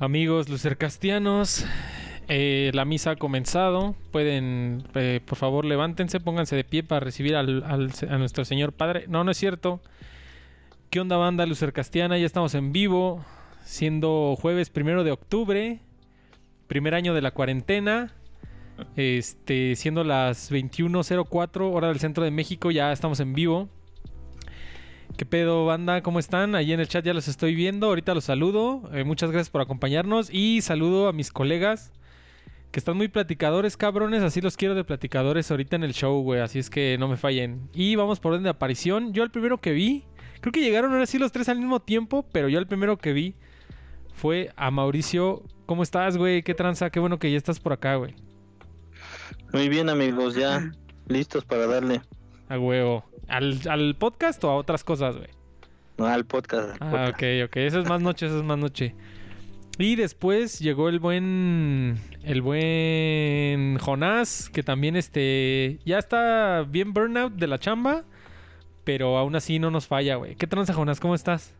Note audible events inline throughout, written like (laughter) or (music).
Amigos lucercastianos, eh, la misa ha comenzado. Pueden, eh, por favor, levántense, pónganse de pie para recibir al, al- a nuestro Señor Padre. No, no es cierto. ¿Qué onda, banda lucercastiana? Ya estamos en vivo, siendo jueves primero de octubre, primer año de la cuarentena. Este, siendo las 21.04 hora del centro de México, ya estamos en vivo. ¿Qué pedo, banda? ¿Cómo están? Ahí en el chat ya los estoy viendo. Ahorita los saludo. Eh, muchas gracias por acompañarnos. Y saludo a mis colegas que están muy platicadores, cabrones. Así los quiero de platicadores ahorita en el show, güey. Así es que no me fallen. Y vamos por orden de aparición. Yo el primero que vi, creo que llegaron ahora sí los tres al mismo tiempo, pero yo el primero que vi fue a Mauricio. ¿Cómo estás, güey? ¿Qué tranza? Qué bueno que ya estás por acá, güey. Muy bien amigos, ya listos para darle A huevo. ¿Al, al podcast o a otras cosas, güey? no, al podcast. al Ah, podcast. ok, ok. Eso es más noche, eso es más noche. Y después llegó el buen. El buen Jonás, que también este. Ya está bien burnout de la chamba. Pero aún así no nos falla, güey. ¿Qué tranza, Jonás? ¿Cómo estás?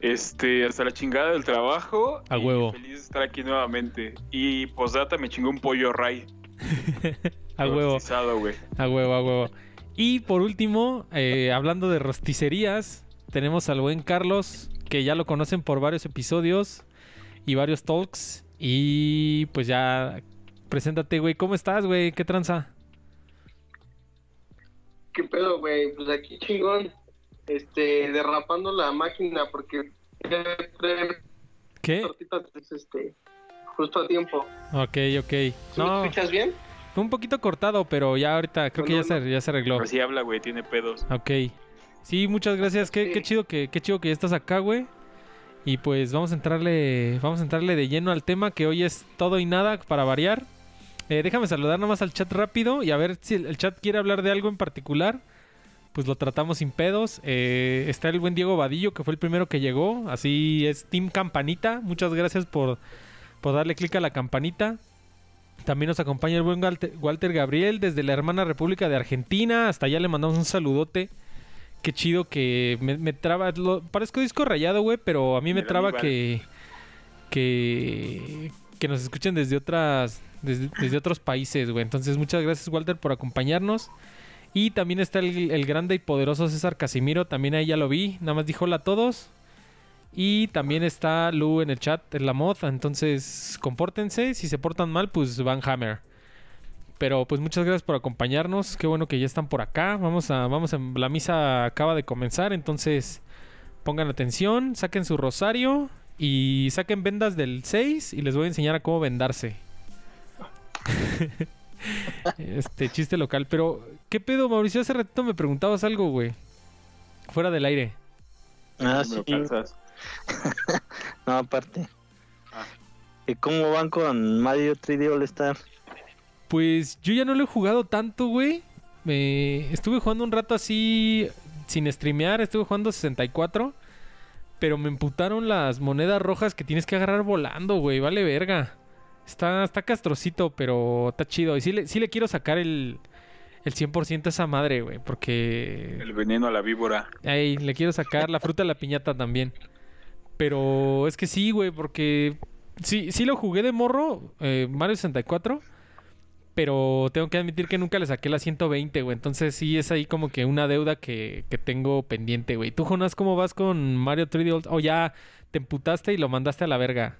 Este, hasta la chingada del trabajo. A y huevo. Feliz de estar aquí nuevamente. Y posdata me chingó un pollo ray. (laughs) A huevo. A huevo, a huevo. Y por último, eh, hablando de rosticerías, tenemos al buen Carlos, que ya lo conocen por varios episodios y varios talks. Y pues ya, preséntate, güey. ¿Cómo estás, güey? ¿Qué tranza? ¿Qué pedo, güey? Pues aquí chingón, este, derrapando la máquina porque ¿Qué? tortitas, este, justo a tiempo. Ok, ok. ¿Sí No, ¿Me escuchas bien? Fue un poquito cortado, pero ya ahorita creo que ya se, ya se arregló. Así habla, güey, tiene pedos. Ok. Sí, muchas gracias. Qué, Sí. qué chido que, qué chido que ya estás acá, güey. Y pues vamos a entrarle, vamos a entrarle de lleno al tema que hoy es todo y nada para variar. Eh, déjame saludar nomás al chat rápido y a ver si el, el chat quiere hablar de algo en particular. Pues lo tratamos sin pedos. Eh, está el buen Diego Vadillo, que fue el primero que llegó. Así es Team Campanita. Muchas gracias por, por darle clic a la campanita. También nos acompaña el buen Walter, Gabriel desde la hermana República de Argentina. Hasta allá le mandamos un saludote. Qué chido que me, me traba. Lo, parezco disco rayado, güey, pero a mí me traba que, que. que nos escuchen desde otras. Desde, desde otros países, güey. Entonces, muchas gracias, Walter, por acompañarnos. Y también está el, el grande y poderoso César Casimiro. También ahí ya lo vi. Nada más dijo hola a todos. Y también está Lu en el chat, en la mod. Entonces, compórtense. Si se portan mal, pues van Hammer. Pero pues muchas gracias por acompañarnos. Qué bueno que ya están por acá. Vamos a, vamos a, la misa acaba de comenzar, entonces pongan atención, saquen su rosario y saquen vendas del 6 y les voy a enseñar a cómo vendarse. (laughs) este chiste local, pero ¿qué pedo, Mauricio? Hace ratito me preguntabas algo, güey. Fuera del aire. Ah, sí. (laughs) No, aparte. Ah. ¿Y cómo van con Mario 3D All Star? Pues yo ya no lo he jugado tanto, güey. Me estuve jugando un rato así sin streamear, estuve jugando 64. Pero me emputaron las monedas rojas que tienes que agarrar volando, güey. Vale verga. Está, está castrocito, pero está chido. Y sí le, sí le quiero sacar el, el 100% a esa madre, güey. Porque El veneno a la víbora. Ey, le quiero sacar la fruta a la piñata también. Pero es que sí, güey, porque sí, sí lo jugué de morro, eh, Mario 64. Pero tengo que admitir que nunca le saqué la 120, güey. Entonces sí es ahí como que una deuda que, que tengo pendiente, güey. ¿Tú, Jonas, cómo vas con Mario 3D All- O ya te emputaste y lo mandaste a la verga.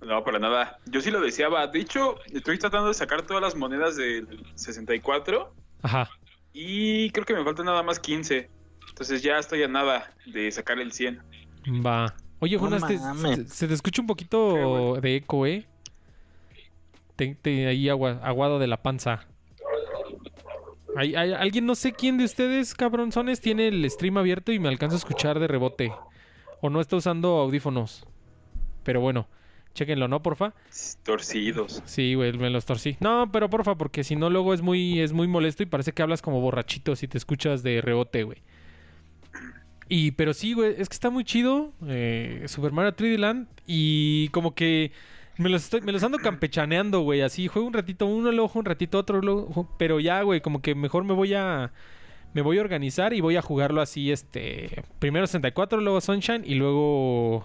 No, para nada. Yo sí lo deseaba. De hecho, estoy tratando de sacar todas las monedas del 64 Ajá. y creo que me faltan nada más 15. Entonces ya estoy a nada de sacar el 100. Va. Oye, No Jonas, te- se, se te escucha un poquito bueno. de eco, ¿eh? Te, te- ahí agua- aguado de la panza. Hay, hay- alguien, no sé quién de ustedes, cabronzones, tiene el stream abierto y me alcanza a escuchar de rebote. O no está usando audífonos. Pero bueno, chéquenlo, ¿no, porfa? Torcidos. Sí, güey, me los torcí. No, pero porfa, porque si no luego es muy, es muy molesto y parece que hablas como borrachito si te escuchas de rebote, güey. Y, pero sí, güey, es que está muy chido eh, Super Mario 3D Land y como que me los, estoy, me los ando campechaneando, güey, así, juego un ratito uno, luego un ratito otro, luego, pero ya, güey, como que mejor me voy a... Me voy a organizar y voy a jugarlo así, este... Primero 64, luego Sunshine y luego...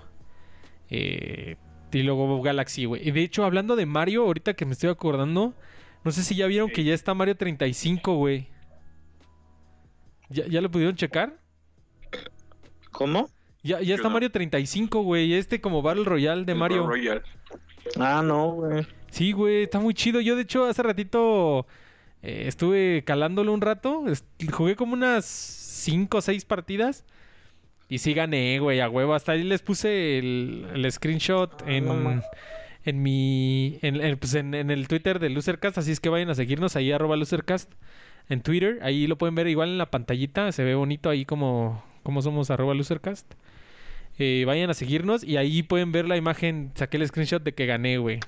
eh, y luego Galaxy, güey. Y de hecho, hablando de Mario, ahorita que me estoy acordando, no sé si ya vieron que ya está Mario 35, güey. ¿Ya, ¿Ya lo pudieron checar? ¿Cómo? Ya, ya está no. Mario 35, güey. Este como Battle Royale de El Mario. Ah, no, güey. Sí, güey, está muy chido. Yo, de hecho, hace ratito eh, estuve calándolo un rato. Jugué como unas 5 o 6 partidas. Y sí gané, güey, a huevo. Hasta ahí les puse el, el screenshot en, no ma- en mi... En, en, pues, en- en el Twitter de Losercast. Así es que vayan a seguirnos ahí, arroba Losercast. En Twitter. Ahí lo pueden ver igual en la pantallita. Se ve bonito ahí como, como somos arroba Losercast. Eh, vayan a seguirnos y ahí pueden ver la imagen. Saqué el screenshot de que gané, güey.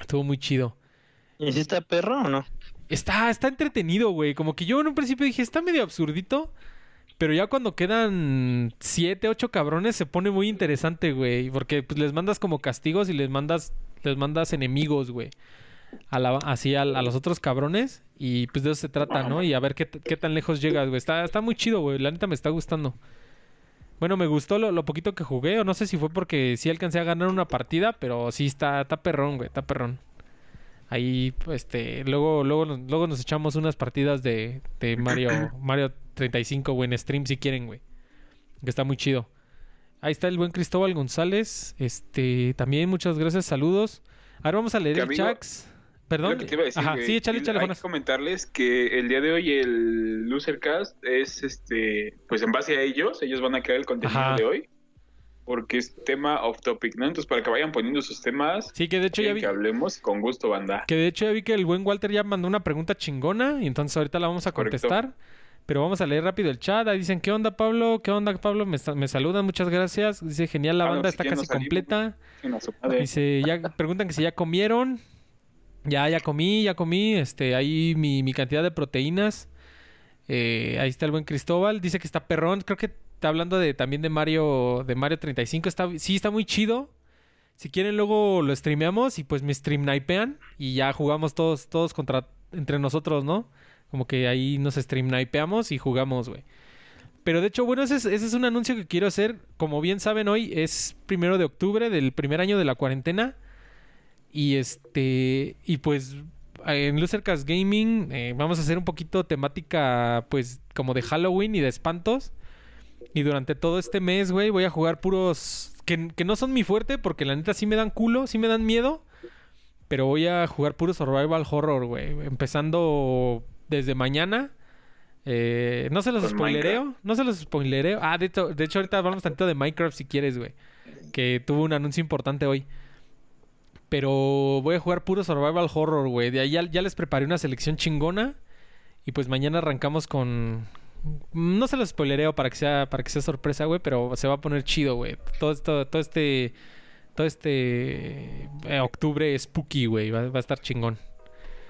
Estuvo muy chido. ¿Y si está perro o no? Está, está entretenido, güey. Como que yo en un principio dije, está medio absurdito. Pero ya cuando quedan siete, ocho cabrones se pone muy interesante, güey. Porque pues, les mandas como castigos y les mandas, les mandas enemigos, güey. A la- así a, a los otros cabrones. Y pues de eso se trata, ¿no? Y a ver qué, tan lejos llegas, güey. Está, está muy chido, güey. La neta me está gustando. Bueno, me gustó lo, lo poquito que jugué. O no sé si fue porque sí alcancé a ganar una partida. Pero sí está, está perrón, güey. Está perrón. Ahí, este, luego, luego, nos- luego nos echamos unas partidas de, de Mario, (clears throat) Mario 35, güey, en stream si quieren, güey. Que está muy chido. Ahí está el buen Cristóbal González. Este, también muchas gracias, saludos. Ahora vamos a leer el Chax. Perdón. Que te iba a decir, Ajá, sí, échale, échale, Hay que comentarles que el día de hoy el Losercast es este, pues en base a ellos, ellos van a crear el contenido Ajá. de hoy. Porque es tema off topic, ¿no? Entonces, para que vayan poniendo sus temas, Sí, que de hecho ya vi, que hablemos, con gusto, banda. que de hecho ya vi que el buen Walter ya mandó una pregunta chingona y entonces ahorita la vamos a Correcto. contestar. Pero vamos a leer rápido el chat. Ahí dicen, ¿qué onda, Pablo? ¿Qué onda, Pablo? Me, me saludan, muchas gracias. Dice, genial, la Ah, no, banda si está casi salimos. completa. De- Dice, ya preguntan que si ya comieron. Ya, ya comí, ya comí. Este, ahí mi, mi cantidad de proteínas. Eh, ahí está el buen Cristóbal. Dice que está perrón. Creo que está hablando de también de Mario, de Mario 35. Está, sí, está muy chido. Si quieren, luego lo streameamos y pues me stream nipean y ya jugamos todos, todos contra entre nosotros, ¿no? Como que ahí nos stream nipeamos y jugamos, güey. Pero de hecho, bueno, ese es, ese es un anuncio que quiero hacer. Como bien saben, hoy es primero de octubre del primer año de la cuarentena. Y este. Y pues. En Losercast Gaming eh, vamos a hacer un poquito temática, pues, como de Halloween y de espantos. Y durante todo este mes, güey, voy a jugar puros. Que, que no son mi fuerte, porque la neta sí me dan culo, sí me dan miedo. Pero voy a jugar puro survival horror, güey. Empezando desde mañana. Eh, no se los spoilereo. No se los spoilereo. Ah, de hecho, de hecho ahorita hablamos tantito de Minecraft si quieres, güey. Que tuvo un anuncio importante hoy. Pero voy a jugar puro survival horror, güey. De ahí ya, ya les preparé una selección chingona. Y pues mañana arrancamos con... No se los spoilereo para que sea, para que sea sorpresa, güey. Pero se va a poner chido, güey. Todo esto, todo este... Todo este... eh, octubre spooky, güey. Va, va a estar chingón.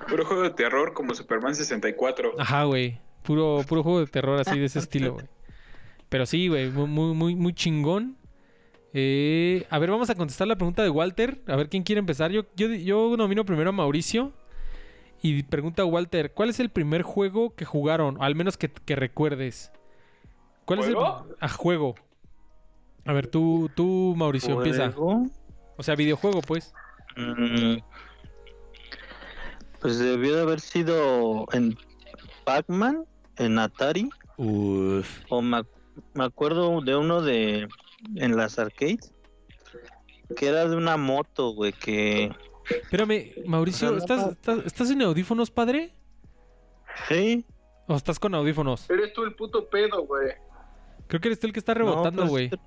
Puro juego de terror como Superman 64. Ajá, güey. Puro, puro juego de terror así de ese estilo, güey. Pero sí, güey, muy, muy, muy chingón. Eh, a ver, vamos a contestar la pregunta de Walter. A ver quién quiere empezar. Yo, yo, yo nomino primero a Mauricio. Y pregunta a Walter, ¿cuál es el primer juego que jugaron? Al menos que, que recuerdes. ¿Cuál ¿Juego? es el ah, juego? A ver, tú, tú Mauricio, empieza. ¿Juego? O sea, videojuego, pues. Mm, Pues debió de haber sido en Pac-Man, en Atari, Uf. o me acuerdo de uno de en las arcades, que era de una moto, güey, que Espérame, Mauricio, ¿estás, estás, estás en audífonos, padre? sí, ¿O estás con audífonos? Eres tú el puto pedo, güey. Creo que eres tú el que está rebotando, pues, güey. tra-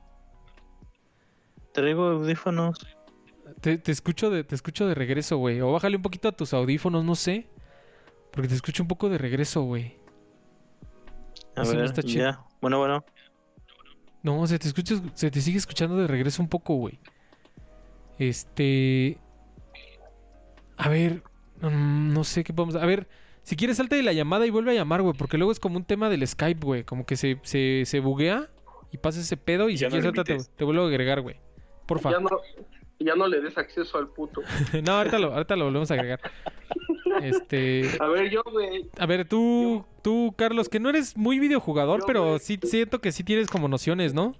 Traigo audífonos. Te, te escucho de, te escucho de regreso, güey. O bájale un poquito a tus audífonos, no sé. Porque te escucho un poco de regreso, güey. A Así no ver, está chido. ya. Bueno, bueno. No, se te escucha, se te sigue escuchando de regreso un poco, güey. Este. A ver. mm, no sé qué podemos. A ver. Si quieres, salte de la llamada y vuelve a llamar, güey. Porque luego es como un tema del Skype, güey. Como que se, se, se buguea y pasa ese pedo. Y Y si ya no quieres, lo ahorita te, te vuelvo a agregar, güey. Porfa. Ya no, ya no le des acceso al puto. (laughs) no, ahorita lo, ahorita lo volvemos a agregar. (laughs) Este. A ver, yo, güey. A ver, tú, tú, Carlos, que no eres muy videojugador, Yo, pero sí siento que sí tienes como nociones, ¿no?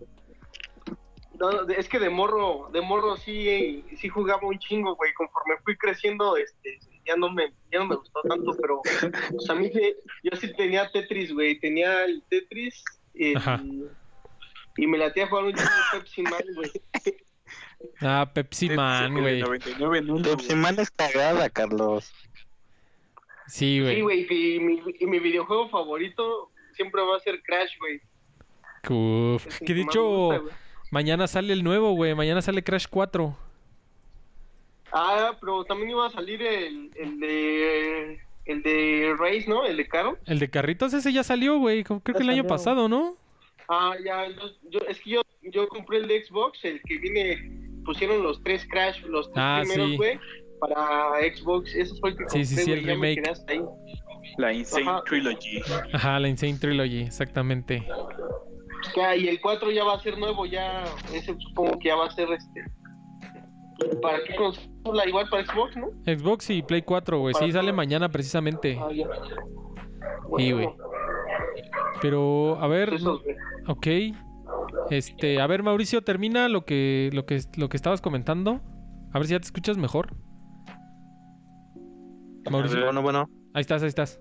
No, es que de morro, de morro sí, sí jugaba un chingo, güey. Conforme fui creciendo, este, ya no me, ya no me gustó tanto, pero pues a mí sí- yo sí tenía Tetris, güey. Tenía el Tetris y, Ajá. y me latía a jugar un chingo de Pepsi Man, güey. Ah, Pepsi Man, güey. 99 en uno, Pepsi. Man es cagada, Carlos. Sí, Sí, güey. güey, y mi, y mi videojuego favorito siempre va a ser Crash, güey. Uf. Es el Que gusta, güey. mañana sale el nuevo, güey. Mañana sale Crash 4. Ah, pero también iba a salir el, el de el de Race, ¿no? El de Caro. El de carritos ese ya salió, güey. Creo que el año pasado, ¿no? Ah, ya, yo, yo- es que yo, yo compré el de Xbox, el que viene, pusieron los tres Crash, los tres Ah, primeros, sí. Para Xbox, eso fue el que Sí, compré, sí, sí, el remake. ahí. La Insane Ajá. Trilogy. Ajá, la Insane Trilogy, exactamente. Ya, y el 4 ya va a ser nuevo, ya, ese supongo que ya va a ser, este, ¿para qué consola? Igual para Xbox, ¿no? Xbox y Play 4, güey. Sí, sale mañana precisamente. Ah, ya. Sí, güey. Pero, a ver, güey. ok. Este, a ver, Mauricio, termina lo que, lo que, lo que estabas comentando. A ver si ya te escuchas mejor. Mauricio, Bueno, bueno. ahí estás, ahí estás.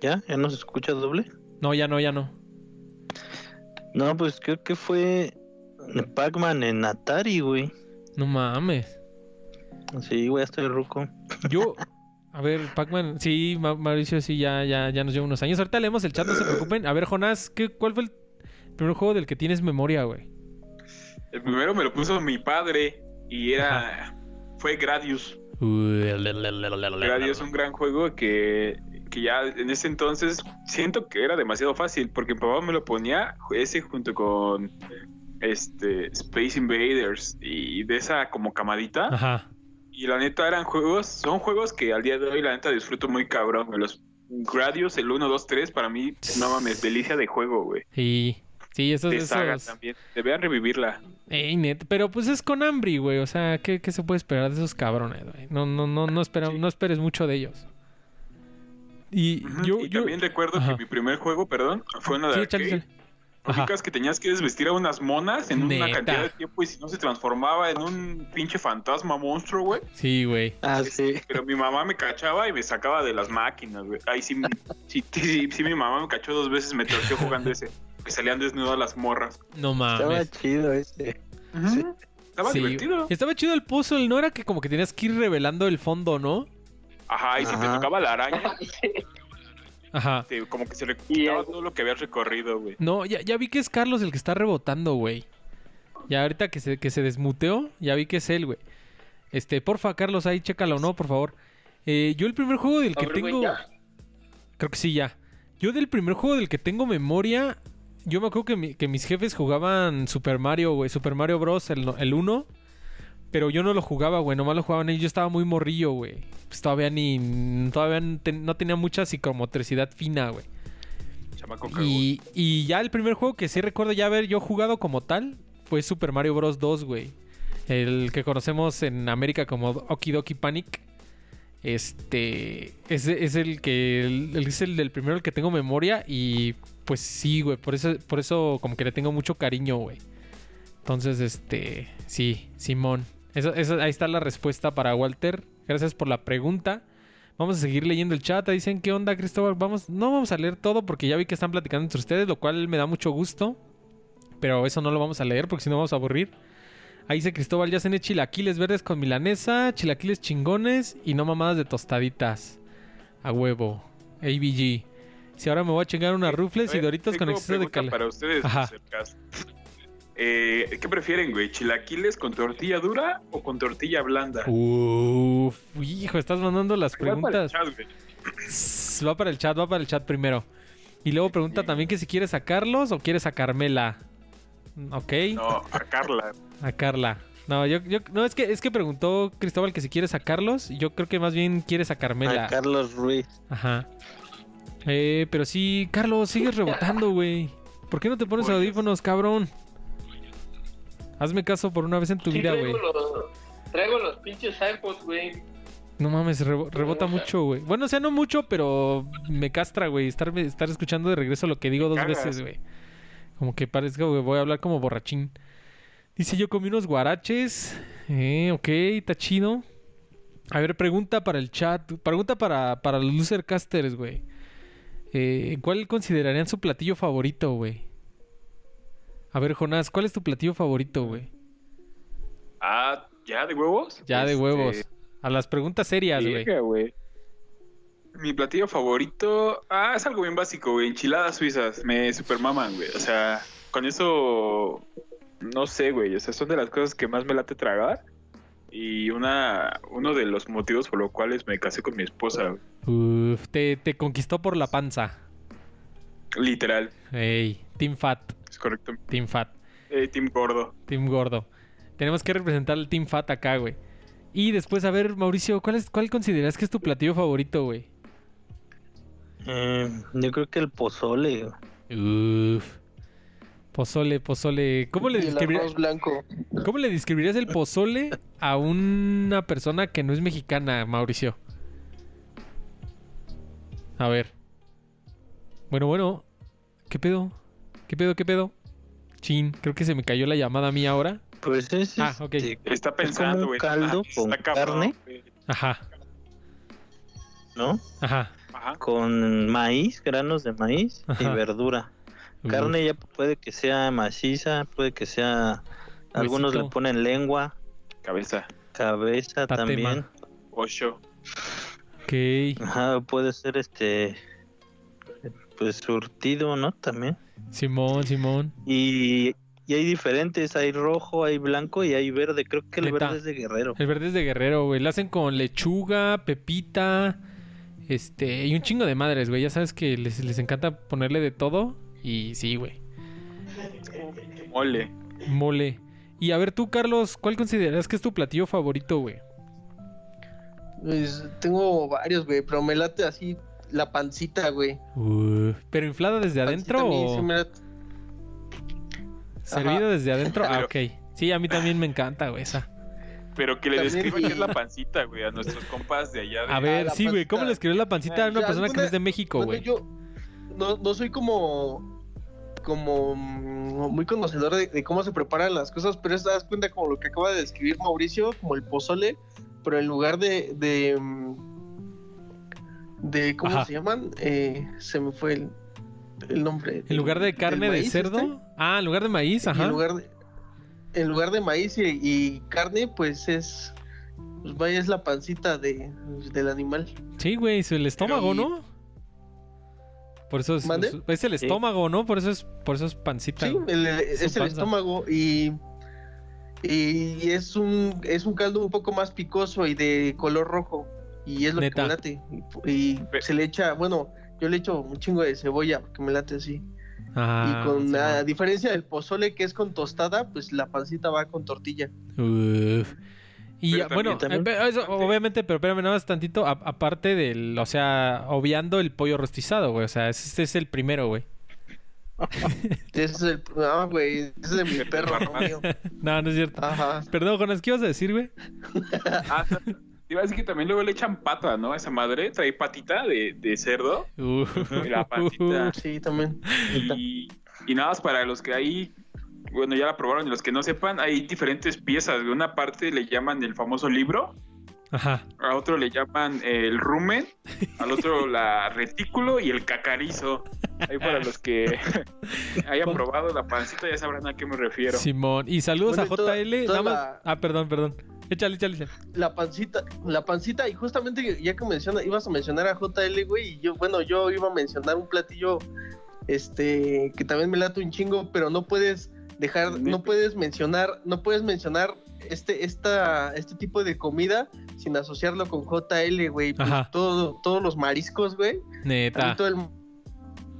¿Ya? ¿Ya nos escucha doble? No, ya no, ya no. No, pues creo que fue Pac-Man en Atari, güey. No mames. Sí, güey, estoy ruco. (laughs) Yo, a ver, Pac-Man, sí, Ma- Mauricio, sí, ya, ya, ya nos lleva unos años. Ahorita leemos el chat, no se preocupen. A ver, Jonás, ¿qué, ¿cuál fue el primer juego del que tienes memoria, güey? El primero me lo puso mi padre y era. Fue Gradius. Gradius es un gran juego que, que ya en ese entonces siento que era demasiado fácil porque mi papá me lo ponía ese junto con este Space Invaders y de esa como camadita. Ajá. Y la neta eran juegos, son juegos que al día de hoy la neta disfruto muy cabrón. Los Gradius, el 1, 2, 3, para mí, no mames, delicia de juego, güey. Y sí, esos, De saga esos... también. Deberían revivirla. Ey, net, pero pues es con Ambry, güey. O sea, ¿qué, qué se puede esperar de esos cabrones, güey? No, no, no, no, espera, Sí. no esperes mucho de ellos. Y yo, y yo... también recuerdo Ajá. que mi primer juego, perdón, fue una de Sí, que tenías que desvestir a unas monas en una cantidad de tiempo y si no se transformaba en un pinche fantasma monstruo, güey. Sí, güey. Ah, sí. Pero mi mamá me cachaba y me sacaba de las máquinas, güey. Ahí sí, sí, sí, sí, mi mamá me cachó dos veces, me torció jugando ese. Que salían desnudas las morras. No Estaba mames. chido ese. Sí. Estaba Sí, divertido. Estaba chido el puzzle, ¿no? Era que como que tenías que ir revelando el fondo, ¿no? Ajá, y si te Ajá. tocaba la araña, (laughs) Ajá. te- como que se recordaba el- todo lo que habías recorrido, güey. No, ya, ya vi que es Carlos el que está rebotando, güey. Ya ahorita que se, que se desmuteó, ya vi que es él, güey. Este, porfa, Carlos, ahí chécalo, ¿no? Por favor. Eh, yo el primer juego del que ver, güey, tengo... ya. Creo que sí, ya. Yo del primer juego del que tengo memoria, yo me acuerdo que, mi- que mis jefes jugaban Super Mario, güey, Super Mario Bros. el, el 1. Pero yo no lo jugaba, güey, nomás lo jugaban ellos. Yo estaba muy morrillo, güey. Pues todavía ni. Todavía no ten- no tenía mucha psicomotricidad fina, güey. Y, y ya el primer juego que sí recuerdo ya haber yo jugado como tal fue Super Mario Bros. 2, güey. El que conocemos en América como Okidoki Panic. Este es, es el que el- es el del primero el que tengo memoria y pues sí, güey, por eso por eso como que le tengo mucho cariño, güey. Entonces, este, sí, Simón. Eso, eso- ahí está la respuesta para Walter. Gracias por la pregunta. Vamos a seguir leyendo el chat. Dicen, ¿qué onda, Cristóbal? Vamos, no vamos a leer todo porque ya vi que están platicando entre ustedes, lo cual me da mucho gusto. Pero eso no lo vamos a leer porque si no vamos a aburrir. Ahí dice Cristóbal, ya cené chilaquiles verdes con milanesa, chilaquiles chingones y no mamadas de tostaditas. A huevo. ABG. Si ahora me voy a chingar unas rufles y doritos con exceso de pregunta cal. Para ustedes. Eh, ¿Qué prefieren, güey? ¿Chilaquiles con tortilla dura o con tortilla blanda? Uf, hijo, estás mandando las Va para el preguntas. chat, güey. Va para el chat, va para el chat primero. Y luego pregunta también que si quieres a Carlos o quieres a Carmela. Ok, No, a Carla. a Carla. No, yo, yo, no, es que, es que preguntó Cristóbal que si quieres a Carlos. Yo creo que más bien quieres a Carmela. A Carlos Ruiz. Ajá. Eh, pero sí, Carlos, sigues rebotando, güey. ¿Por qué no te pones audífonos, cabrón? Hazme caso por una vez en tu Sí, vida, güey. traigo los pinches AirPods, güey. No mames, rebo- rebota mucho, güey. Bueno, o sea, no mucho, pero me castra, güey. Estar, estar escuchando de regreso lo que digo dos veces, güey. Como que parezca, güey, voy a hablar como borrachín. Dice yo comí unos guaraches. Eh, ok, está chido. A ver, pregunta para el chat. Pregunta para, para los losercasters, güey. Eh, ¿Cuál considerarían su platillo favorito, güey? A ver, Jonás, ¿cuál es tu platillo favorito, güey? Ah, ¿ya de huevos? Ya de Este, huevos. A las preguntas serias, güey. Mi platillo favorito, ah, es algo bien básico, güey. Enchiladas suizas, me super maman, güey. O sea, con eso, no sé, güey. O sea, son de las cosas que más me late tragar. Y una, uno de los motivos por los cuales me casé con mi esposa, güey. Uf, te, te conquistó por la panza. literal, Ey, Team Fat, es correcto. Team Fat, Eh, team gordo. Team Gordo. Tenemos que representar al Team Fat acá, güey. Y después, a ver, Mauricio, ¿cuál, es, ¿cuál consideras que es tu platillo favorito, güey? Eh, yo creo que el pozole. Uf. Pozole, pozole. ¿Cómo le, describirías, arroz blanco. ¿Cómo le describirías el pozole a una persona que no es mexicana, Mauricio? A ver. Bueno, bueno. ¿Qué pedo? ¿Qué pedo? ¿Qué pedo? Chin, creo que se me cayó la llamada a mí ahora. Pues es Ah, ok. este, Está pensando, un güey. caldo Ah, con carne. Ajá, ¿no? ajá. Ajá. Con maíz, granos de maíz y Ajá. verdura. Carne ya puede que sea maciza, puede que sea... Algunos le ponen lengua, Cabeza. cabeza Tatema. también. Ocho. Ok. Ajá, puede ser este... Pues surtido, ¿no? También. Simón, Simón. Y, y hay diferentes, hay rojo, hay blanco y hay verde. Creo que el Neta. verde es de guerrero. El verde es de guerrero, güey. Lo hacen con lechuga, pepita, este, y un chingo de madres, güey. Ya sabes que les, les encanta ponerle de todo. Y sí, güey. Mole. Mole. Y a ver tú, Carlos, ¿cuál consideras que es tu platillo favorito, güey? Pues, tengo varios, güey, pero me late así la pancita, güey. ¿Pero inflada desde adentro o sí me late. servida Ajá. desde adentro? Ah, Pero- ok. Sí, a mí también me encanta, güey, esa. Pero que le También describa vi- qué es la pancita, güey, a nuestros compas de allá. De... A ver, la sí, güey, ¿cómo le escribes la pancita a una Ya, persona que no es de México, güey? yo no, no soy como como mm, muy conocedor de, de cómo se preparan las cosas, pero te das cuenta como lo que acaba de describir Mauricio, como el pozole, pero en lugar de de, mm, de ¿cómo Ajá. se llaman? Eh, se me fue el, el nombre. En lugar de carne de maíz cerdo. este, Ah, en lugar de maíz, ajá. en lugar de en lugar de maíz y, y carne, pues es pues vaya es la pancita de, del animal. Sí, güey, es el estómago, ¿no? Por eso es, ¿Mande? es el Sí. estómago, ¿no? Por eso es, por eso es pancita. Sí, el- es el estómago y, y es un es un caldo un poco más picoso y de color rojo y es lo Neta. que me late y, se le echa bueno yo le echo un chingo de cebolla porque me late así Ah, y con sí, a diferencia del pozole que es con tostada pues la pancita va con tortilla Uf. Y Pero bueno, también- eh, eso, obviamente, pero espérame nada más tantito, a- aparte del, o sea, obviando el pollo rostizado, güey, o sea, este es el primero, güey. (laughs) ese es el ah güey ese es de mi perro no mío. (laughs) No, no es cierto. ajá Perdón, Jonas, ¿qué ibas a decir, güey? Ah, te iba a decir que también luego le echan pata, ¿no? Esa madre trae patita de, de cerdo. Uf. Y la pancita. sí también Y, y nada más para los que ahí, bueno, ya la probaron y los que no sepan, hay diferentes piezas. De una parte le llaman el famoso libro, Ajá. a otro le llaman el rumen, al otro (laughs) la retículo y el cacarizo. Ahí para los que (laughs) hayan probado la pancita ya sabrán a qué me refiero. Simón. Y saludos Bueno, a toda- JL. toda nada más- la- Ah, perdón, perdón. Échale, échale. échale. la pancita, la pancita, y justamente ya que menciona, ibas a mencionar a JL, güey, y yo, bueno, yo iba a mencionar un platillo, este, que también me late un chingo, pero no puedes dejar, no puedes mencionar, no puedes mencionar este, esta, este tipo de comida sin asociarlo con JL, güey, pues Ajá. todo, todos los mariscos, güey, a mí Neta. todo el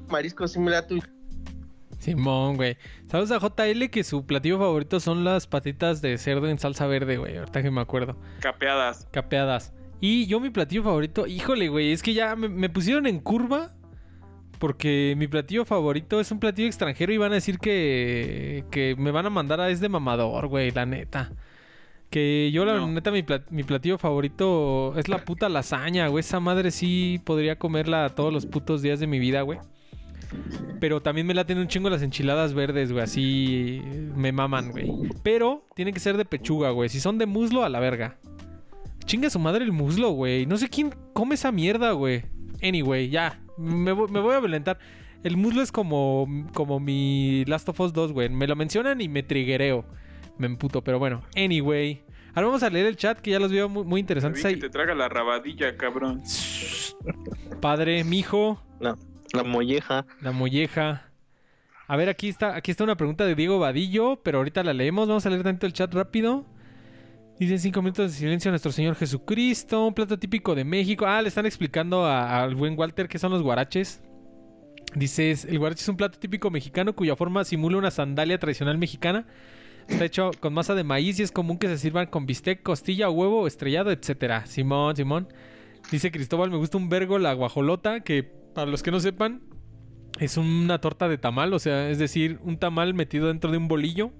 marisco sí me late un Simón, güey. ¿Sabes a JL que su platillo favorito son las patitas de cerdo en salsa verde, güey? Ahorita que me acuerdo. Capeadas. Capeadas. Y yo mi platillo favorito, híjole, güey, es que ya me, me pusieron en curva porque mi platillo favorito es un platillo extranjero y van a decir que, que me van a mandar a es de mamador, güey, la neta. Que yo la No. neta mi, plat- mi platillo favorito es la puta lasaña, güey. Esa madre sí podría comerla todos los putos días de mi vida, güey. Pero también me laten un chingo las enchiladas verdes, güey. Así me maman, güey. Pero tienen que ser de pechuga, güey. Si son de muslo, a la verga. Chinga su madre el muslo, güey. No sé quién come esa mierda, güey. Anyway, ya. Me, vo- me voy a violentar. El muslo es como, como mi Last of Us 2, güey. Me lo mencionan y me triguereo. Me emputo, pero bueno. Anyway. Ahora vamos a leer el chat que ya los veo muy, interesantes que ahí. te traga la rabadilla, cabrón. Padre, mijo. La, la molleja. La molleja. A ver, aquí está, aquí está una pregunta de Diego Vadillo, pero ahorita la leemos. Vamos a leer tanto el chat rápido. Dicen cinco minutos de silencio a nuestro Señor Jesucristo, un plato típico de México. Ah, le están explicando al buen Walter qué son los guaraches. Dices, el guarache es un plato típico mexicano cuya forma simula una sandalia tradicional mexicana. Está hecho con masa de maíz y es común que se sirvan con bistec, costilla, huevo, estrellado, etcétera. Simón, Simón. Dice Cristóbal, me gusta un vergo la guajolota, que para los que no sepan, es una torta de tamal, o sea, es decir, un tamal metido dentro de un bolillo.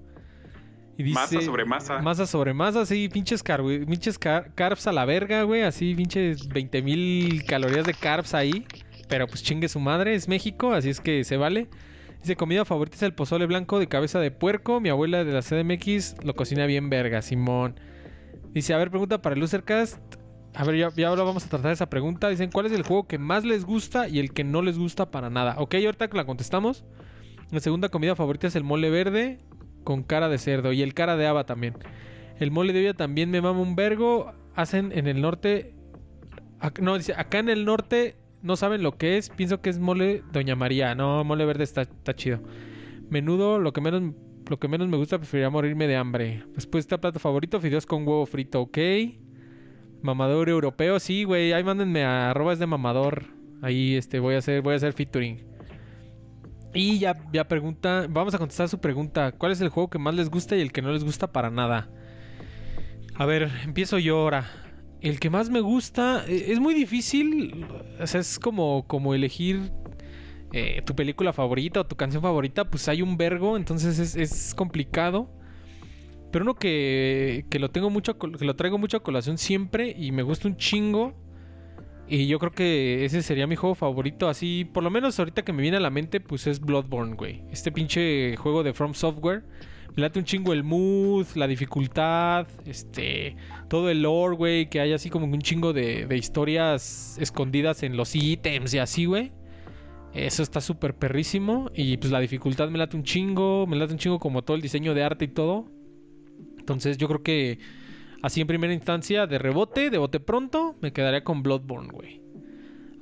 Y dice, Masa sobre masa. Masa sobre masa, así, pinches, car pinches car- carbs a la verga, güey, así, pinches 20 mil calorías de carbs ahí. Pero pues chingue su madre, es México, así es que se vale. Dice, comida favorita es el pozole blanco de cabeza de puerco. Mi abuela de la CDMX lo cocina bien verga, Simón. Dice, a ver, pregunta para el Losercast. A ver, ya, ya ahora vamos a tratar esa pregunta. Dicen, ¿cuál es el juego que más les gusta y el que no les gusta para nada? Ok, ahorita que la contestamos. La segunda comida favorita es el mole verde con cara de cerdo y el cara de haba también. El mole de olla también me mama un vergo. Hacen en el norte... No, dice, acá en el norte no saben lo que es. Pienso que es mole Doña María. No, mole verde está, está chido. Menudo, lo que menos... Lo que menos me gusta, preferiría morirme de hambre. Después está plato favorito, fideos con huevo frito, ok. Mamador europeo, sí, güey. Ahí mándenme a arrobas de mamador. Ahí este voy a hacer, voy a hacer featuring. Y ya, ya pregunta, vamos a contestar su pregunta. ¿Cuál es el juego que más les gusta y el que no les gusta para nada? A ver, empiezo yo ahora. El que más me gusta eh, es muy difícil. O sea, es como, como elegir eh, tu película favorita o tu canción favorita. Pues hay un vergo, entonces es, es complicado. Pero uno que, que lo tengo mucho, que lo traigo mucho a colación siempre y me gusta un chingo. Y yo creo que ese sería mi juego favorito. Así, por lo menos ahorita que me viene a la mente, pues es Bloodborne, güey. Este pinche juego de From Software. Me late un chingo el mood, la dificultad, este, todo el lore, güey, que hay así como un chingo de, de historias escondidas en los ítems y así, güey. Eso está súper perrísimo. Y pues la dificultad me late un chingo, me late un chingo como todo el diseño de arte y todo. Entonces yo creo que así en primera instancia, de rebote, de bote pronto, me quedaría con Bloodborne, güey.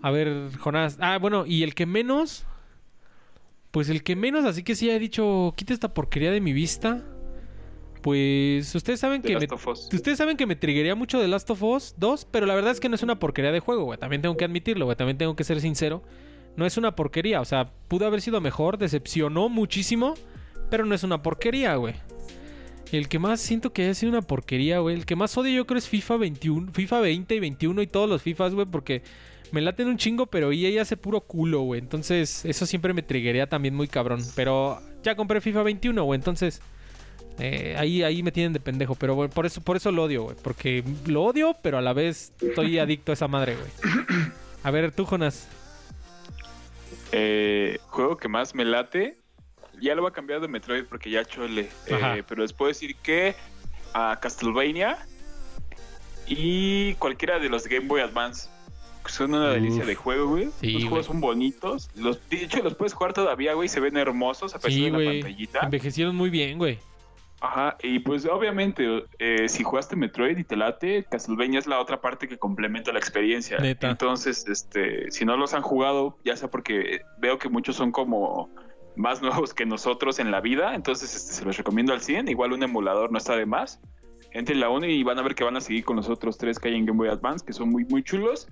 A ver, Jonás. Ah, bueno, y el que menos. Pues el que menos, así que sí he dicho, quita esta porquería de mi vista. Pues ustedes saben The que me, Last of Us. Ustedes saben que me triguería mucho de Last of Us 2, pero la verdad es que no es una porquería de juego, güey. También tengo que admitirlo, güey. También tengo que ser sincero. No es una porquería, o sea, pudo haber sido mejor, decepcionó muchísimo, pero no es una porquería, güey. El que más siento que haya sido una porquería, güey. El que más odio yo creo es FIFA 21, FIFA 20 y 21 y todos los FIFAs, güey, porque me laten un chingo, pero EA hace puro culo, güey. Entonces, eso siempre me triguería también muy cabrón. Pero ya compré FIFA 21, güey, entonces... Eh, ahí, ahí me tienen de pendejo, pero bueno, por eso, por eso lo odio, güey. Porque lo odio, pero a la vez estoy adicto a esa madre, güey. A ver, tú, Jonas. Eh, juego que más me late. Ya lo voy a cambiar de Metroid porque ya chole. Eh, pero les puedo decir que a Castlevania y cualquiera de los Game Boy Advance. Son una Uf. delicia de juego, güey. Sí, los juegos güey. son bonitos. Los, de hecho, los puedes jugar todavía, güey. Se ven hermosos a pesar Sí, de la güey. pantallita. Envejecieron muy bien, güey. Ajá, y pues obviamente, eh, si jugaste Metroid y te late, Castlevania es la otra parte que complementa la experiencia. Neta. Entonces, este, si no los han jugado, ya sea porque veo que muchos son como más nuevos que nosotros en la vida, entonces este, se los recomiendo al 100. Igual un emulador no está de más. Entren la 1 y van a ver que van a seguir con los otros tres que hay en Game Boy Advance, que son muy, muy chulos.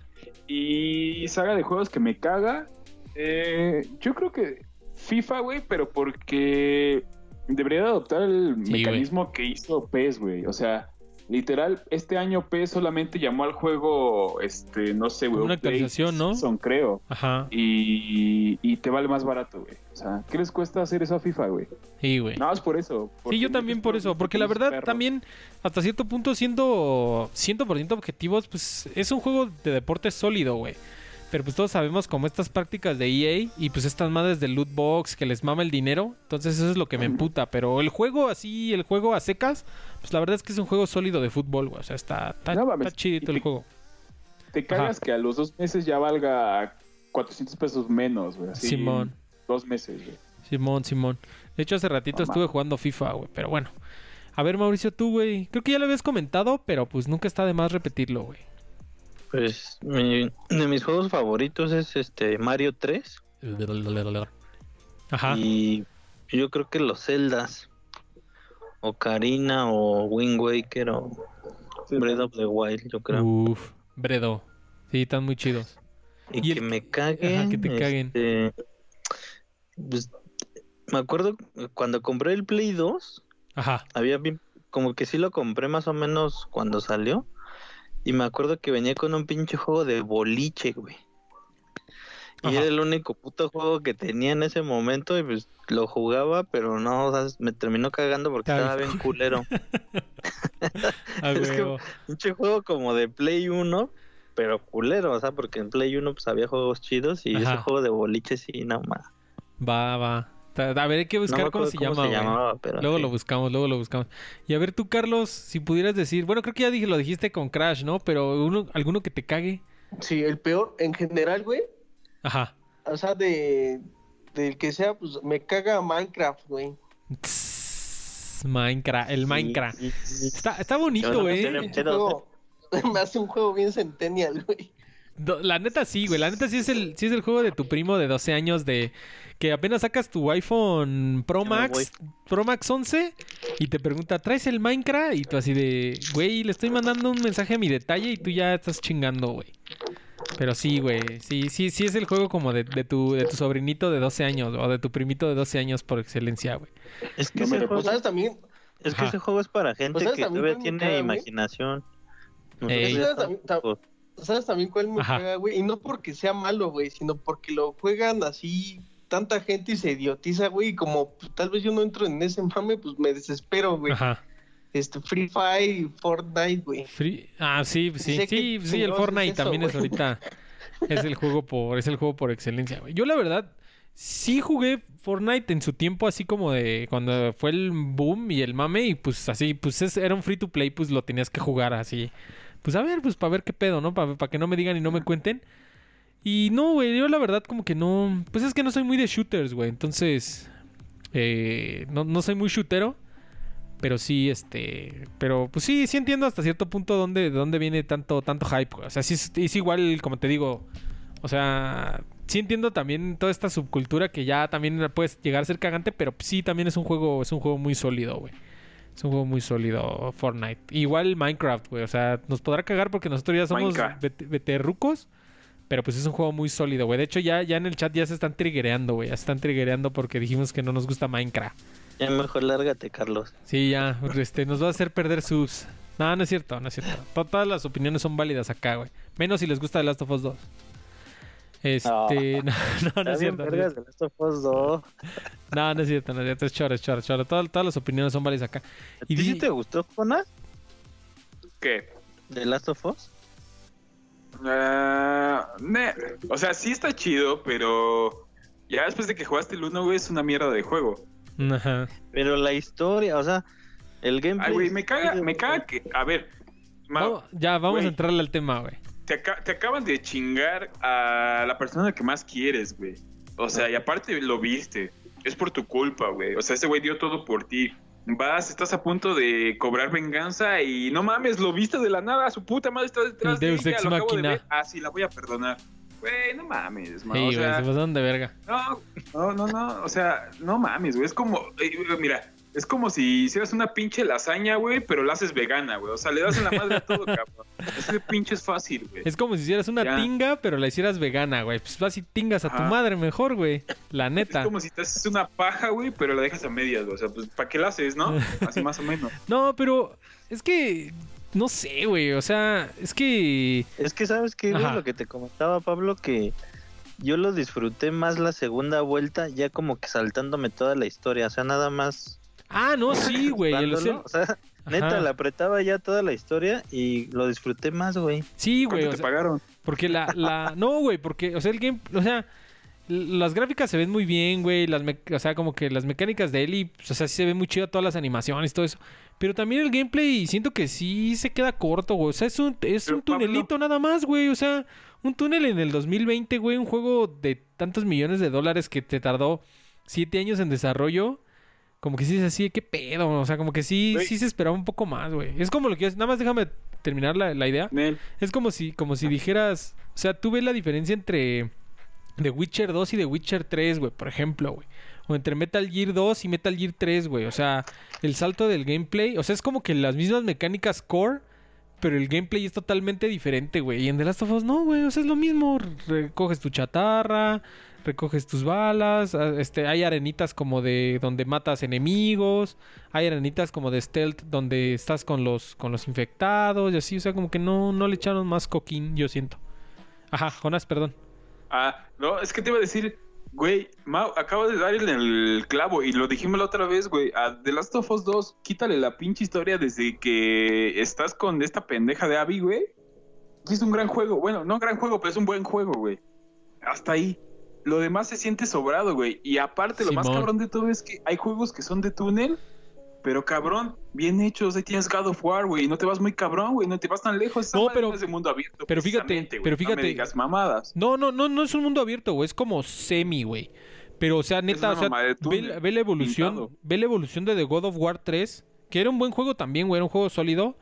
Y saga de juegos que me caga. eh, yo creo que FIFA, güey, pero porque debería de adoptar el Sí, mecanismo que hizo PES, güey. O sea, literal, este año PES solamente llamó al juego, este, no sé, güey. Una actualización, ¿no? Season, creo. Ajá. Y, y te vale más barato, güey. O sea, ¿qué les cuesta hacer eso a FIFA, güey? Sí, güey. Nada más por eso. Sí, yo también por eso, porque la verdad perros. también, hasta cierto punto, siendo 100% objetivos, pues es un juego de deporte sólido, güey. Pero pues todos sabemos como estas prácticas de EA y pues estas madres del loot box que les mama el dinero. Entonces eso es lo que me emputa. Pero el juego así, el juego a secas, pues la verdad es que es un juego sólido de fútbol, güey. O sea, está, está, No mames, está chidito y el te- juego. Te cagas que a los dos meses ya valga 400 pesos menos, güey. así, Simón. Dos meses, güey. Simón, Simón. De hecho, hace ratito estuve jugando FIFA, güey. Pero bueno. A ver, Mauricio, tú, güey. Creo que ya lo habías comentado, pero pues nunca está de más repetirlo, güey. Pues mi- de mis juegos favoritos es este Mario 3 Ajá. y yo creo que los Zeldas Ocarina o Wind Waker o Breath of the Wild, yo creo. Uf, Bredo. Sí, están muy chidos. y, y el- que me caguen. Ajá, que te caguen. este, pues, me acuerdo cuando compré el Play 2, Ajá. había como que sí lo compré más o menos cuando salió. Y me acuerdo que venía con un pinche juego de boliche, güey. Y era el único puto juego que tenía en ese momento y pues lo jugaba, pero no, o sea, me terminó cagando porque estaba bien culero. (laughs) (laughs) Es que-. Pinche juego como de Play 1, pero culero, o sea, porque en Play 1 pues había juegos chidos y Ajá. ese juego de boliche sí, no más. Va, va. A ver, hay que buscar cómo se cómo llama, se güey. llamaba, pero Luego sí. lo buscamos, luego lo buscamos. Y a ver tú, Carlos, si pudieras decir, bueno, creo que ya dije, lo dijiste con Crash, ¿no? Pero uno, alguno que te cague. Sí, el peor en general, güey. Ajá. O sea, de del que sea, pues me caga Minecraft, güey. Minecraft, el Sí, Minecraft. sí, sí. Está, está bonito, no güey. pedos, juego- (laughs) me hace un juego bien centennial, güey. La neta sí, güey. La neta sí es el, sí es el juego de tu primo de 12 años de que apenas sacas tu iPhone Pro Max, Pro Max 11 y te pregunta, ¿traes el Minecraft? Y tú así de, güey, le estoy mandando un mensaje a mi detalle y tú ya estás chingando, güey. Pero sí, güey. Sí, sí, sí es el juego como de, de tu, de tu sobrinito de 12 años o de tu primito de 12 años por excelencia, güey. Es que No ese juego Pues, ¿sabes también? Es que Ajá. ese juego es para gente ¿sabes que también todavía tiene caga, imaginación. Ey. ¿Sabes también- ta- estamos- ¿Sabes también cuál me Ajá. caga, güey? Y no porque sea malo, güey, sino porque lo juegan así tanta gente y se idiotiza, güey, y como pues, tal vez yo no entro en ese mame, pues me desespero, güey. Ajá. Este, Free Fire y Fortnite, güey. Free- Ah, sí, sí, Sé sí, sí, el Fortnite es eso, también es ahorita (laughs) es el juego por es el juego por excelencia, güey. Yo la verdad sí jugué Fortnite en su tiempo así como de cuando fue el boom y el mame y pues así pues es- era un free to play, pues lo tenías que jugar así. Pues a ver, pues para ver qué pedo, ¿no? Para que no me digan y no me cuenten. Y no, güey, yo la verdad como que no, pues es que no soy muy de shooters, güey. Entonces eh, no, no soy muy shootero. Pero sí, este. Pero pues sí, sí entiendo hasta cierto punto dónde, de dónde viene tanto, tanto hype. güey. O sea, sí es, es igual, como te digo. O sea, sí entiendo también toda esta subcultura que ya también puede llegar a ser cagante, pero sí también es un juego, es un juego muy sólido, güey. Es un juego muy sólido, Fortnite. Igual Minecraft, güey. O sea, nos podrá cagar porque nosotros ya somos veterrucos. Pero pues es un juego muy sólido, güey. De hecho, ya, ya en el chat ya se están triggereando, güey. Ya se están triggereando porque dijimos que no nos gusta Minecraft. Ya mejor lárgate, Carlos. Sí, ya, este, nos va a hacer perder subs. No, no es cierto, no es cierto. To- Todas las opiniones son válidas acá, güey. Menos si les gusta The Last of Us 2. Este, (laughs) no, no, no es cierto. No, es cierto. de Last of Us 2. no, no es cierto, no es cierto. Es choro, es choro, choro. Todas, todas las opiniones son válidas acá. ¿A Y di- te gustó, Jonas? ¿Qué? ¿De Last of Us? Ah, O sea, sí está chido, pero ya después de que jugaste el 1, güey, es una mierda de juego. Ajá. Pero la historia, o sea, el gameplay... Ay, güey, me caga, me caga que. A ver, Ma- ya, vamos güey. a entrarle al tema, güey. te, aca- te acaban de chingar a la persona que más quieres, güey. O sea, y aparte lo viste. Es por tu culpa, güey. O sea, ese güey dio todo por ti. Vas, estás a punto de cobrar venganza y no mames, lo viste de la nada. Su puta madre está detrás El de Deus ella. Ex Lo acabo de Machina. ver. Ah, sí, la voy a perdonar. Güey, no mames, man. Sí, o güey, sea, se pasaron de verga. no, no, no, no, o sea, no mames, güey, es como, mira, es como si hicieras una pinche lasaña, güey, pero la haces vegana, güey, o sea, le das en la madre a todo, (laughs) cabrón. Ese pinche es fácil, güey. Es como si hicieras una Ya. tinga, pero la hicieras vegana, güey. Pues vas y tingas a tu madre mejor, güey. La neta. Es como si te haces una paja, güey, pero la dejas a medias, güey, o sea, pues, ¿para qué la haces, no? (laughs) Así más o menos. No, pero es que no sé, güey. O sea, es que Es que, ¿sabes? Ajá. Lo que te comentaba, Pablo, que yo lo disfruté más la segunda vuelta, ya como que saltándome toda la historia, o sea, nada más... Ah, no, sí, güey. O sea, Neta, le apretaba ya toda la historia y lo disfruté más, güey. Sí, güey. ¿Cuánto te pagaron? Porque la, la... No, güey, porque, o sea, el game... O sea, las gráficas se ven muy bien, güey. Las o sea, como que las mecánicas de Eli, pues, o sea, sí se ve muy chido todas las animaciones y todo eso. Pero también el gameplay siento que sí se queda corto, güey. O sea, es un, es un tunelito nada más, güey. O sea, un túnel en el 2020, güey. Un juego de tantos millones de dólares que te tardó siete años en desarrollo. Como que sí es así, qué pedo. O sea, como que sí, sí se esperaba un poco más, güey. Es como lo que... Nada más déjame terminar la, la idea. Es como si, como si dijeras... O sea, tú ves la diferencia entre... The Witcher 2 y The Witcher 3, güey, por ejemplo, güey. O entre Metal Gear 2 y Metal Gear 3, güey. O sea, el salto del gameplay. O sea, es como que las mismas mecánicas core, pero el gameplay es totalmente diferente, güey. Y en The Last of Us no, güey. O sea, es lo mismo. Recoges tu chatarra, recoges tus balas. Ah, este, hay arenitas como de donde matas enemigos. Hay arenitas como de stealth donde estás con los, con los infectados y así. O sea, como que no, no le echaron más coquín, yo siento. Ajá, Jonas, perdón. Ah, no, es que te iba a decir, güey, Mau, acabo de dar en el clavo y lo dijimos la otra vez, güey. A The Last of Us 2, quítale la pinche historia desde que estás con esta pendeja de Abby, güey. es un gran juego. Bueno, no un gran juego, pero es un buen juego, güey. Hasta ahí. Lo demás se siente sobrado, güey. Y aparte, lo más cabrón de todo es que hay juegos que son de túnel pero cabrón, bien hechos, ahí tienes God of War, güey, no te vas muy cabrón, güey, no te vas tan lejos. No, pero es de mundo abierto. Pero fíjate, pero fíjate. No me digas mamadas. No, no, no, no es un mundo abierto, güey, es como semi, güey. Pero, o sea, neta, o sea, ve, la evolución, ve la evolución de The God of War 3, que era un buen juego también, güey, era un juego sólido.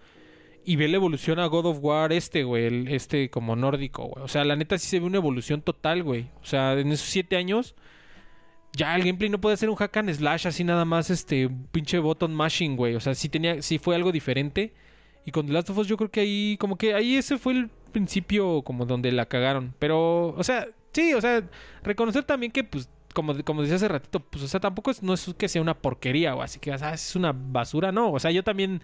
Y ve la evolución a God of War este, güey, este como nórdico, güey. O sea, la neta sí se ve una evolución total, güey. O sea, en esos siete años ya el gameplay no puede ser un hack and slash así nada más este pinche button mashing, güey. O sea, sí tenía sí fue algo diferente. Y con The Last of Us yo creo que ahí como que ahí ese fue el principio como donde la cagaron, pero o sea, sí, o sea, reconocer también que pues como, como decía hace ratito, pues o sea, tampoco es, no es que sea una porquería o así que ah, es una basura, no, o sea, yo también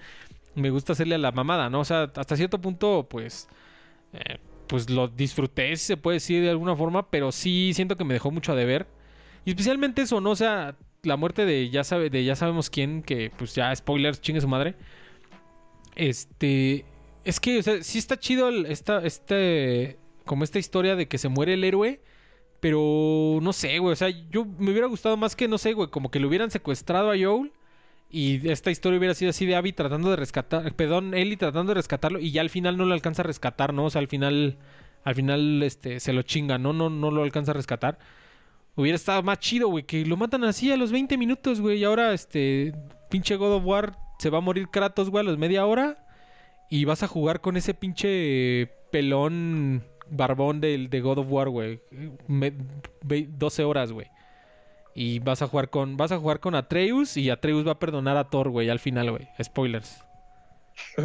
me gusta hacerle a la mamada, ¿no? O sea, hasta cierto punto pues eh, pues lo disfruté, se puede decir de alguna forma, pero sí siento que me dejó mucho a deber. Y especialmente eso, ¿no? O sea, la muerte de ya, sabe, de ya sabemos quién, que pues ya spoilers, chingue su madre. Este. Es que, o sea, sí está chido esta, este. Como esta historia de que se muere el héroe. Pero no sé, güey. O sea, yo me hubiera gustado más que, no sé, güey, como que lo hubieran secuestrado a Joel. Y esta historia hubiera sido así de Abby tratando de rescatar. Perdón, Ellie tratando de rescatarlo. Y ya al final no lo alcanza a rescatar, ¿no? O sea, al final. Al final, este, se lo chinga, ¿no? No, no lo alcanza a rescatar. Hubiera estado más chido, güey, que lo matan así a los 20 minutos, güey. Y ahora, este, pinche God of War se va a morir Kratos, güey, a los media hora. Y vas a jugar con ese pinche pelón barbón de, de God of War, güey. 12 horas, güey. Y vas a jugar con vas a jugar con Atreus y Atreus va a perdonar a Thor, güey, al final, güey. Spoilers. (laughs)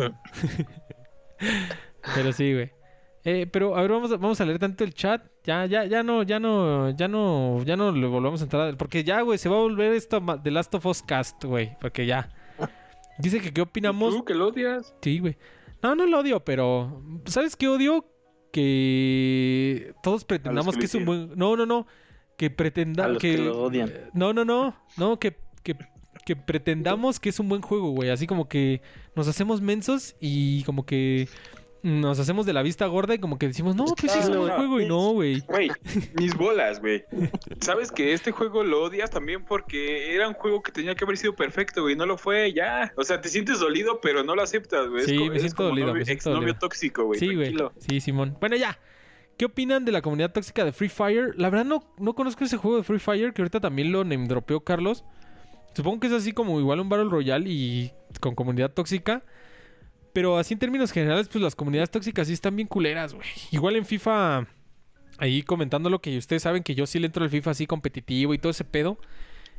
(laughs) Pero sí, güey. Eh, pero a ver, vamos a, vamos a leer tanto el chat. Ya, ya, ya no, ya no, ya no, ya no le volvemos a entrar. Porque ya, güey, se va a volver esto de Last of Us Cast, güey. Porque ya. (laughs) Dice que qué opinamos. ¿Tú que lo odias? Sí, güey. No, no lo odio, pero. ¿Sabes qué odio? Que todos pretendamos que, es un buen. No, no, no. Que pretendamos. Que... lo odian. No, no, no. No, que, que, que pretendamos que es un buen juego, güey. Así como que nos hacemos mensos y como que nos hacemos de la vista gorda y como que decimos, no, pues sí es un buen juego y no, güey. Güey, (laughs) mis bolas, güey. Sabes que este juego lo odias también porque era un juego que tenía que haber sido perfecto, güey. No lo fue, ya. O sea, te sientes dolido, pero no lo aceptas, güey. Sí, me siento dolido. Novio, ex novio tóxico, güey. Sí, güey. Sí, Simón. Bueno, ya. ¿Qué opinan de la comunidad tóxica de Free Fire? La verdad no, no conozco ese juego de Free Fire, que ahorita también lo name dropeó Carlos. Supongo que es así como igual un Battle Royale y con comunidad tóxica. Pero así en términos generales, pues las comunidades tóxicas sí están bien culeras, güey. Igual en FIFA, ahí comentando lo que ustedes saben que yo sí le entro al FIFA así competitivo y todo ese pedo.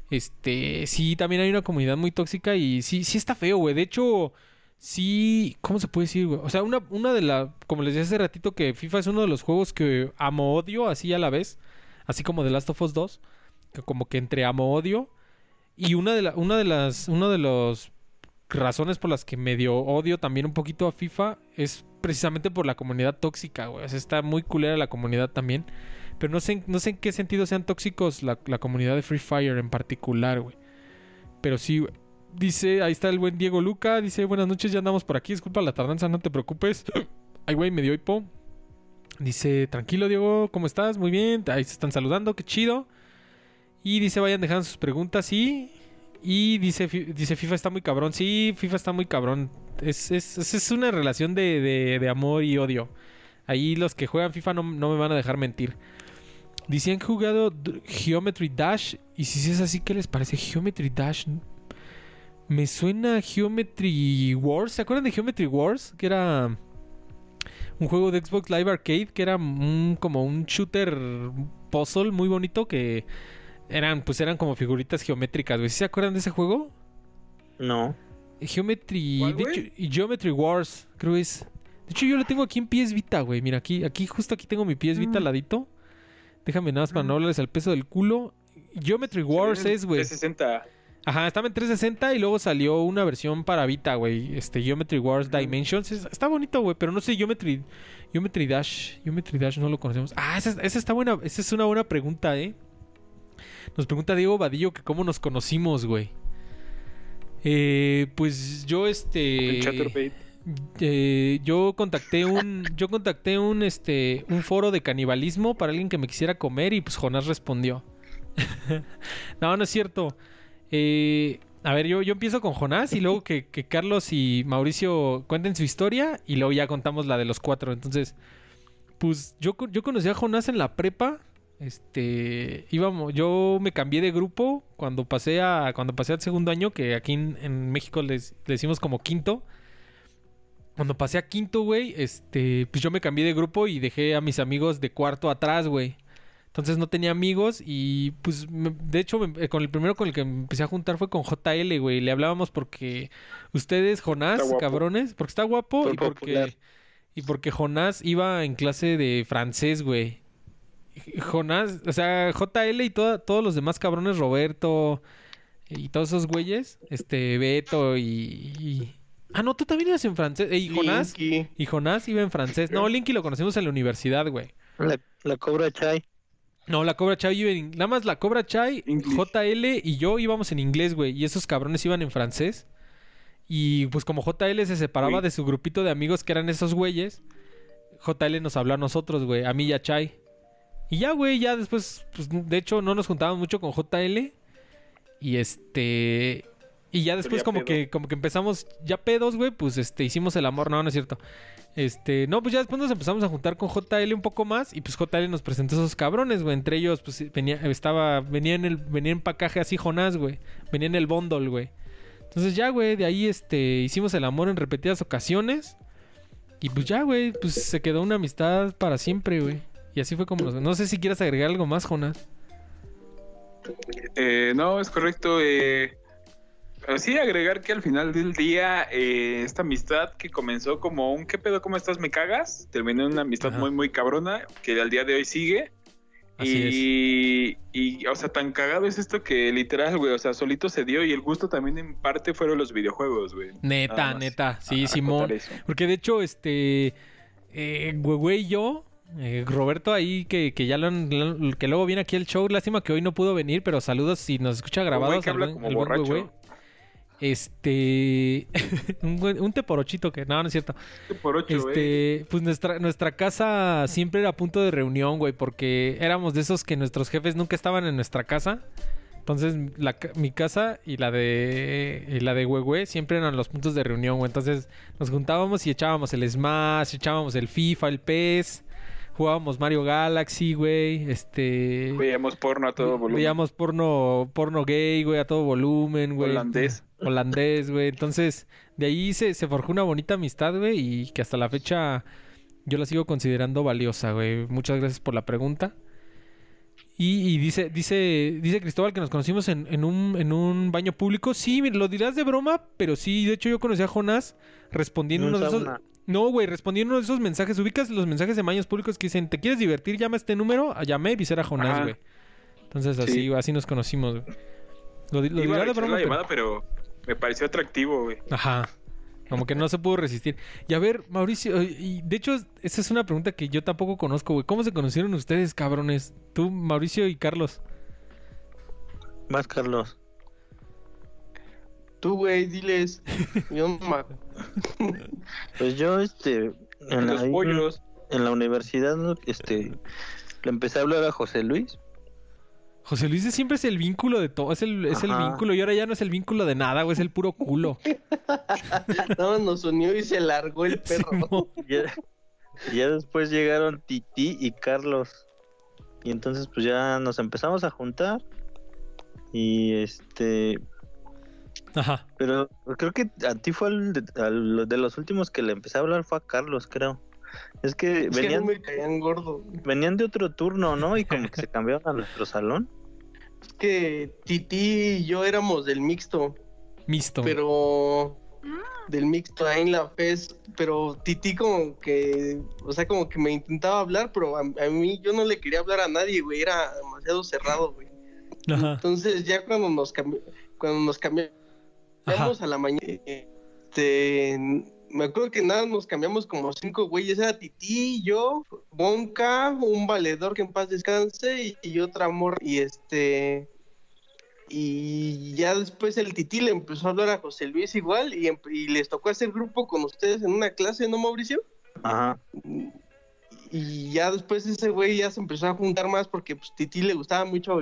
Este, sí, también hay una comunidad muy tóxica y sí, sí está feo, güey. De hecho, sí, ¿cómo se puede decir, güey? O sea, una, una de las, como les decía hace ratito, que FIFA es uno de los juegos que amo odio así a la vez. Así como The Last of Us 2. Que como que entre amo odio. Y una de, la, una de las, uno de los razones por las que medio odio también un poquito a FIFA es precisamente por la comunidad tóxica, güey. O está muy culera la comunidad también. Pero no sé, no sé en qué sentido sean tóxicos la, comunidad de Free Fire en particular, güey. Pero sí. Dice, ahí está el buen Diego Luca. Dice, buenas noches, ya andamos por aquí. Disculpa la tardanza, no te preocupes. (clears throat) Ay, güey, me dio hipo. Dice, tranquilo, Diego, ¿cómo estás? Muy bien. Ahí se están saludando, qué chido. Y dice, vayan dejando sus preguntas y... Y dice, dice FIFA está muy cabrón. Sí, FIFA está muy cabrón. Es, es, es una relación de, de, de, amor y odio. Ahí los que juegan FIFA no, no me van a dejar mentir. Dicen que jugado Geometry Dash. Y si es así, ¿qué les parece? Geometry Dash. Me suena Geometry Wars. ¿Se acuerdan de Geometry Wars? Que era un juego de Xbox Live Arcade. Que era un, como un shooter puzzle muy bonito. Que eran, pues eran como figuritas geométricas, ¿Se acuerdan de ese juego? No. Geometry. y Geometry Wars, creo es. De hecho, yo lo tengo aquí en PS Vita, güey. Mira, aquí, aquí, justo aquí tengo mi PS Vita al mm. ladito. Déjame nada más para no mm. hablarles al peso del culo. Geometry Wars es, güey. 360. Ajá, estaba en 360 y luego salió una versión para Vita, güey. Este, Geometry Wars Dimensions. está bonito, güey, pero no sé, Geometry, Geometry Dash. Geometry Dash no lo conocemos. Ah, esa, esa está buena. Esa es una buena pregunta, eh. Nos pregunta Diego Vadillo que cómo nos conocimos, güey. Eh, pues yo este eh, yo contacté un (laughs) yo contacté un este un foro de canibalismo para alguien que me quisiera comer y pues Jonás respondió. (laughs) no, no es cierto. Eh, a ver, yo, yo empiezo con Jonás y luego que, que, Carlos y Mauricio cuenten su historia y luego ya contamos la de los cuatro. Entonces, pues yo, yo conocí a Jonás en la prepa este, íbamos, yo me cambié de grupo cuando pasé a, cuando pasé al segundo año, que aquí en, México les, decimos como quinto. Cuando pasé a quinto, güey, este, pues yo me cambié de grupo y dejé a mis amigos de cuarto atrás, güey. Entonces no tenía amigos y pues de hecho eh, con el primero con el que me empecé a juntar fue con JL, güey. Le hablábamos porque ustedes, Jonás, cabrones, porque está guapo y porque y porque Jonás iba en clase de francés, güey. Jonás, o sea, JL y todos los demás cabrones, Roberto y todos esos güeyes, este, Beto y, Ah, no, tú también ibas en francés. Y Jonás. Y Jonás iba en francés. No, Linky lo conocimos en la universidad, güey. La, Cobra Chai. No, la Cobra Chai iba en... Nada más la Cobra Chai, JL y yo íbamos en inglés, güey. Y esos cabrones iban en francés. Y pues como JL se separaba de su grupito de amigos que eran esos güeyes, JL nos habló a nosotros, güey. A mí y a Chai. Y ya, güey, ya después, pues de hecho no nos juntábamos mucho con JL. Y este... Y ya después como que como que empezamos ya pedos, güey, pues este hicimos el amor, no, no es cierto. Este, no, pues ya después nos empezamos a juntar con JL un poco más y pues JL nos presentó esos cabrones, güey, entre ellos pues venía estaba venía en el venía en pacaje así Jonás, güey. Venía en el bundle, güey. Entonces ya, güey, de ahí este hicimos el amor en repetidas ocasiones. Y pues ya, güey, pues se quedó una amistad para siempre, güey. Y así fue como No sé si quieres agregar algo más, Jonas. Eh, no, es correcto. Eh, pero sí agregar que al final del día eh, esta amistad que comenzó como un ¿qué pedo? ¿Cómo estás? ¿Me cagas? Terminó en una amistad muy, muy cabrona que al día de hoy sigue. y, y, o sea, tan cagado es esto que literal, güey, o sea, solito se dio y el gusto también en parte fueron los videojuegos, güey. Neta, neta, sí, Simón. Porque de hecho, este, eh, güey y yo eh, Roberto ahí que, que ya lo, que luego viene aquí el show. Lástima que hoy no pudo venir, pero saludos si nos escucha. Que habla como borracho. Este. (laughs) un, un teporochito que. No, no es cierto. este, Pues nuestra, nuestra casa siempre era punto de reunión, güey. Porque éramos de esos que nuestros jefes nunca estaban en nuestra casa. Entonces, mi casa y la de y la de Huehue siempre eran los puntos de reunión, güey. Entonces, nos juntábamos y echábamos el Smash, echábamos el FIFA, el PES jugábamos Mario Galaxy, güey. Este. Veíamos porno a todo volumen. Veíamos porno, porno gay, güey, a todo volumen, güey. Holandés. (laughs) Holandés, güey. Entonces, de ahí se, se forjó una bonita amistad, güey, y que hasta la fecha yo la sigo considerando valiosa, güey. Muchas gracias por la pregunta. Y, dice, dice, dice Cristóbal que nos conocimos en, en, un, en un baño público. Sí, lo dirás de broma, pero sí, de hecho yo conocí a Jonás respondiendo uno de esos. No, güey, respondí uno de esos mensajes. Ubicas los mensajes de baños públicos que dicen, ¿te quieres divertir? Llama a este número. Llamé y era Jonás, güey. Entonces así, así nos conocimos, güey. Lo, lo Iba a de broma, la llamada, pero... me pareció atractivo, güey. Ajá. Como que no se pudo resistir. Y a ver, Mauricio, y de hecho, esa es una pregunta que yo tampoco conozco, güey. ¿Cómo se conocieron ustedes, cabrones? Tú, Mauricio y Carlos. Más Carlos. Tú, güey, diles. (laughs) Yo no me acuerdo. (laughs) Pues yo, este, en la, Los pollos. en la universidad, ¿no? este, le empecé a hablar a José Luis. José Luis siempre es el vínculo de todo. Es el, es el vínculo y ahora ya no es el vínculo de nada, güey. Es el puro culo. (laughs) Nada más nos unió y se largó el perro. Ya, y ya después llegaron Titi y Carlos. Y entonces pues ya nos empezamos a juntar. Y este, Ajá. pero creo que a ti fue el de, al- de los últimos que le empecé a hablar fue a Carlos, creo. Es que Es que venían, no me caían gordo. venían de otro turno, ¿no? Y como que se (laughs) cambiaron a nuestro salón. Es que Titi y yo éramos del mixto, Misto. pero del mixto ahí en la FES, pero Titi como que, o sea, como que me intentaba hablar, pero a, a mí yo no le quería hablar a nadie, güey, era demasiado cerrado, güey. Ajá. Entonces ya cuando nos cambi- cuando nos cambiamos Ajá. a la mañana, este, me acuerdo que nada, nos cambiamos como cinco güeyes, era Titi, yo, Bonca, un valedor que en paz descanse y, y otra amor, y este, y ya después el Titi le empezó a hablar a José Luis igual y, em- y les tocó hacer grupo con ustedes en una clase, ¿no, Mauricio? Ajá. Y ya después ese güey ya se empezó a juntar más porque pues Titi le gustaba mucho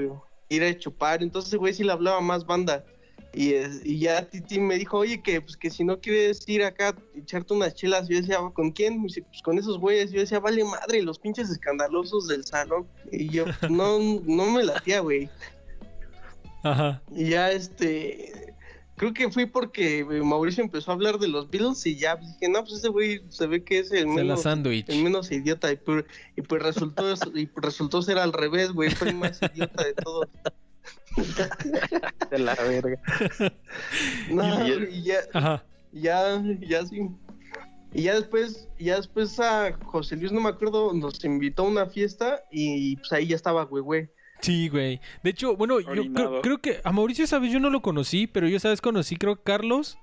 ir a chupar, entonces ese güey sí le hablaba más banda. Y, es- y ya Titi me dijo, oye, que pues que si no quieres ir acá echarte unas chelas, yo decía, ¿con quién? Me dice, pues con esos güeyes, yo decía, vale madre, los pinches escandalosos del salón. Y yo, (laughs) no, no me latía, güey. Ajá. Y ya este, creo que fui porque Mauricio empezó a hablar de los Beatles y ya pues, dije, no, pues ese güey se ve que es el menos el menos idiota y pues, y pues resultó y resultó ser al revés, güey, fue el más idiota de todos. (laughs) De la verga. (laughs) No, Y- y ya, Ajá. ya, ya sí. Y ya después, ya después a José Luis, no me acuerdo, nos invitó a una fiesta y pues ahí ya estaba güey, güey. Sí, güey. De hecho, bueno, yo creo, que a Mauricio, ¿sabes? Yo no lo conocí, pero yo, ¿sabes? Conocí, creo, a Carlos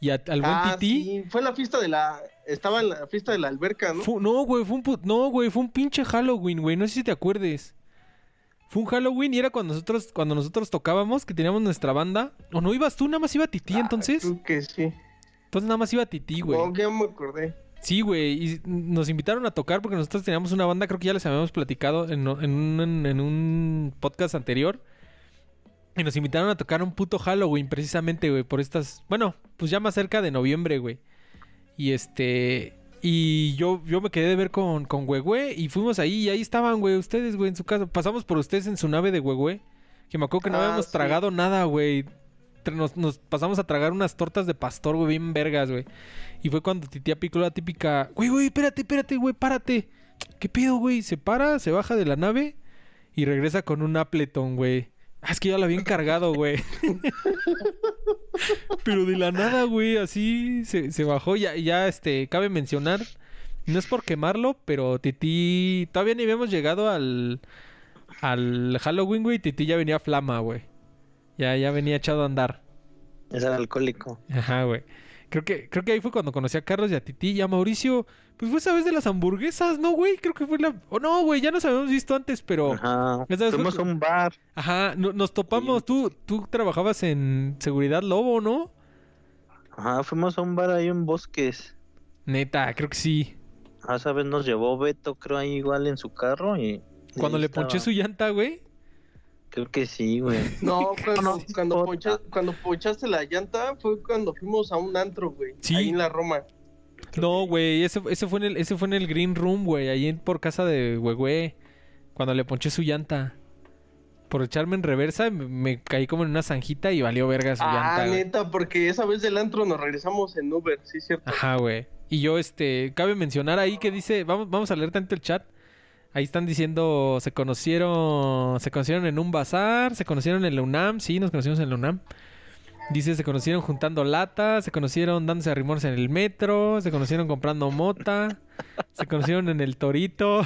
y a- al buen Ah, Titi. sí, fue la fiesta de la, estaba en la fiesta de la alberca, ¿no? Fu- no, güey, fue un no, güey, fue un pinche Halloween, güey. No sé si te acuerdes. Fue un Halloween y era cuando nosotros, cuando nosotros tocábamos, que teníamos nuestra banda. ¿O no ibas tú? Nada más iba Titi, Ah, entonces. Creo que sí. Entonces nada más iba Titi, güey. No, ya me acordé. Sí, güey. Y nos invitaron a tocar porque nosotros teníamos una banda, creo que ya les habíamos platicado en, en un podcast anterior. Y nos invitaron a tocar un puto Halloween, precisamente, güey, por estas. Bueno, pues ya más cerca de noviembre, güey. Y este. Y yo, yo me quedé de ver con, con Huehue y fuimos ahí y ahí estaban, güey, ustedes, güey, en su casa. Pasamos por ustedes en su nave de Huehue. Que me acuerdo que no Ah, habíamos sí. tragado nada, güey. Nos, nos pasamos a tragar unas tortas de pastor, güey, bien vergas, güey. Y fue cuando Titi aplicó la típica, güey, güey, espérate, espérate, güey, párate. ¿Qué pedo, güey? Se para, se baja de la nave y regresa con un Appleton, güey. Ah, es que ya la había encargado, güey. Pero de la nada, güey, así se, se bajó. Ya, ya, este, cabe mencionar, no es por quemarlo, pero Titi, todavía ni habíamos llegado al, al Halloween, güey. Titi ya venía flama, güey. Ya, ya venía echado a andar. Es el alcohólico. Ajá, güey. Creo que, creo que ahí fue cuando conocí a Carlos y a Titi y a Mauricio. Pues fue esa vez de las hamburguesas, ¿no, güey? Creo que fue la... O no, güey, ya nos habíamos visto antes, pero... Ajá. Fue Fuimos a un bar. Ajá, no- nos topamos. Tú, tú trabajabas en Seguridad Lobo, ¿no? Ajá, fuimos a un bar ahí en Bosques. Neta, creo que sí. Ah, esa vez nos llevó Beto, creo, ahí igual en su carro y... Cuando le ponché su estaba. llanta, güey. Creo que sí, güey. (laughs) (laughs) No, cuando, cuando, jota. poncha- cuando ponchaste la llanta fue cuando fuimos a un antro, güey. Sí. Ahí en la Roma. No, güey, ese, ese fue en el, ese fue en el Green Room, güey, ahí en- por casa de Huehue. Cuando le ponché su llanta. Por echarme en reversa, me, me caí como en una zanjita y valió verga su Ah, llanta, güey. neta, porque esa vez del antro nos regresamos en Uber, sí, cierto. Ajá, güey. Y yo, este, cabe mencionar ahí que dice, vamos, vamos a leer tanto el chat. Ahí están diciendo, se conocieron, se conocieron en un bazar, se conocieron en la UNAM, sí, nos conocimos en la UNAM. Dice, se conocieron juntando latas, se conocieron dándose arrimores en el metro, se conocieron comprando mota, se conocieron en el torito.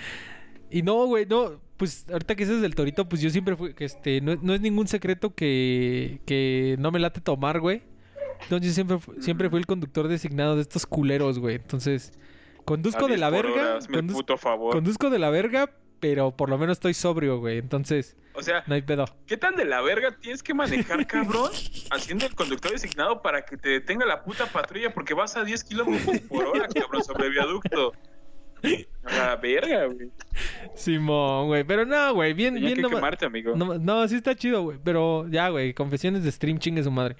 (laughs) y no, güey, no, pues ahorita que dices del torito, pues yo siempre fui, este, no, no es ningún secreto que, que no me late tomar, güey. Entonces yo siempre, siempre fui el conductor designado de estos culeros, güey. Entonces, conduzco de la 10 por verga, hora, hazme el conduz- puto favor. conduzco de la verga, pero por lo menos estoy sobrio, güey. Entonces, O sea, No hay pedo. ¿qué tan de la verga tienes que manejar, cabrón? Haciendo el conductor designado para que te detenga la puta patrulla porque vas a 10 kilómetros por hora, cabrón, sobre viaducto. A la verga, güey. Simón, güey. Pero no, güey. Bien, Tenía bien. que No, quemarte, amigo. no, no, sí está chido, güey. Pero ya, güey. Confesiones de stream, chingue su madre.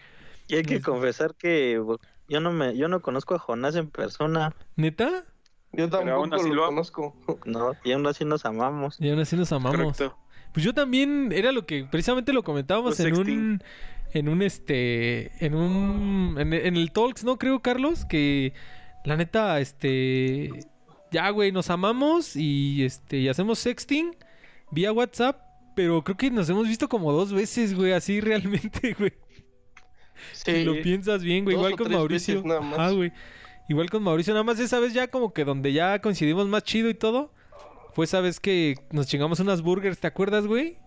Y hay que confesar que yo no me, yo no conozco a Jonás en persona, ¿Neta? Yo aún tampoco así lo, lo- conozco. (laughs) no, y aún así nos amamos. Y aún así nos amamos. Correcto. Pues yo también, era lo que precisamente lo comentábamos Los en un. En un este. En un. En, en el Talks, ¿no? Creo, Carlos, que la neta, este. Ya, güey, nos amamos y este. Y hacemos sexting vía WhatsApp. Pero creo que nos hemos visto como dos veces, güey, así realmente, (laughs) güey. Sí. Si lo piensas bien, güey. dos Igual o con tres Mauricio. veces nada más. Ah, güey. Igual con Mauricio. Nada más esa vez ya como que donde ya coincidimos más chido y todo. Fue esa vez que nos chingamos unas burgers, ¿te acuerdas, güey?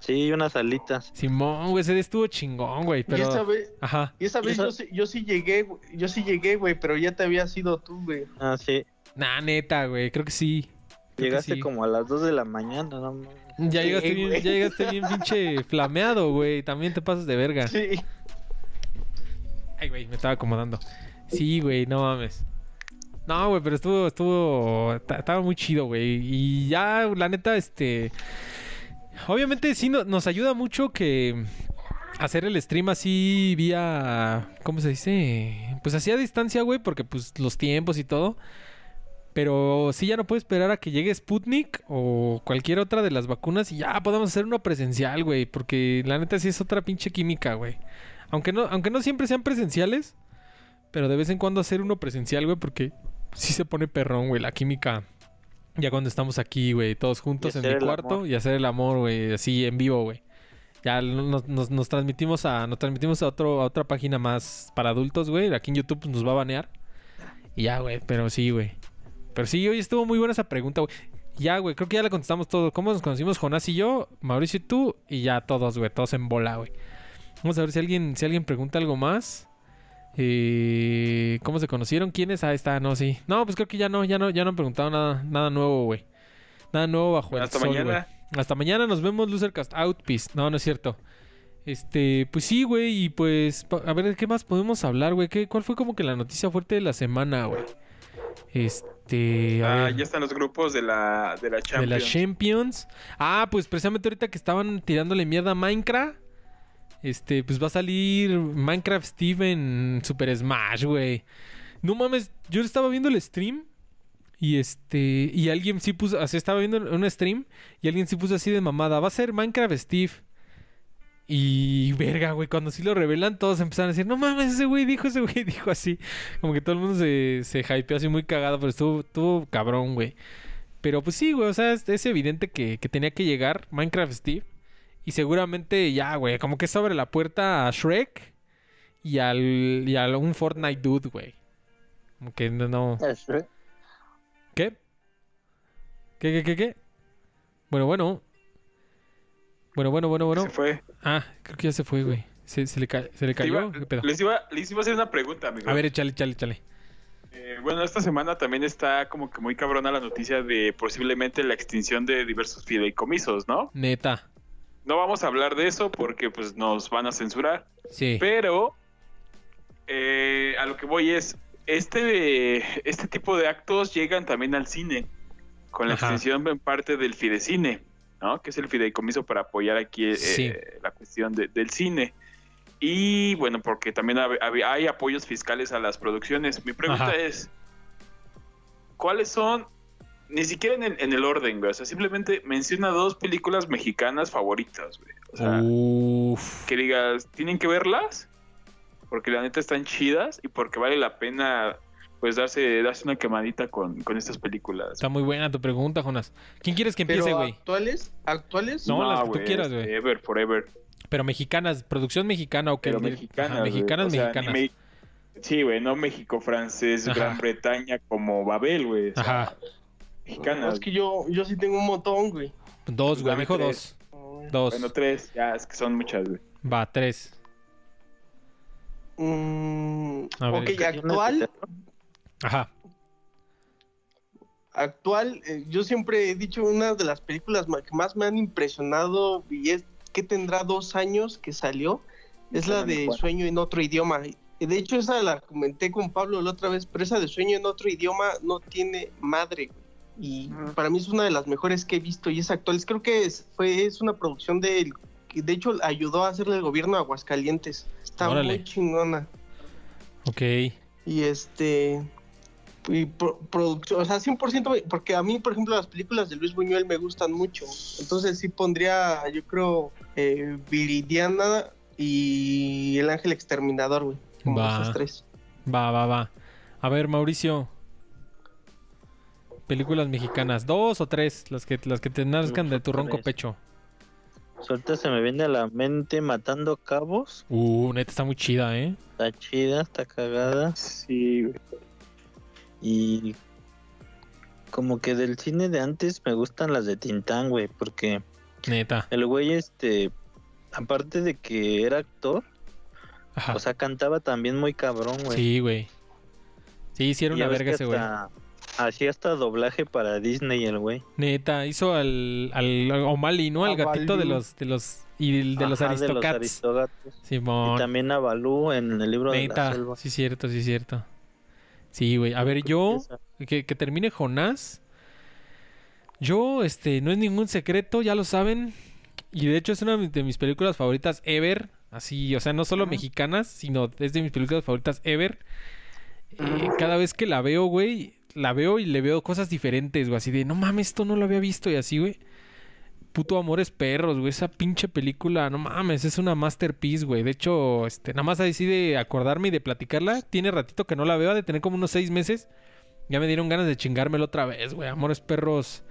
Sí, unas alitas. Simón, güey, ese día estuvo chingón, güey. Y Pero. esa vez, Ajá. y esa ¿Y vez esa- yo, sí, yo sí llegué, güey, yo sí llegué, güey, pero ya te había sido tú, güey. Ah, sí. Nah, neta, güey. Creo que sí. Creo que Llegaste sí. como a las 2 de la mañana, no mames. Ya Sí, llegaste bien, güey. ya llegaste bien pinche flameado, güey. También te pasas de verga. Sí. Ay, güey, me estaba acomodando. Sí, güey, no mames. No, güey, pero estuvo, estuvo, ta- estaba muy chido, güey. Y ya, la neta, este... Obviamente sí no- nos ayuda mucho que hacer el stream así vía, ¿cómo se dice? Pues así a distancia, güey, porque pues los tiempos y todo. Pero sí ya no puedo esperar a que llegue Sputnik o cualquier otra de las vacunas y ya podamos hacer uno presencial, güey. Porque la neta sí es otra pinche química, güey. Aunque no, aunque no siempre sean presenciales, pero de vez en cuando hacer uno presencial, güey, porque sí se pone perrón, güey, la química. Ya cuando estamos aquí, güey, todos juntos en mi cuarto amor. y hacer el amor, güey, así en vivo, güey. Ya nos, nos- nos transmitimos a nos transmitimos a otro a otra página más para adultos, güey. Aquí en YouTube pues, nos va a banear. Y ya, güey, pero sí, güey. Pero sí, hoy estuvo muy buena esa pregunta, güey. Ya, güey, creo que ya la contestamos todo. ¿Cómo nos conocimos Jonás y yo? Mauricio y tú y ya todos, güey, todos en bola, güey. Vamos a ver si alguien si alguien pregunta algo más. Eh, ¿Cómo se conocieron? ¿Quiénes? Ah, está, no, sí. No, pues creo que ya no, ya no, ya no han preguntado nada, nada nuevo, güey. Nada nuevo bajo el Hasta sol, mañana. Hasta mañana nos vemos, Losercast Outpiece. No, no es cierto. Este, pues sí, güey, y pues, a ver, ¿de qué más podemos hablar, güey? ¿Qué, ¿Cuál fue como que la noticia fuerte de la semana, güey? Este, Ah, ya están los grupos de la, de la de Champions. las Champions. Ah, pues precisamente ahorita que estaban tirándole mierda a Minecraft. Este, pues va a salir Minecraft Steve en Super Smash, güey. No mames, yo estaba viendo el stream y este, y alguien sí puso, así estaba viendo un stream y alguien sí puso así de mamada, va a ser Minecraft Steve. Y verga, güey, cuando sí lo revelan, todos empezaron a decir, no mames, ese güey dijo, ese güey (laughs) dijo así. Como que todo el mundo se, se hypeó así muy cagado, pero estuvo, estuvo cabrón, güey. Pero pues sí, güey, o sea, es, es evidente que, que tenía que llegar Minecraft Steve. Y seguramente ya, güey, como que se abre la puerta a Shrek y al, y a un Fortnite Dude, güey. Como que no, ¿Qué? ¿Qué, qué, qué, qué? Bueno, bueno. Bueno, bueno, bueno, bueno. Se fue. Ah, creo que ya se fue, güey. ¿Se, se le, ca- se le cayó? iba- ¿Qué pedo? les, iba, les iba a hacer una pregunta, amigo. A ver, échale, échale, échale. Eh, bueno, esta semana también está como que muy cabrona la noticia de posiblemente la extinción de diversos fideicomisos, ¿no? Neta. No vamos a hablar de eso porque pues nos van a censurar. Sí. Pero eh, a lo que voy es, este, este tipo de actos llegan también al cine, con la Ajá. extensión en parte del Fidecine, ¿no? Que es el fideicomiso para apoyar aquí eh, Sí. la cuestión de- del cine. Y bueno, porque también hay apoyos fiscales a las producciones. Mi pregunta Ajá. es, ¿cuáles son, ni siquiera en el, en el orden, güey? O sea, simplemente menciona dos películas mexicanas favoritas, güey. O sea, Uf. que digas, tienen que verlas porque la neta están chidas y porque vale la pena pues darse, darse una quemadita con, con estas películas. Está muy buena tu pregunta, Jonas. ¿Quién quieres que Pero empiece, güey? actuales, actuales, No, las que tú quieras, güey. Ever, forever. Pero mexicanas, producción mexicana o qué? Pero Ajá, mexicanas. mexicanas, O sea, mexicanas. me- Sí, güey, no México, francés, Ajá. Gran Bretaña como Babel, güey. o sea, Ajá. Mexicanas. es que yo, yo sí tengo un montón, güey. Dos, güey. Dijo dos. Dos. Bueno, tres, ya, es que son muchas, güey. Va, tres. Mm, A ver, ok, ¿qué actual, Ajá. actual, eh, yo siempre he dicho una de las películas que más me han impresionado y es que tendrá dos años que salió, es la de Sueño en otro idioma. De hecho, esa la comenté con Pablo la otra vez, pero esa de Sueño en otro idioma no tiene madre. Y para mí es una de las mejores que he visto y es actual. Creo que es, fue, es una producción de, de hecho, ayudó a hacerle el gobierno a Aguascalientes. Está muy chingona. Ok. Y este, y producción, o sea, 100%, porque a mí, por ejemplo, las películas de Luis Buñuel me gustan mucho. Entonces sí pondría, yo creo, eh, Viridiana y El Ángel Exterminador, güey. Va. tres. Va, va, va. A ver, Mauricio. Películas mexicanas, dos o tres, las que, las que te nazcan de tu ronco pecho. Suelta se me viene a la mente Matando Cabos. Uh, neta, está muy chida, ¿eh? Está chida, está cagada. Sí, güey. Y como que del cine de antes me gustan las de Tintán, güey, porque neta. El güey este aparte de que era actor, o sea, cantaba también muy cabrón, güey. Sí, güey. Sí, hicieron una verga ese güey. Hacía hasta doblaje para Disney el güey. Neta, hizo al, al O'Malley, ¿no? Al gatito de los de los y de los Aristocats. Simón. Y también a Balú en el libro de la selva. Sí, cierto, sí, cierto. Sí, güey. A ver, yo, que, termine Jonás. Yo, este, no es ningún secreto, ya lo saben. Y de hecho es una de mis películas favoritas ever. Así, o sea, no solo mexicanas, sino es de mis películas favoritas ever. Eh, cada vez que la veo, güey, la veo y le veo cosas diferentes, güey. Así de, no mames, esto no lo había visto y así, güey puto Amores Perros, güey. Esa pinche película, no mames, es una masterpiece, güey. De hecho, este, nada más así de acordarme y de platicarla. Tiene ratito que no la veo, de tener como unos seis meses. Ya me dieron ganas de chingármelo otra vez, güey. Amores Perros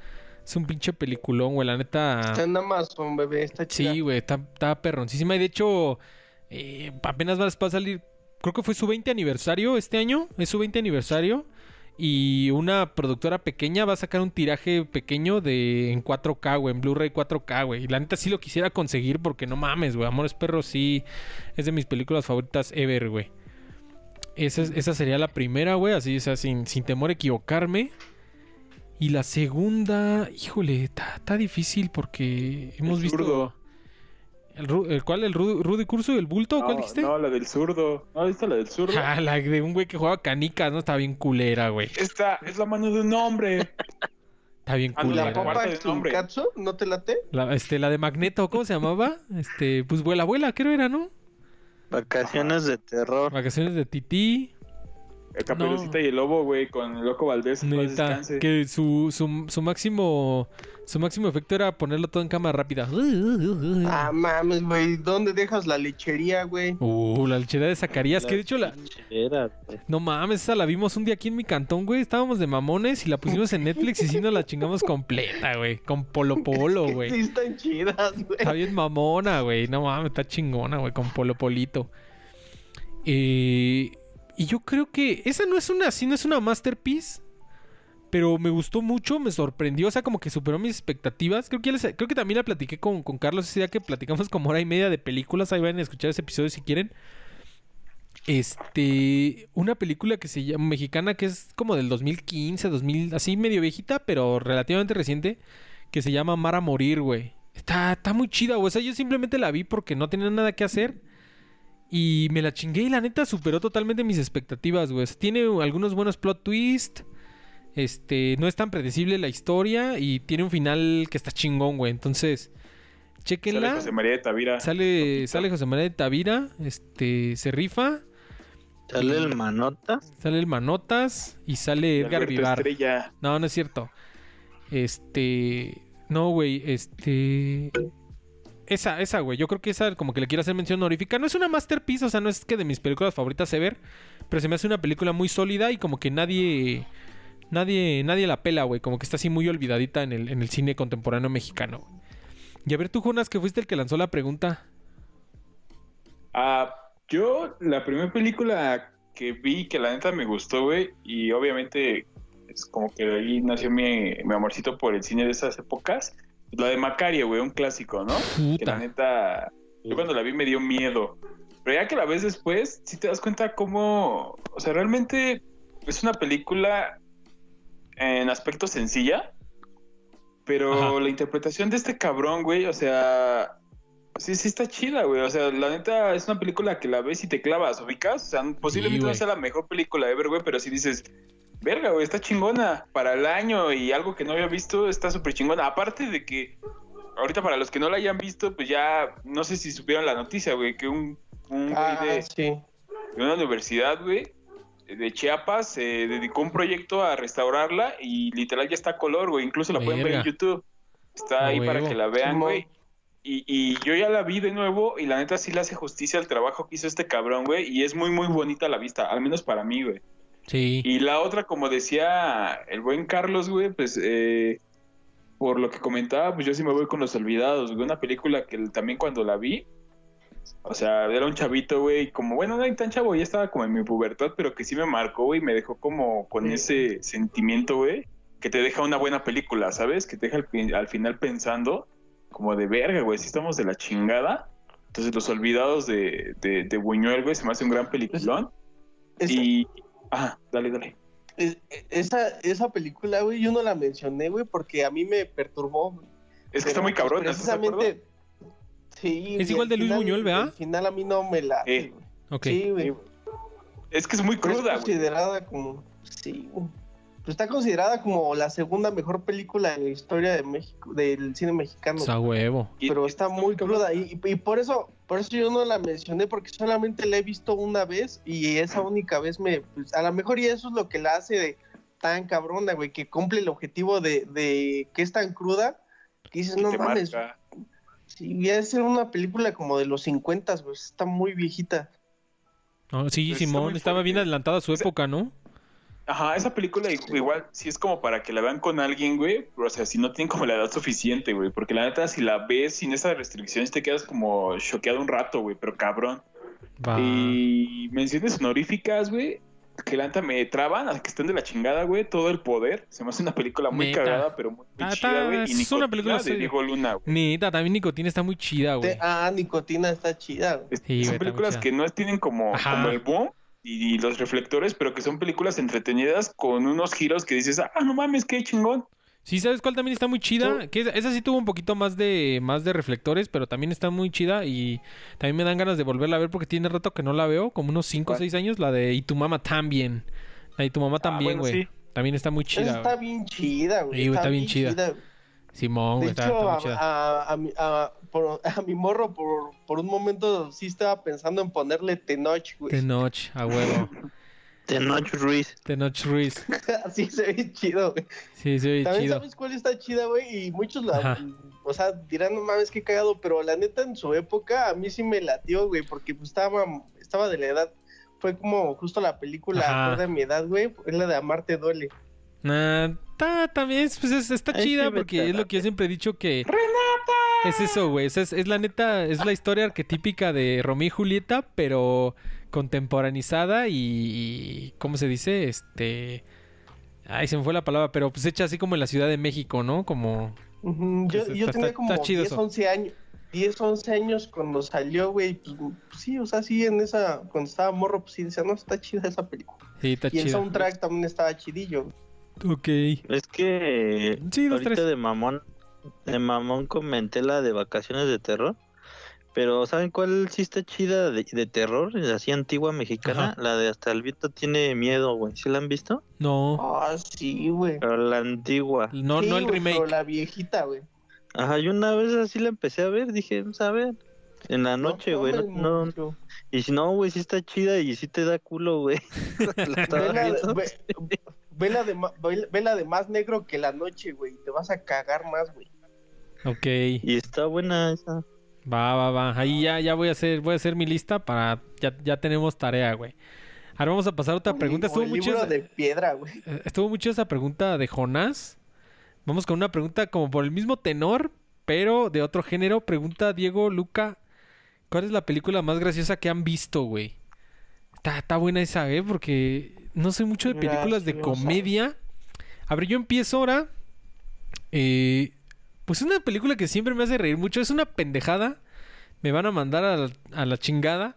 es un pinche peliculón, güey. La neta. Está en Amazon, bebé. Está chida. Sí, güey. Está, está perroncísima. Y de hecho, eh, apenas va a salir. Creo que fue su 20 aniversario este año. Es su 20 aniversario y una productora pequeña va a sacar un tiraje pequeño de en 4K, güey, en Blu-ray 4K, güey. Y la neta sí lo quisiera conseguir porque no mames, güey. Amores Perros sí es de mis películas favoritas ever, güey. Esa, esa sería la primera, güey, así, o sea, sin, sin temor a equivocarme. Y la segunda, híjole, está difícil porque hemos visto... ¿El, cuál? ¿El Rudy Curso? ¿El bulto? ¿Cuál dijiste? No, la del zurdo. ¿No viste la del zurdo? Ah, la de un güey que juega canicas, ¿no? Está bien culera, güey. Esta es la mano de un hombre. Está bien ah, culera. ¿La papa Katsu? ¿No te late? La, este, la de Magneto, ¿cómo se llamaba? Este, pues vuela, vuela, creo era, ¿no? Vacaciones de terror. Vacaciones de tití. El Caperucita y el Lobo, güey, con el Loco Valdés. Neta, que su, su, su máximo su máximo efecto era ponerlo todo en cámara rápida. Ah, mames, güey. ¿Dónde dejas la lechería, güey? Uh, la lechería de Zacarías. que de hecho la... no mames, esa la vimos un día aquí en mi cantón, güey. Estábamos de mamones y la pusimos en Netflix y sí nos la chingamos completa, güey. Con Polo Polo, (laughs) güey. sí, están chidas, güey. Está bien mamona, güey. No mames, está chingona, güey. Con Polo Polito. Eh... Y yo creo que esa no es una, sí no es una masterpiece, pero me gustó mucho, me sorprendió, o sea, como que superó mis expectativas. Creo que, creo que también la platiqué con, Carlos ese día que platicamos como hora y media de películas. Ahí van a escuchar ese episodio si quieren. Este, una película que se llama mexicana que es como del 2015, 2000, así medio viejita, pero relativamente reciente, que se llama Mar a Morir, güey. Está, está muy chida, güey. O sea, yo simplemente la vi porque no tenía nada que hacer. Y me la chingué y la neta superó totalmente mis expectativas, güey. Tiene algunos buenos plot twists. Este, no es tan predecible la historia y tiene un final que está chingón, güey. Entonces, chequenla. Sale José María de Tavira. Sale, sale José María de Tavira, este, se rifa. Sale el Manotas. Sale el Manotas y sale Edgar Vivar. No, no es cierto. Este, no, güey, este esa, esa, güey. Yo creo que esa, como que le quiero hacer mención honorífica. No es una masterpiece, o sea, no es que de mis películas favoritas ever. Pero se me hace una película muy sólida y como que nadie. Nadie, nadie la pela, güey. Como que está así muy olvidadita en el, en el cine contemporáneo mexicano. Y a ver, tú, Jonas, que fuiste el que lanzó la pregunta. Ah, yo, la primera película que vi que la neta me gustó, güey. Y obviamente es como que ahí nació mi, mi amorcito por el cine de esas épocas la de Macario, güey, un clásico, ¿no? Que la neta, yo cuando la vi me dio miedo. Pero ya que la ves después, sí te das cuenta cómo, o sea, realmente es una película en aspecto sencilla. Pero Ajá. la interpretación de este cabrón, güey, o sea, sí, sí está chida, güey. O sea, la neta es una película que la ves y te clavas, ubicas. O sea, posiblemente no sea la mejor película ever, güey, pero si dices, verga, güey, está chingona. Para el año y algo que no había visto, está súper chingona. Aparte de que, ahorita para los que no la hayan visto, pues ya, no sé si supieron la noticia, güey, que un, un güey Ah, de, sí. de una universidad, güey, de Chiapas, se dedicó un proyecto a restaurarla y literal ya está a color, güey. Incluso la pueden ver en. YouTube. Está ahí para que la vean, güey. Y, y yo ya la vi de nuevo y la neta sí le hace justicia al trabajo que hizo este cabrón, güey. Y es muy, muy bonita la vista, al menos para mí, güey. Sí. Y la otra, como decía el buen Carlos, güey, pues eh, por lo que comentaba, pues yo sí me voy con Los Olvidados, güey. Una película que también cuando la vi, o sea, era un chavito, güey, como, bueno, no hay tan chavo, ya estaba como en mi pubertad, pero que sí me marcó, güey, me dejó como con Sí. ese sentimiento, güey, que te deja una buena película, ¿sabes? Que te deja al, fin- al final pensando, como de verga, güey, si estamos de la chingada. Entonces, Los Olvidados de, de, de Buñuel, güey, se me hace un gran peliculón. Esa, Y... Ah, dale, dale. es- esa, esa película, güey, yo no la mencioné, güey, porque a mí me perturbó. güey. Es que está muy cabrón. Precisamente. Sí. Es igual al de Luis final- Buñuel, ¿verdad? Al final a mí no me la. Eh, Ok. Sí, güey. Es que es muy es cruda, güey. considerada como. Sí, güey. Pues está considerada como la segunda mejor película en la historia de México, del cine mexicano. A huevo. Pero está muy cruda y, y por eso por eso yo no la mencioné porque solamente la he visto una vez y esa única vez me pues, a lo mejor y eso es lo que la hace de tan cabrona güey que cumple el objetivo de, de que es tan cruda que dices que no mames marca. si voy a ser una película como de los 50 pues está muy viejita sí, Pues está Simón estaba bien adelantada a su O sea, época, ¿no? Ajá, esa película igual sí es como para que la vean con alguien, güey. O sea, si no tienen como la edad suficiente, güey. Porque la neta, si la ves sin esas restricciones, te quedas como choqueado un rato, güey. Pero cabrón. Va. Y menciones honoríficas, güey. Que la neta me traban a que estén de la chingada, güey. Todo el poder. Se me hace una película muy Neta. cagada, pero muy, muy Ah, chida, güey. Y es una Nicotina película de seria. Diego Luna, güey. Neta, también Nicotina está muy chida, güey. Te- ah nicotina está chida güey. Es- Sí, güey, está son películas chida. que no tienen como, Ajá. como el boom y, y los reflectores, pero que son películas entretenidas con unos giros que dices, ah, no mames, qué chingón. Sí, ¿sabes cuál también está muy chida? Sí. Que esa, esa sí tuvo un poquito más de más de reflectores, pero también está muy chida y también me dan ganas de volverla a ver porque tiene rato que no la veo, como unos 5 o ¿Cuál? 6 años, la de Y tu mamá también. La de Y tu mamá también, bueno, güey. sí. También está muy Esa chida. está güey. bien chida güey Sí, está bien chida. güey. Simón, De güey, está, hecho, está muy a, a- a por- (laughs) a mi morro, por, por un momento sí estaba pensando en ponerle Tenoch, güey. Tenoch, a huevo. (laughs) Tenoch Ruiz. Tenoch Ruiz. (laughs) Así se ve chido, güey. Sí, se ve También chido. sabes cuál está chida, güey, y muchos la, Ajá. o sea, dirán, no mames, qué cagado, pero la neta en su época a mí sí me latió, güey, porque pues estaba, estaba de la edad, fue como justo la película a mi edad, güey, es la de Amarte duele. Nah, ta- también es- pues es- está Ay, chida sí, porque es lo que yo siempre he dicho que... Es eso, güey. Es, es- es la neta, es la historia arquetípica de Romeo y Julieta, pero contemporanizada y, y- ¿cómo se dice? Este... Ay, se me fue la palabra, pero pues hecha así como en la Ciudad de México, ¿no? Como... Yo, Está- yo está- tenía como chido 10, eso. 11 años. 10, 11 años cuando salió, güey, pues, pues, sí, o sea, sí, en esa, cuando estaba morro, pues sí, decía, no, está chida esa película. Sí, está y el chida. soundtrack también estaba chidillo. Ok. Es que Sí, dos, ahorita tres. de mamón, de mamón comenté la de vacaciones de terror. Pero ¿saben cuál sí está chida de, de terror? Así antigua mexicana. Ajá. La de Hasta el viento tiene miedo, güey. ¿Sí la han visto? No, Ah, sí, güey. Pero la antigua. no, Sí, no el remake. pero la viejita, güey. Ajá, y una vez así la empecé a ver. Dije, vamos a ver. En la noche, güey. No, no- y si no, güey, sí está chida y sí te da culo, güey. (laughs) Vela, de, ma- ve- vela de más negro que la noche, güey. Te vas a cagar más, güey. Ok. Y está buena esa. Va, va, va. Ahí ya, ya voy a hacer, voy a hacer mi lista para... Ya, ya tenemos tarea, güey. Ahora vamos a pasar a otra pregunta. Estuvo el muy libro de piedra, güey. Eh, Estuvo mucho esa pregunta de Jonás. Vamos con una pregunta como por el mismo tenor, pero de otro género. Pregunta Diego Luca, ¿cuál es la película más graciosa que han visto, güey? Está, está buena esa, ¿eh? Porque no sé mucho de películas de comedia. A ver, yo empiezo ahora. Eh, pues una película que siempre me hace reír mucho. Es una pendejada. Me van a mandar a la, a la chingada.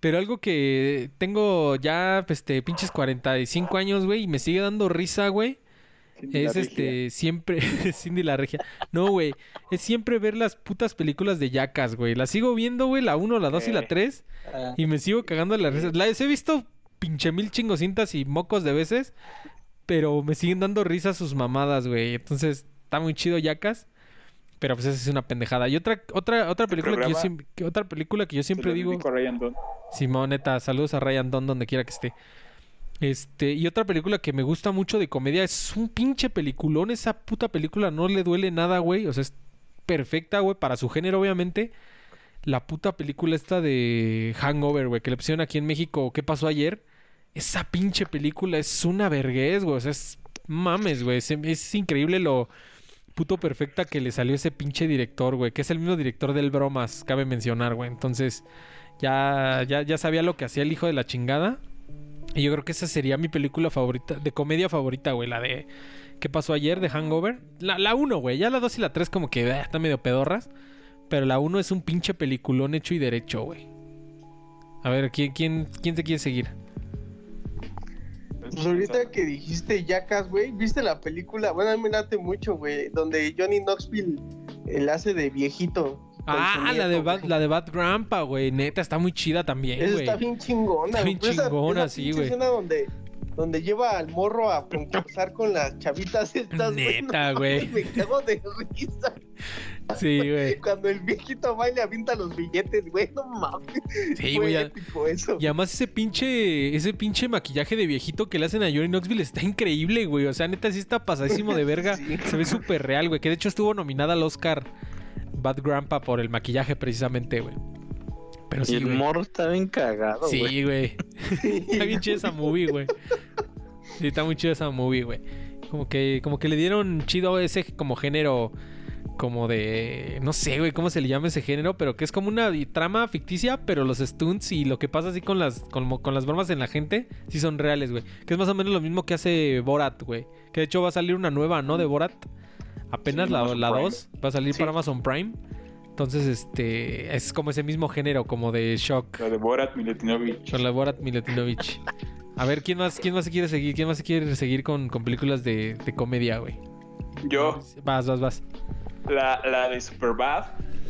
Pero algo que tengo ya, pues, este, pinches 45 años, güey, y me sigue dando risa, güey. Es este, siempre, (laughs) Cindy la regia. No, güey, es siempre ver las putas películas de Yacas, güey. Las sigo viendo, güey, la 1, la 2 y la 3. Ah. Y me sigo cagando de las risas. Las he visto pinche mil chingocientas y mocos de veces. Pero me siguen dando risas sus mamadas, güey. Entonces, está muy chido Yacas. Pero pues esa es una pendejada. Y otra, otra, otra película que yo siempre, otra película que yo siempre digo. Simón, neta, saludos a Ryan Don donde quiera que esté. Este, y otra película que me gusta mucho de comedia es un pinche peliculón. Esa puta película no le duele nada, güey. O sea, es perfecta, güey, para su género, obviamente. La puta película esta de Hangover, güey, que le pusieron aquí en México, ¿qué pasó ayer? Esa pinche película es una vergüenza, güey. O sea, es mames, güey. Es, increíble lo puto perfecta que le salió ese pinche director, güey. Que es el mismo director del Bromas, cabe mencionar, güey. Entonces, ya, ya, ya sabía lo que hacía el hijo de la chingada. Y yo creo que esa sería mi película favorita, de comedia favorita, güey. La de ¿Qué pasó ayer? de Hangover. La 1, güey. Ya la 2 y la 3 como que eh, están medio pedorras. Pero la 1 es un pinche peliculón hecho y derecho, güey. A ver, ¿quién, quién, quién te quiere seguir? Pues ahorita que dijiste Jackass, güey, ¿viste la película? Bueno, a mí me late mucho, güey, donde Johnny Knoxville el hace de viejito. Ah, la de, Bad, la de Bad Grandpa, güey. Neta, está muy chida también, güey. Está bien chingona. Está bien chingona, sí, güey. escena donde, donde lleva al morro a concursar con las chavitas estas, Neta, güey. Me cago de risa. Sí, güey. Cuando el viejito va y le avienta los billetes, güey, no mames. Sí, güey. Y además ese pinche, ese pinche maquillaje de viejito que le hacen a Johnny Knoxville está increíble, güey. O sea, neta, sí está pasadísimo de verga. (laughs) Se ve súper real, güey. Que de hecho estuvo nominada al Oscar Bad Grandpa por el maquillaje precisamente, güey. Pero sí, y el morro está bien cagado, güey. Sí, güey. (laughs) está bien chido esa movie, güey. Sí, está muy chido esa movie, güey. Como que, como que le dieron chido ese como género como de no sé, güey, cómo se le llama ese género, pero que es como una trama ficticia, pero los stunts y lo que pasa así con las con, con las bromas en la gente sí son reales, güey. Que es más o menos lo mismo que hace Borat, güey. Que de hecho va a salir una nueva, ¿no? De Borat. Apenas la 2 va a salir para Amazon Prime. Entonces, este es como ese mismo género, como de shock. La de Borat Miletinovich. Con la de Borat Miletinovich. A ver, ¿quién más, quién más se quiere seguir? ¿Quién más se quiere seguir con, con películas de, de comedia, güey? Yo. Vas, vas, vas. La, la de Superbad.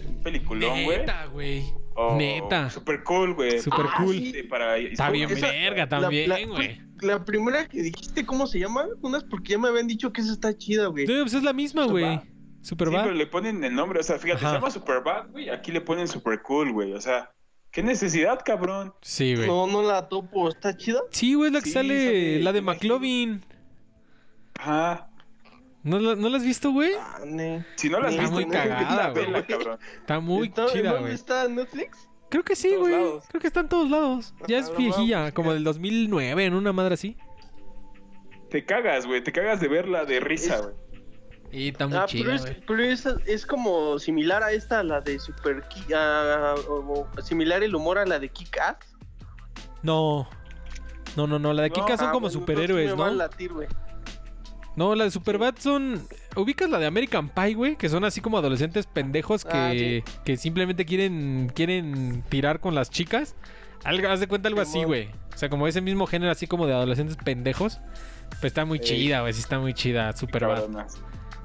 Un peliculón, güey. Neta, güey. Oh, Neta. Super cool, güey. Super ah, cool. Está bien verga también, güey. La, primera que dijiste, ¿cómo se llama? Unas porque ya me habían dicho que esa está chida, güey. pues es la misma, güey. Superbad. Sí, pero le ponen el nombre, o sea, fíjate, se llama Superbad, güey. Aquí le ponen Super Cool, güey. O sea, ¿qué necesidad, cabrón? Sí, güey. No, no la topo, ¿está chida? Sí, güey, la que sale, la de McLovin. Ajá. ¿No, ¿No la has visto, güey? Ah, si no la has visto, muy cagada, güey. Está muy ¿Está, chida, güey. ¿Está en Netflix? Creo que sí, güey. Creo que está en todos lados. Ya es viejilla, como del 2009, en una madre así. Te cagas, güey. Te cagas de verla de risa, güey. Y está muy ah, chida, pero, es, pero es, como similar a esta, la de Super uh, similar el humor a la de Kick-Ass. No. No, no, no. La de Kick-Ass son como superhéroes, ¿no? Latir, no, la de Superbad son. ¿Ubicas la de American Pie, güey? Que son así como adolescentes pendejos que, ah, que simplemente quieren, quieren tirar con las chicas. Algo, haz de cuenta algo así, güey. O sea, como ese mismo género así como de adolescentes pendejos. Pues está muy chida, güey. Sí está muy chida, Superbad.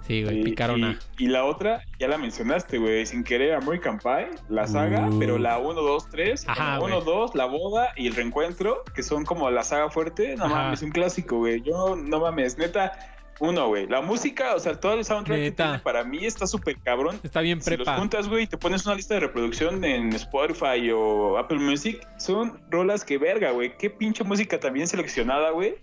Sí, güey, picarona. Y, la otra, ya la mencionaste, güey, sin querer American Pie, la saga, uh. pero la 1, 2, 3, 1, 2, la boda y el reencuentro, que son como la saga fuerte, no mames, un clásico, güey. Yo, no mames, neta, uno, güey. La música, o sea, todo el soundtrack para mí está súper cabrón. Está bien prepa. Si los juntas, güey, te pones una lista de reproducción en Spotify o Apple Music, son rolas que verga, güey. Qué pinche música también seleccionada, güey.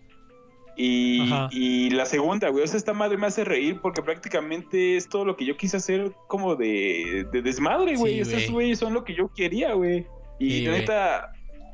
Y, y, la segunda, güey, o sea, esta madre me hace reír porque prácticamente es todo lo que yo quise hacer como de, de desmadre, güey. Estos güeyes son lo que yo quería, güey. Y neta,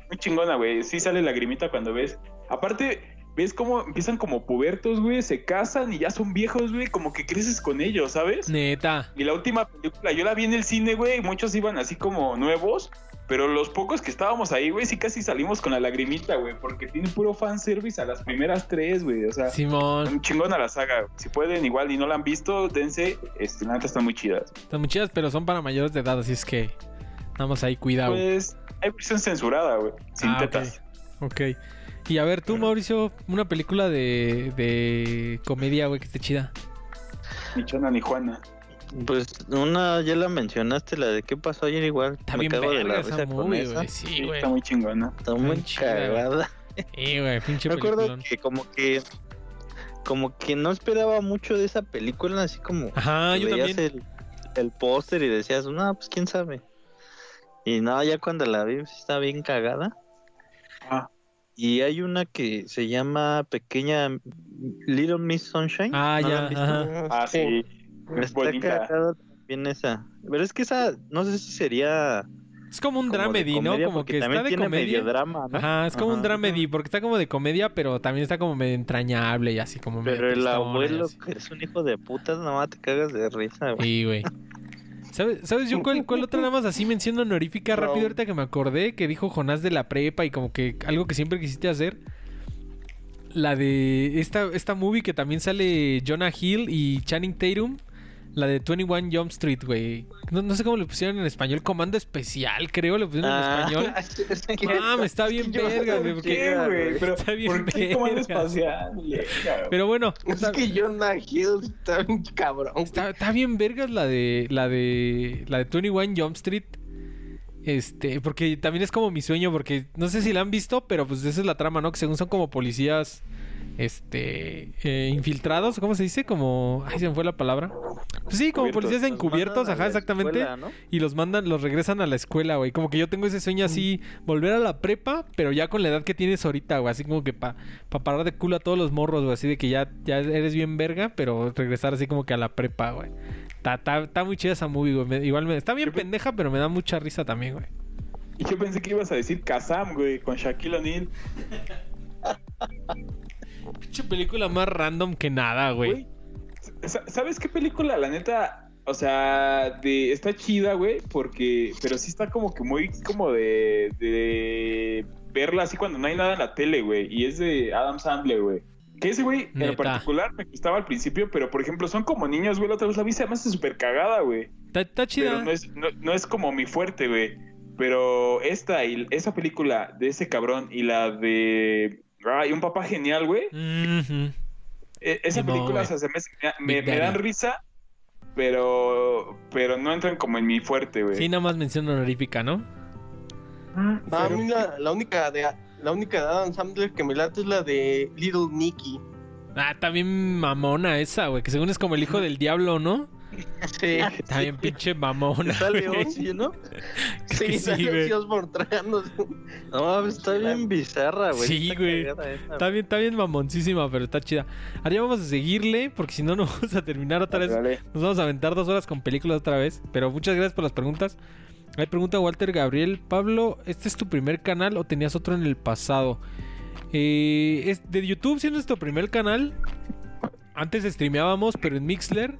muy chingona, güey. Sí sale lagrimita cuando ves. Aparte, ves cómo empiezan como pubertos, güey, se casan y ya son viejos, güey, como que creces con ellos, ¿sabes? Neta. Y la última película, yo la vi en el cine, güey, muchos iban así como nuevos, pero los pocos que estábamos ahí, güey, sí casi salimos con la lagrimita, güey, porque tiene puro fanservice a las primeras tres, güey, o sea, Simón. un chingón a la saga. Si pueden, igual y no la han visto, dense, este, la neta están muy chidas. Están muy chidas, pero son para mayores de edad, así es que vamos ahí, cuidado. Pues hay versión censurada, güey, sin ah, tetas. ok. Y a ver, tú, Mauricio, una película de, de comedia, güey, que esté chida. Ni Chona ni Juana. Pues una ya la mencionaste, la de qué pasó ayer igual. Está me bien cago de la esa risa con movie, esa. güey. Sí, güey. Está muy chingona. Está muy cagada. Sí, güey, pinche Me acuerdo peliculón. que como que como que no esperaba mucho de esa película, así como Ajá, yo veías también. el, el póster y decías, no, pues quién sabe. Y no, ya cuando la vi, pues, está bien cagada. Y hay una que se llama Pequeña Little Miss Sunshine. Ah, ¿No ya, ajá. Ah, sí. Es bonita. también esa. Pero es que esa, no sé si sería. Es como un como dramedy, ¿no? Como que está de comedia. medio drama, ¿no? Ajá, es como un Ajá. dramedy, porque está como de comedia, pero también está como medio entrañable y así como medio Pero el abuelo, que es un hijo de putas, nomás te cagas de risa, güey. Sí, güey. ¿Sabes, ¿Sabes yo cuál, cuál otra nada más así mención honorífica No. rápido ahorita que me acordé? Que dijo Jonás de la prepa y como que algo que siempre quisiste hacer. La de esta, esta movie que también sale Jonah Hill y Channing Tatum. La de 21 Jump Street, güey. No, no sé cómo le pusieron en español. Comando especial, creo, le pusieron Ah. en español. (laughs) Es que- Ah, me está bien (laughs) verga, güey. ¿por porque- ¿Qué, güey? (laughs) Pero, Está bien ¿por qué comando verga. espacial? Verga, güey. Pero bueno, Es está, que Jonah Hill está bien cabrón. está, está bien vergas la de la de la de 21 Jump Street. Este, porque también es como mi sueño, porque no sé si la han visto, pero pues esa es la trama, ¿no? Que según son como policías, este, eh, infiltrados, ¿cómo se dice? Como, ay, se me fue la palabra. Pues sí, como policías encubiertos, ajá, exactamente. escuela, ¿no? Y los mandan, los regresan a la escuela, güey. Como que yo tengo ese sueño así, volver a la prepa, pero ya con la edad que tienes ahorita, güey. Así como que para pa parar de culo a todos los morros, güey. Así de que ya, ya eres bien verga, pero regresar así como que a la prepa, güey. Está, muy chida esa movie, güey. Igual me, está bien pendeja, pero me da mucha risa también, güey. Y yo pensé que ibas a decir Kazam, güey, con Shaquille O'Neal. Pinche película más random que nada, güey. Güey, sa- ¿sabes qué película, la neta? O sea, de, está chida, güey, porque, pero sí está como que muy como de, de verla así cuando no hay nada en la tele, güey. Y es de Adam Sandler, güey. Que ese güey en particular me gustaba al principio, pero por ejemplo son como niños, güey. La otra vez la vi, me hace súper cagada, güey. Está, está chida. Pero no es, no, no es como mi fuerte, güey. Pero esta y esa película de ese cabrón y la de... Ay, un papá genial, güey. Ujú. E- Esa No, película güey. o sea, se me, me, me dan risa, pero pero no entran como en mi fuerte, güey. Sí, nada más mención honorífica, ¿no? Mm, No, a pero- mí la, la única de la única de Adam Sandler que me late es la de Little Nicky. Ah, está bien mamona esa, güey. Que según es como el hijo del diablo, ¿no? Sí, (laughs) Está bien pinche mamona. Güey. Ozzy, ¿no? (laughs) sí, sí, Osbourne tragándose. No, está bien bizarra, güey. Sí, está güey. Está bien, está bien mamoncísima, pero está chida. Ahora ya vamos a seguirle, porque si no, no (laughs) vamos a terminar otra vez. Nos vamos a aventar dos horas con películas otra vez. Pero muchas gracias por las preguntas. Hay pregunta Walter Gabriel. Pablo, ¿este es tu primer canal o tenías otro en el pasado? Eh, es de YouTube, siendo nuestro primer canal. Antes streameábamos, pero en Mixler.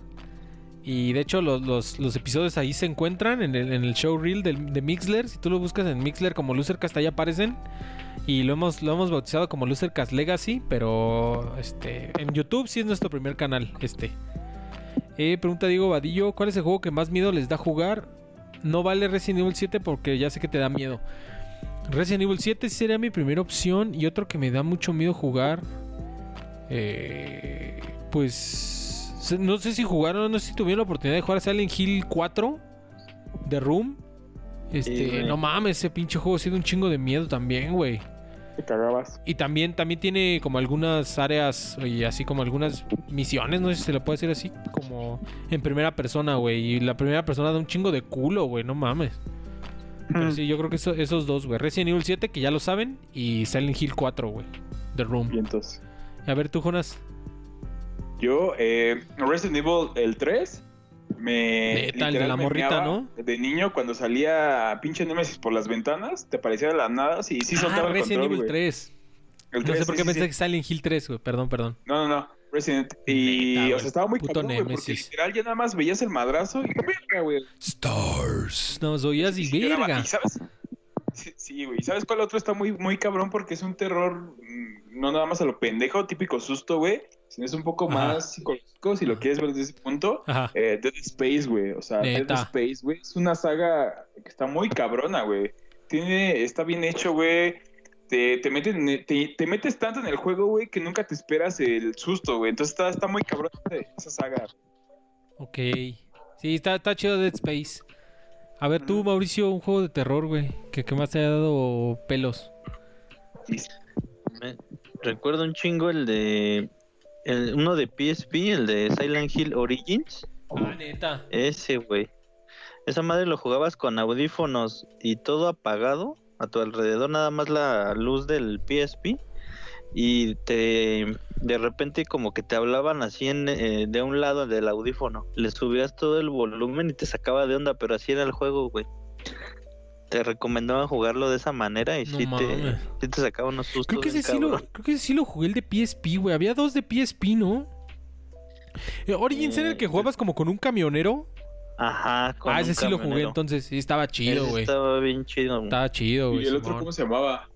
Y de hecho, los, los- episodios ahí se encuentran en el, en el show reel del- de, Mixler. Si tú lo buscas en Mixler como Losercast, ahí aparecen. Y lo hemos, lo hemos bautizado como Losercast Legacy. Pero este en YouTube sí es nuestro primer canal. Este. Eh, pregunta Diego Vadillo: ¿Cuál es el juego que más miedo les da jugar? No vale Resident Evil 7 porque ya sé que te da miedo. Resident Evil 7 sí sería mi primera opción. Y otro que me da mucho miedo jugar. eh, pues. No sé si jugaron, no sé si tuvieron la oportunidad de jugar Silent Hill 4 de Room. Este, Sí, no mames, ese pinche juego ha sido un chingo de miedo también, güey. Te cagabas. Y también, también tiene como algunas áreas y así como algunas misiones, no sé si se le puede decir así, como en primera persona, güey. Y la primera persona da un chingo de culo, güey, no mames. Pero sí, yo creo que eso- esos dos, güey. Resident Evil 7, que ya lo saben, y Silent Hill 4, güey. The Room. Vientos. A ver, tú, Jonas. Yo, eh, Resident Evil el 3, me. Neta, el de la morrita, ¿no? De niño, cuando salía pinche Nemesis por las ventanas, te parecía de la nada y sí ah, soltaba el Resident control, Evil güey. 3. El No sé 3, por sí, qué sí, pensé sí. que Silent Hill 3, güey. Perdón, perdón. No, no, no. Resident. Y, Neta, o sea, estaba muy Puto cabrón, güey, porque literal ya nada más veías el madrazo y verga, güey. Stars. No, oías y Sí, lloraba. verga. ¿Y sabes? Sí, Sí, güey. ¿Sabes cuál otro está muy, muy cabrón? Porque es un terror, mm, no nada más a lo pendejo, típico susto, güey. Sino es un poco Ajá. más psicológico, si lo quieres ver desde ese punto. Eh, Dead Space, güey. O sea, Neta. Dead Space, güey. Es una saga que está muy cabrona, güey. Tiene, está bien hecho, güey. te, te, te, metes tanto en el juego, güey, que nunca te esperas el susto, güey. Entonces está, está muy cabrón esa saga. Ok. Sí, está, está chido Dead Space. A ver, tú, Mauricio, un juego de terror, güey, que, que más te haya dado pelos. recuerdo un chingo el de. El, uno de PSP, el de Silent Hill Origins. Ah, neta. Ese, güey. Esa madre lo jugabas con audífonos y todo apagado a tu alrededor, nada más la luz del PSP y te de repente como que te hablaban así en, eh, de un lado del audífono. Le subías todo el volumen y te sacaba de onda, pero así era el juego, güey. Te recomendaban jugarlo de esa manera y sí, te, te, sacaba unos sustos. Creo que, ese sí lo, creo que ese sí lo jugué el de PSP, güey. Había dos de PSP, ¿no? Eh, Origins era el que eh, jugabas como con un camionero. Ajá, con Ah, ese sí lo jugué entonces. Sí, estaba chido, güey. Estaba bien chido. Estaba chido, güey. ¿Y el otro cómo se llamaba?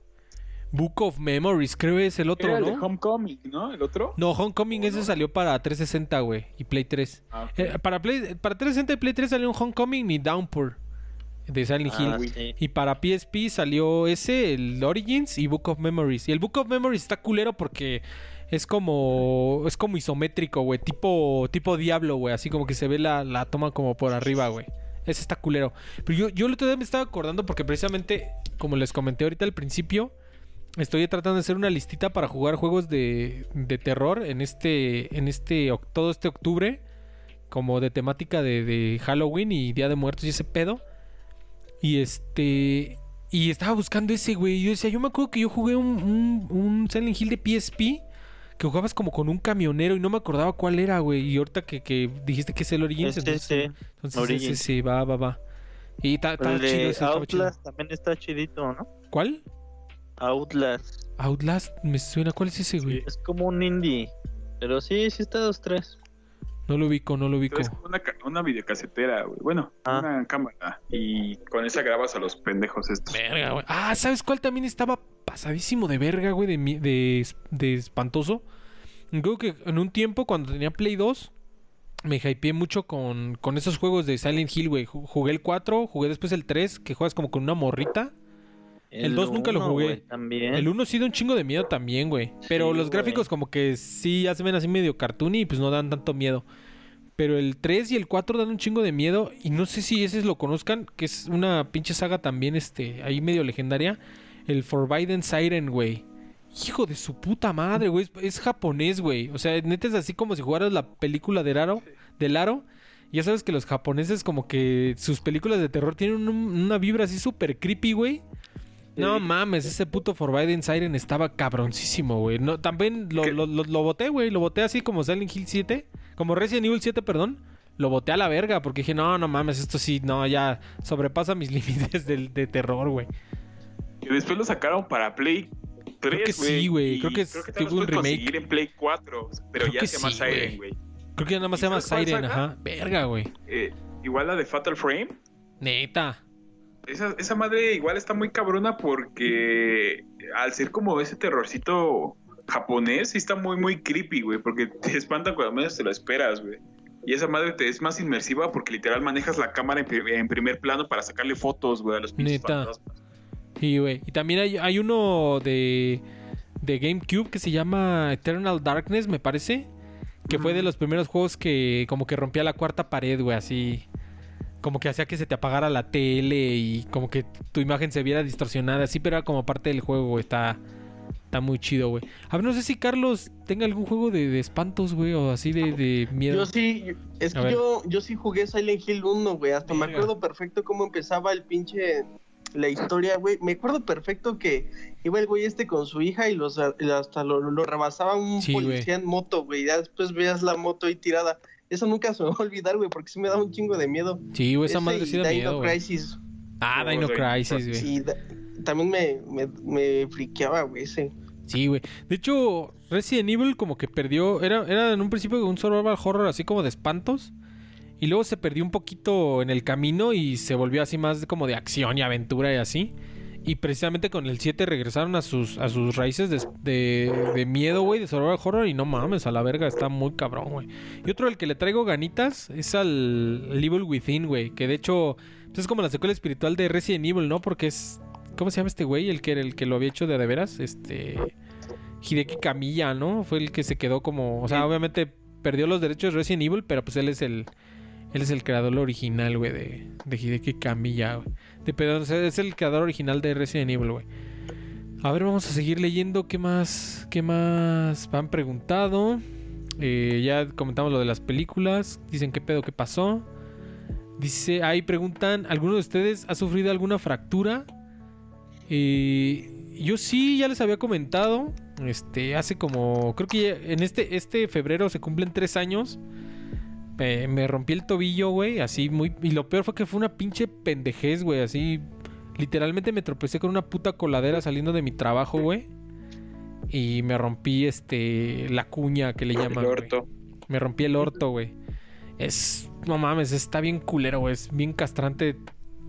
Book of Memories, creo es el otro, Era el ¿no? De Homecoming, ¿no? ¿El otro? No, Homecoming ese salió para 360, güey, y Play 3. Ah, eh, para, Play, para 360 y Play 3 salió un Homecoming y Downpour de Silent ah, Hill. Y para PSP salió ese, el Origins y Book of Memories. Y el Book of Memories está culero porque es como es como isométrico, güey, tipo tipo Diablo, güey, así como que se ve la, la toma como por arriba, güey. Ese está culero. Pero yo, yo el otro día me estaba acordando porque precisamente, como les comenté ahorita al principio, Estoy tratando de hacer una listita para jugar juegos de, de terror en este, en este, todo este octubre, como de temática de, de, Halloween y Día de Muertos y ese pedo. Y este, y estaba buscando ese, güey. Yo decía, yo me acuerdo que yo jugué un, un, Silent Hill de PSP que jugabas como con un camionero y no me acordaba cuál era, güey. Y ahorita que, que dijiste que es el Origins, entonces, entonces ese, va, va, va. Y está chido ese, Outlast también está chidito, ¿no? ¿Cuál? Outlast. Outlast, me suena. ¿Cuál es ese, güey? es como un indie. Pero sí, sí está dos, tres. No lo ubico, no lo ubico. Es una, una videocasetera, güey. Bueno, ah. una cámara. Y con esa grabas a los pendejos estos. Verga, güey. Ah, ¿sabes cuál también estaba pasadísimo de verga, güey? De, de, de espantoso. Creo que en un tiempo, cuando tenía Play 2, me hypeé mucho con, con esos juegos de Silent Hill, güey. Jugué el 4, jugué después el 3, que juegas como con una morrita. El 2 nunca lo jugué. El 1 sí da un chingo de miedo también, güey. Pero los gráficos como que sí ya se ven así medio cartoony y pues no dan tanto miedo. Pero el 3 y el 4 dan un chingo de miedo. Y no sé si ese lo conozcan, que es una pinche saga también, este, ahí medio legendaria. El Forbidden Siren, güey. Hijo de su puta madre, güey. Es, japonés, güey. O sea, neta es así como si jugaras la película de Laro. De Laro. Ya sabes que los japoneses como que sus películas de terror tienen una vibra así súper creepy, güey. No mames, ese puto Forbidden Siren estaba cabroncísimo, güey. No, también lo, lo, lo, boté, güey. Lo boté así como Silent Hill 7. Como Resident Evil 7, perdón. Lo boté a la verga porque dije, no, no mames, esto sí, no, ya sobrepasa mis (laughs) límites de, de terror, güey. Y después lo sacaron para Play 3, Creo que sí, güey. Creo que, creo que tuvo un remake. en Play 4, pero ya se llama Siren, güey. Creo que ya nada más se llama Siren, ajá. Verga, güey. Eh, igual la de Fatal Frame. Neta. Esa, esa madre igual está muy cabrona porque al ser como ese terrorcito japonés, sí está muy, muy creepy, güey, porque te espanta cuando menos te lo esperas, güey. Y esa madre te es más inmersiva porque literal manejas la cámara en, primer plano para sacarle fotos, güey, a los pinches Sí, güey. Y también hay, hay uno de, de GameCube que se llama Eternal Darkness, me parece. Que fue de los primeros juegos que como que rompía la cuarta pared, güey, así como que hacía que se te apagara la tele y como que tu imagen se viera distorsionada, así, pero era como parte del juego, Está, está muy chido, güey. A ver, no sé si Carlos tenga algún juego de, espantos, güey, o así de, miedo. Yo sí, es que yo, yo sí jugué Silent Hill 1, güey. Hasta me acuerdo perfecto cómo empezaba el pinche la historia, güey. Me acuerdo perfecto que iba el güey este con su hija y los hasta lo, rebasaba un policía en moto, güey. Ya después veías la moto ahí tirada. Eso nunca se me va a olvidar, güey, porque sí me da un chingo de miedo. Sí, güey, esa madre sí da miedo. Crisis. Ah, Dino Crisis, güey. Sí, también me, me, me friqueaba, güey, ese. Sí, güey. De hecho, Resident Evil como que perdió. Era, era en un principio un survival horror así como de espantos. Y luego se perdió un poquito en el camino y se volvió así más como de acción y aventura y así. Y precisamente con el 7 regresaron a sus, a sus raíces de, de, miedo, güey, de survival horror. Y no mames, a la verga, está muy cabrón, güey. Y otro al que le traigo ganitas es al Evil Within, güey. Que de hecho pues es como la secuela espiritual de Resident Evil, ¿no? Porque es ¿cómo se llama este güey? El que, el que lo había hecho de de veras, este... Hideki Kamiya, ¿no? Fue el que se quedó como... O sea, obviamente perdió los derechos de Resident Evil, pero pues él es el... Él es el creador original, güey, de, de Hideki Kamiya, güey. De, perdón, es el creador original de Resident Evil, güey. A ver, vamos a seguir leyendo. ¿Qué más? ¿Qué más han preguntado? Eh, ya comentamos lo de las películas. Dicen qué pedo, qué pasó. Dice, ahí preguntan, ¿alguno de ustedes ha sufrido alguna fractura? Eh, yo sí, ya les había comentado. Este, hace como, creo que en este, este febrero se cumplen tres años me, rompí el tobillo, güey, así muy... Y lo peor fue que fue una pinche pendejez, güey, así... Literalmente me tropecé con una puta coladera saliendo de mi trabajo, güey. Y me rompí, este, la cuña que le llaman. El orto. Me rompí el orto, güey. Es... No mames, está bien culero, güey. Es bien castrante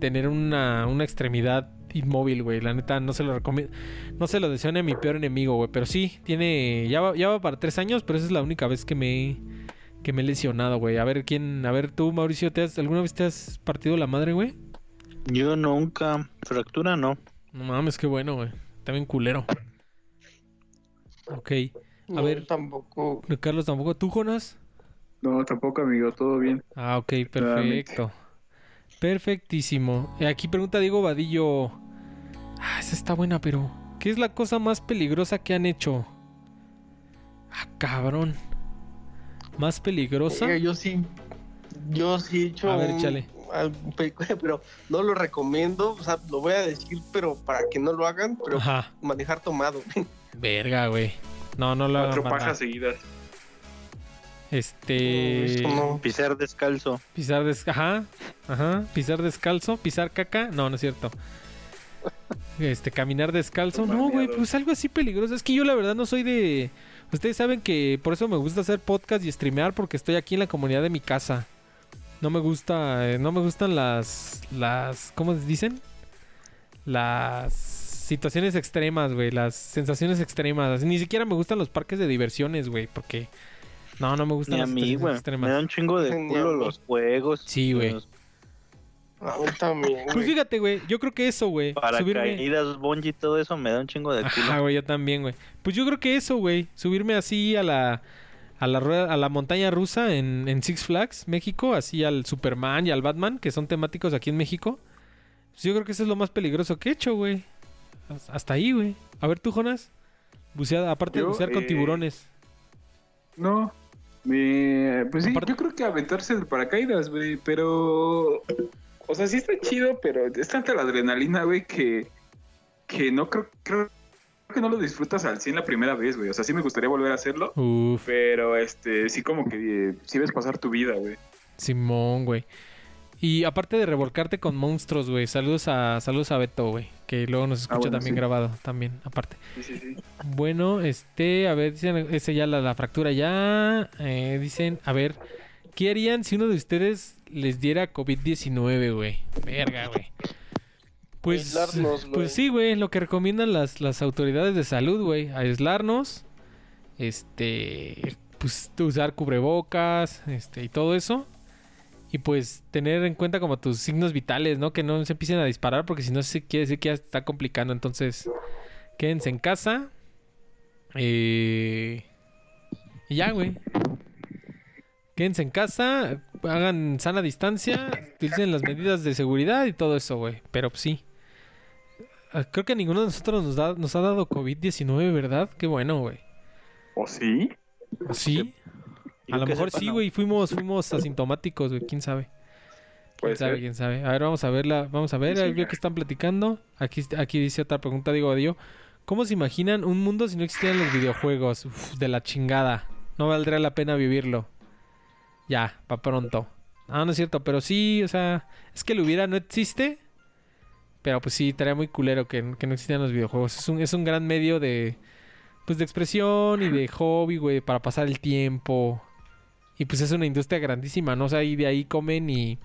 tener una, una extremidad inmóvil, güey. La neta, no se lo recomiendo. No se lo deseo a mi peor enemigo, güey. Pero sí, tiene. Ya va, ya va para tres años, pero esa es la única vez que me que me he lesionado, güey. A ver quién, a ver tú, Mauricio, ¿te has, ¿alguna vez te has partido la madre, güey? Yo nunca, fractura no. No mames, qué bueno, güey. También culero. Ok. A ver. Tampoco. Carlos, tampoco. ¿Tú, Jonas? No, tampoco, amigo, todo bien. Ah, ok, perfecto. Perfectísimo. Aquí pregunta Diego Vadillo. Ah, esa está buena, pero. ¿Qué es la cosa más peligrosa que han hecho? Ah, cabrón más peligrosa. yo sí, yo sí he hecho. A ver, échale. (laughs) pero no lo recomiendo, o sea, lo voy a decir, pero para que no lo hagan, pero manejar tomado. (laughs) Verga, güey. No, no lo hagan. Cuatro pajas seguidas. Este. Pisar descalzo. Pisar descalzo. Ajá. Ajá. Pisar descalzo. Pisar caca. No, no es cierto. Este, caminar descalzo. No, güey, pues algo así peligroso. Es que yo la verdad no soy de. Ustedes saben que por eso me gusta hacer podcast y streamear porque estoy aquí en la comunidad de mi casa. No me gusta, eh, no me gustan las, las, ¿cómo dicen? Las situaciones extremas, güey, las sensaciones extremas. Ni siquiera me gustan los parques de diversiones, güey, porque no, no me gustan las mí, extremas. Me dan un chingo de culo los juegos. Sí, güey. También. Pues fíjate, güey, yo creo que eso, güey. Para subirme... caídas, bungee, todo eso me da un chingo de culo. Ah, güey, yo también, güey. Pues yo creo que eso, güey. Subirme así a la, a la, a la montaña rusa en, en, Six Flags, México, así al Superman y al Batman, que son temáticos aquí en México. Pues yo creo que eso es lo más peligroso que he hecho, güey. Hasta ahí, güey. A ver tú, Jonas. Buceada, aparte de bucear con eh, tiburones. No. pues sí, yo creo que aventarse de paracaídas, güey. Pero o sea, sí está chido, pero es tanta la adrenalina, güey, que, que no creo, creo que no lo disfrutas al 100 la primera vez, güey. O sea, sí me gustaría volver a hacerlo. Pero, este, sí como que eh, sí ves pasar tu vida, güey. Simón, güey. Y aparte de revolcarte con monstruos, güey. Saludos a, saludos a Beto, güey. Que luego nos ah, escucha también grabado, también, aparte. Sí, sí, sí. Bueno, este, a ver, dicen, ese ya la, la fractura ya. Eh, dicen, a ver, ¿qué harían si uno de ustedes les diera COVID-19, güey. Verga, güey. Pues, pues sí, güey, lo que recomiendan las, las autoridades de salud, güey, aislarnos, este, pues usar cubrebocas, este, y todo eso. Y pues tener en cuenta como tus signos vitales, ¿no? Que no se empiecen a disparar porque si no se quiere decir que ya está complicando. Entonces, quédense en casa. Eh, y ya, güey. Quédense en casa, hagan sana distancia, utilicen las medidas de seguridad y todo eso, güey. Pero pues, sí. Ah, creo que ninguno de nosotros nos, da, nos ha dado COVID-19, ¿verdad? Qué bueno, güey. ¿O sí? ¿O sí? A lo mejor sí, güey. Fuimos, fuimos asintomáticos, güey. ¿Quién sabe? ¿Quién sabe? ¿Quién sabe? A ver, vamos a verla. Vamos a ver. Sí, que están platicando. Aquí, aquí dice otra pregunta, digo, adiós. ¿Cómo se imaginan un mundo si no existieran los videojuegos? Uf, de la chingada. No valdría la pena vivirlo. Ya, para pronto. Ah, no es cierto, pero sí, o sea, es que lo hubiera no existe. Pero pues sí, estaría muy culero que, no existieran los videojuegos. Es un, es un gran medio de, pues, de expresión y de hobby, güey, para pasar el tiempo. Y pues es una industria grandísima, ¿no? O sea, y de ahí comen y,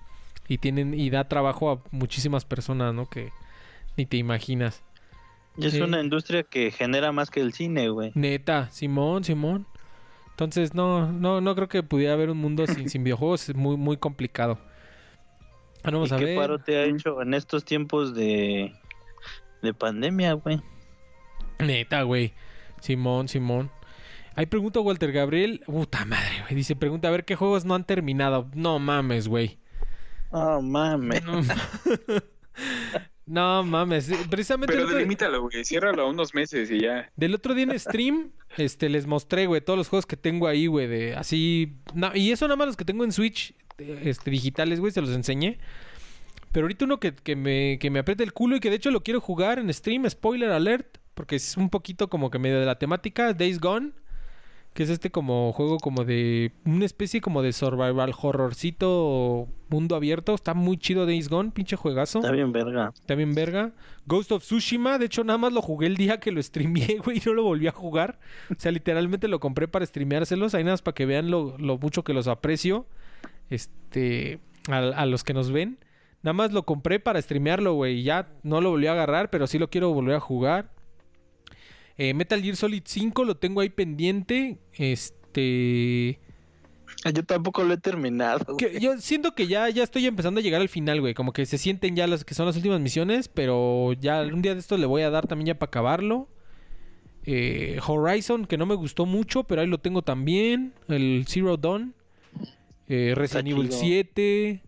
y tienen, y da trabajo a muchísimas personas, ¿no? Que ni te imaginas. Y es una industria que genera más que el cine, güey. Neta, Simón, Simón. Entonces, no, no, no creo que pudiera haber un mundo sin, sin videojuegos. Es muy, muy complicado. vamos a qué paro te ha hecho en estos tiempos de, de pandemia, güey. Neta, güey. Simón, Simón. Ahí pregunta Walter Gabriel. Puta madre, güey. Dice, pregunta a ver qué juegos no han terminado. No mames, güey. Oh, mames. No, (laughs) no mames. Precisamente. Pero delimítalo, güey. Ciérralo a unos meses y ya. Del otro día en stream, (laughs) este, les mostré, güey, todos los juegos que tengo ahí, güey, de así... no, y eso nada más los que tengo en Switch, este, digitales, güey, se los enseñé. Pero ahorita uno que, que me, que me aprieta el culo y que de hecho lo quiero jugar en stream, spoiler alert, porque es un poquito como que medio de la temática, Days Gone, que es este como juego como de... una especie como de survival horrorcito mundo abierto. Está muy chido Days Gone, pinche juegazo. Está bien, verga. Está bien verga. Ghost of Tsushima, de hecho nada más lo jugué el día que lo streameé, (laughs) güey, y no lo volví a jugar. O sea, literalmente lo compré para streameárselos. Ahí nada más para que vean lo, lo mucho que los aprecio. Este, a, a los que nos ven. Nada más lo compré para streamearlo, güey. y Ya no lo volví a agarrar, pero sí lo quiero volver a jugar. Eh, Metal Gear Solid 5 lo tengo ahí pendiente. Este... Yo tampoco lo he terminado. Que yo siento que ya, ya estoy empezando a llegar al final, güey. Como que se sienten ya las que son las últimas misiones, pero ya un día de estos le voy a dar también ya para acabarlo. Eh, Horizon, que no me gustó mucho, pero ahí lo tengo también. El Zero Dawn. Eh, Resident Evil chido. 7.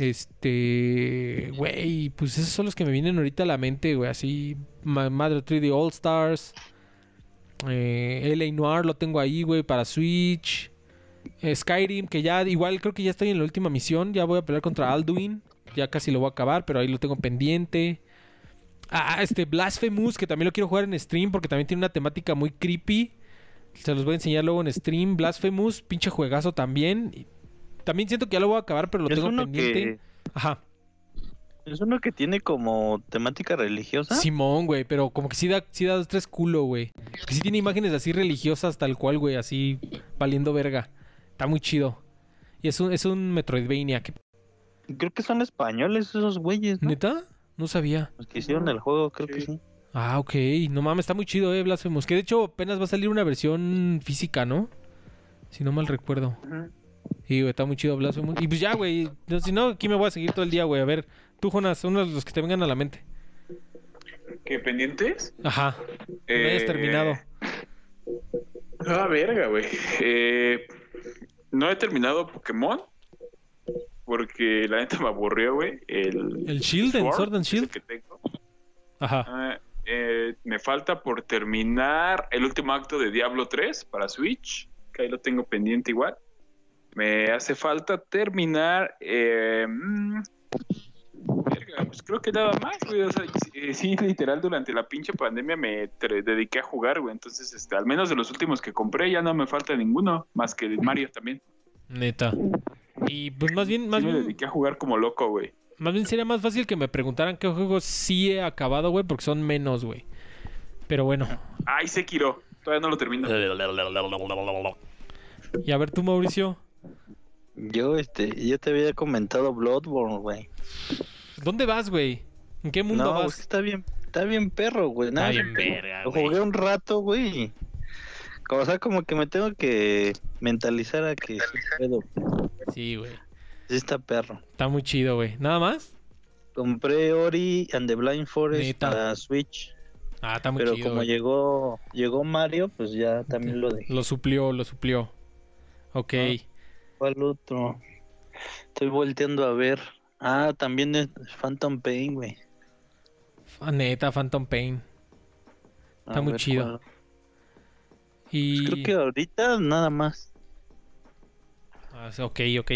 Este. Güey, pues esos son los que me vienen ahorita a la mente, güey. Así. Ma- Madre 3D All Stars. Eh, LA Noir lo tengo ahí, güey, para Switch. Eh, Skyrim, que ya igual creo que ya estoy en la última misión. Ya voy a pelear contra Alduin. Ya casi lo voy a acabar, pero ahí lo tengo pendiente. Ah, este Blasphemous, que también lo quiero jugar en stream porque también tiene una temática muy creepy. Se los voy a enseñar luego en stream. Blasphemous, pinche juegazo también. También siento que ya lo voy a acabar, pero lo Es tengo uno pendiente. que Ajá. es uno que tiene como temática religiosa. Simón, güey, pero como que sí da, sí da dos, tres culo, güey. Que sí tiene imágenes así religiosas, tal cual, güey, así valiendo verga. Está muy chido. Y es un, es un Metroidvania. ¿Qué- Creo que son españoles esos güeyes, ¿no? ¿Neta? No sabía. Los que hicieron el juego, creo que Sí. Ah, ok. No mames, está muy chido, eh, Blasphemous. Que de hecho apenas va a salir una versión física, ¿no? Si no mal recuerdo. Y güey, está muy chido Blasphemous. Y pues ya, güey. Si no, aquí me voy a seguir todo el día, güey. A ver, tú, Jonas, uno de los que te vengan a la mente. ¿Qué pendientes? Ajá. No hayas Eh, terminado. Ah, verga, güey. Eh, no he terminado Pokémon. Porque la neta me aburrió, güey. El, El Shield, el Sword and Shield. que tengo. Ajá. Ah, eh, me falta por terminar el último acto de Diablo 3 para Switch. Que ahí lo tengo pendiente igual. Me hace falta terminar. Eh, mm, verga, pues creo que nada más, güey. O sea, sí, literal, durante la pinche pandemia me dediqué a jugar, güey. Entonces, este, al menos de los últimos que compré, ya no me falta ninguno. Más que Mario también. Neta. Y pues más bien, más Sí me bien, dediqué a jugar como loco, güey. más bien sería más fácil que me preguntaran qué juegos sí he acabado, güey, porque son menos, güey. Pero bueno. Ay, Sekiro. Todavía no lo termino. Y a ver tú, Mauricio. Yo, este, yo te había comentado Bloodborne, güey. ¿Dónde vas, güey? ¿En qué mundo No, vas? está bien, está bien perro, güey. Nada, bien verga, Lo jugué un rato, güey. O sea, como que me tengo que mentalizar a que sí puedo. Sí, güey. Sí está perro. Está muy chido, güey. ¿Nada más? Compré Ori and the Blind Forest Neta. para Switch, Ah, está muy pero chido, como llegó llegó Mario, pues ya también lo dejé. Lo suplió, lo suplió. Ok. Ah. ¿Cuál otro? Estoy volteando a ver. Ah, también es Phantom Pain, güey. Ah, neta, Phantom Pain. A Está muy ver chido. cuál. Y... Creo que ahorita nada más. Ah, ok, ok.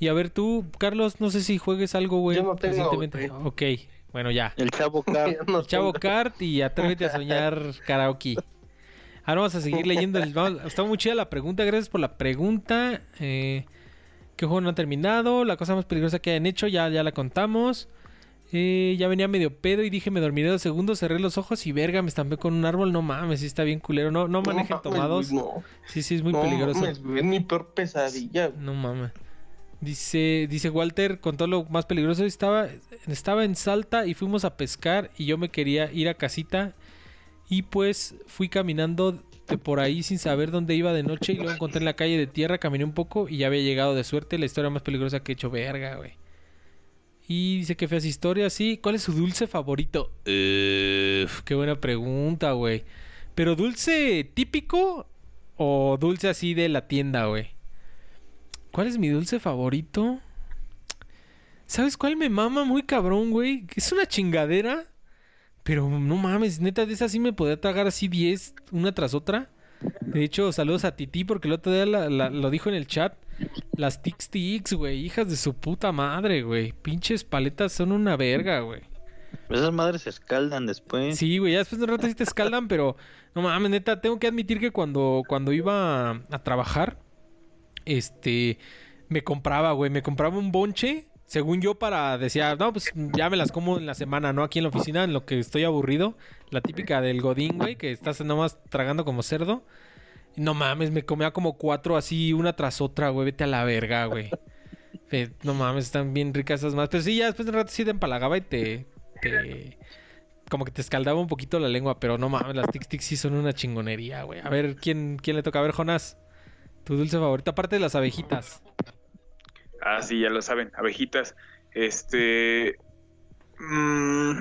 Y a ver tú, Carlos, no sé si juegues algo, güey. Yo no tengo, recientemente. Ok, bueno, ya. El Chavo. (laughs) No El Chavo. Kart y atrévete a (laughs) soñar karaoke. Ahora vamos a seguir (laughs) leyendo. El... vamos- Está muy chida la pregunta. Gracias por la pregunta. Eh, ¿Qué juego no han terminado? La cosa más peligrosa que hayan hecho, ya, ya la contamos. Eh, ya venía medio pedo y dije, me dormiré dos segundos, cerré los ojos y verga, me estampé con un árbol. No mames, sí está bien culero. No, no manejen mames, tomados. No, Sí, sí, es muy no peligroso. mames, es mi peor pesadilla. No mames. Dice, dice Walter, con todo lo más peligroso, estaba, estaba en Salta y fuimos a pescar y yo me quería ir a casita y pues fui caminando de por ahí sin saber dónde iba de noche y luego encontré en la calle de tierra, caminé un poco y ya había llegado de suerte la historia más peligrosa que he hecho, verga, güey. Y dice que feas historias, sí. ¿Cuál es su dulce favorito? Uf, qué buena pregunta, güey. ¿Pero dulce típico o dulce así de la tienda, güey? ¿Cuál es mi dulce favorito? ¿Sabes cuál me mama muy cabrón, güey? Es una chingadera. Pero no mames, neta, de esa sí me podía tragar así 10, una tras otra. De hecho, saludos a Titi porque el otro día lo dijo en el chat. Las Tix Tix, güey, hijas de su puta madre, güey. Pinches paletas son una verga, güey. Esas madres se escaldan después. Sí, güey, ya después de un rato sí te escaldan, pero no mames, neta, tengo que admitir que cuando, cuando iba a trabajar, este, me compraba, güey, me compraba un bonche según yo, para decía, no, pues ya me las como en la semana, ¿no? Aquí en la oficina, en lo que estoy aburrido. La típica del Godín, güey, que estás nomás tragando como cerdo. No mames, me comía como cuatro así, una tras otra, güey. Vete a la verga, güey. no mames, están bien ricas esas más. Pero sí, ya después de un rato sí te empalagaba y te, te. Como que te escaldaba un poquito la lengua, pero no mames, las tic tic sí son una chingonería, güey. A ver, ¿quién, ¿quién le toca? A ver, Jonás. Tu dulce favorito, aparte de las abejitas. Ah, sí, ya lo saben, abejitas. Este. Mmm,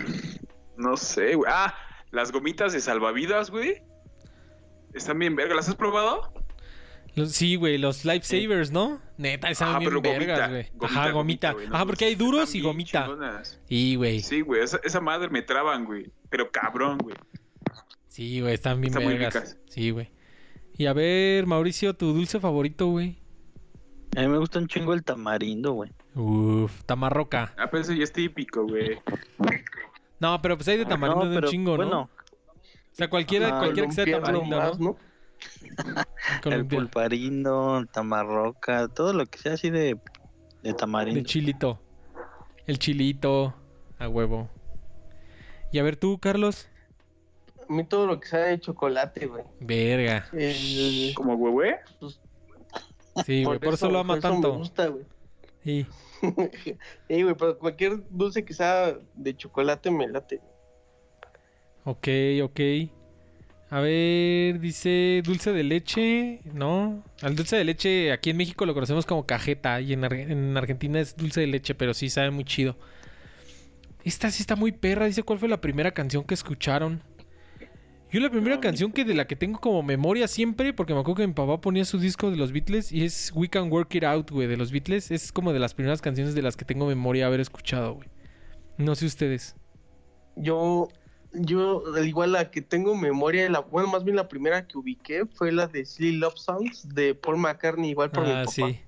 no sé, güey. Ah, las gomitas de salvavidas, güey. Están bien vergas. ¿Las has probado? sí, güey, los lifesavers, ¿no? Neta, están bien vergas, güey. Ajá, gomita. Ajá, porque hay duros y gomita. Y, güey. Sí, güey, esa, madre me traban, güey. Pero cabrón, güey. Sí, güey, están bien vergas. Sí, güey. Y a ver, Mauricio, tu dulce favorito, güey. A mí me gusta un chingo el tamarindo, güey. Uf, tamarroca. Ah, pero eso ya es típico, güey. No, pero pues hay de tamarindo de un chingo, ¿no? O sea, cualquiera, cualquiera que sea tamarindo, ¿no? (laughs) el pulparindo, tamarroca, todo lo que sea así de, de tamarindo. De chilito. El chilito, a huevo. Y a ver tú, Carlos. A mí todo lo que sea de chocolate, güey. Verga. ¿Como huehue? Pues, Sí, güey, por, eso, lo ama tanto. Me gusta, güey. Sí. (laughs) sí, güey, pero cualquier dulce que sea de chocolate me late. Ok, ok. A ver, dice dulce de leche, ¿no? Al dulce de leche aquí en México lo conocemos como cajeta y en, en Argentina es dulce de leche, pero sí sabe muy chido. Esta sí está muy perra, dice cuál fue la primera canción que escucharon. Yo la primera canción que de la que tengo como memoria siempre, porque me acuerdo que mi papá ponía su disco de los Beatles y es We Can Work It Out, güey, de los Beatles. Es como de las primeras canciones de las que tengo memoria haber escuchado, güey. No sé ustedes. Yo, yo, igual la que tengo memoria, la, bueno, más bien la primera que ubiqué fue la de Silly Love Songs de Paul McCartney, igual por mi ah, papá. sí.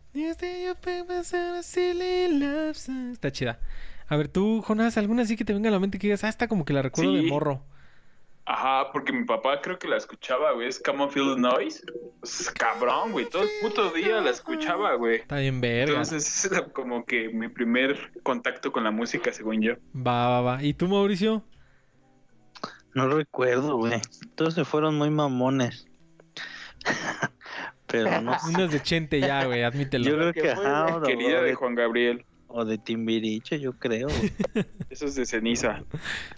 Está chida. A ver, tú, Jonás, ¿alguna así que te venga a la mente que digas, ah, está como que la recuerdo de morro? Ajá, porque mi papá creo que la escuchaba, güey. Es Come on, Feel the Noise. Pues, cabrón, güey. Todo el puto día la escuchaba, güey. Está bien verga. Entonces, (laughs) es como que mi primer contacto con la música, según yo. Va, va, va. ¿Y tú, Mauricio? No recuerdo, güey. Todos se fueron muy mamones. (laughs) Pero no Unos de Chente ya, güey, admítelo. Yo creo que, ajá. Querida de Juan Gabriel. O de Timbiriche, yo creo. (laughs) Eso es de ceniza.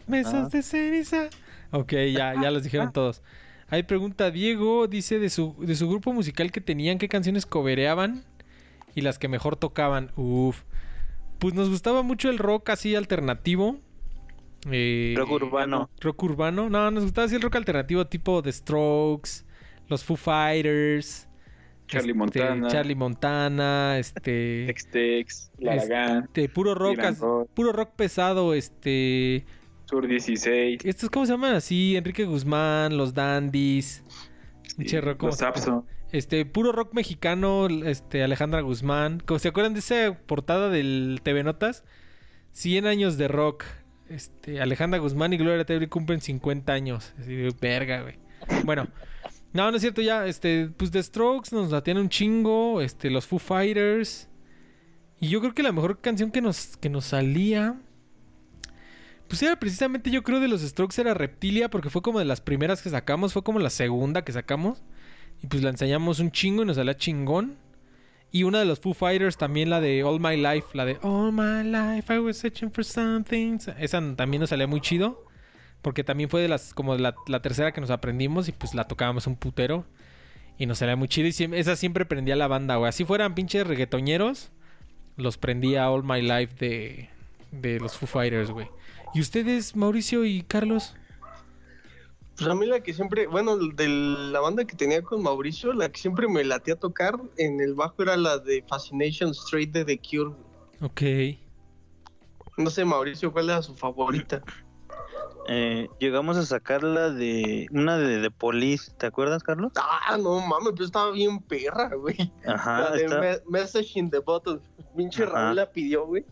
Mesas ah. de ceniza. Ok, ya, ya los dijeron todos. Hay pregunta Diego, dice de su, de su grupo musical que tenían, qué canciones cobereaban y las que mejor tocaban. Uf. Pues nos gustaba mucho el rock así alternativo. Eh, rock urbano. Rock urbano. No, nos gustaba así el rock alternativo tipo The Strokes, los Foo Fighters. Charlie este, Montana. Charlie Montana, este. Tex Tex, Este, puro rock, puro rock pesado, este. Sur 16. ¿Estos cómo se llaman así? Enrique Guzmán, los Dandies. los Sapso. Este, puro rock mexicano, este, Alejandra Guzmán. ¿Se acuerdan de esa portada del TV Notas? 100 años de rock. Este, Alejandra Guzmán y Gloria Trevi cumplen 50 años. Así de verga, güey. Bueno, no, no es cierto, ya, este, pues The Strokes nos la tienen un chingo, este, los Foo Fighters. Y yo creo que la mejor canción que nos, que nos salía pues era precisamente, yo creo, de los Strokes era Reptilia, porque fue como de las primeras que sacamos, fue como la segunda que sacamos. Y pues la enseñamos un chingo y nos salía chingón. Y una de los Foo Fighters también, la de All My Life, la de All My Life, I was searching for something. Esa también nos salía muy chido. Porque también fue de las, como la, la tercera que nos aprendimos y pues la tocábamos un putero. Y nos salía muy chido. Y esa siempre prendía la banda, güey. Así fueran pinches reggaetoñeros, los prendía All My Life de, de los Foo Fighters, güey. ¿Y ustedes, Mauricio y Carlos? Pues a mí la que siempre, bueno, de la banda que tenía con Mauricio, la que siempre me latía a tocar en el bajo era la de Fascination Street de The Cure. Ok. No sé, Mauricio, ¿cuál era su favorita? Eh, llegamos a sacarla de una de The Police, ¿te acuerdas, Carlos? Ah, no mames, pero estaba bien perra, güey. Ajá, La de está- Me- Message in the Bottle. Pinche. Raúl la pidió, güey.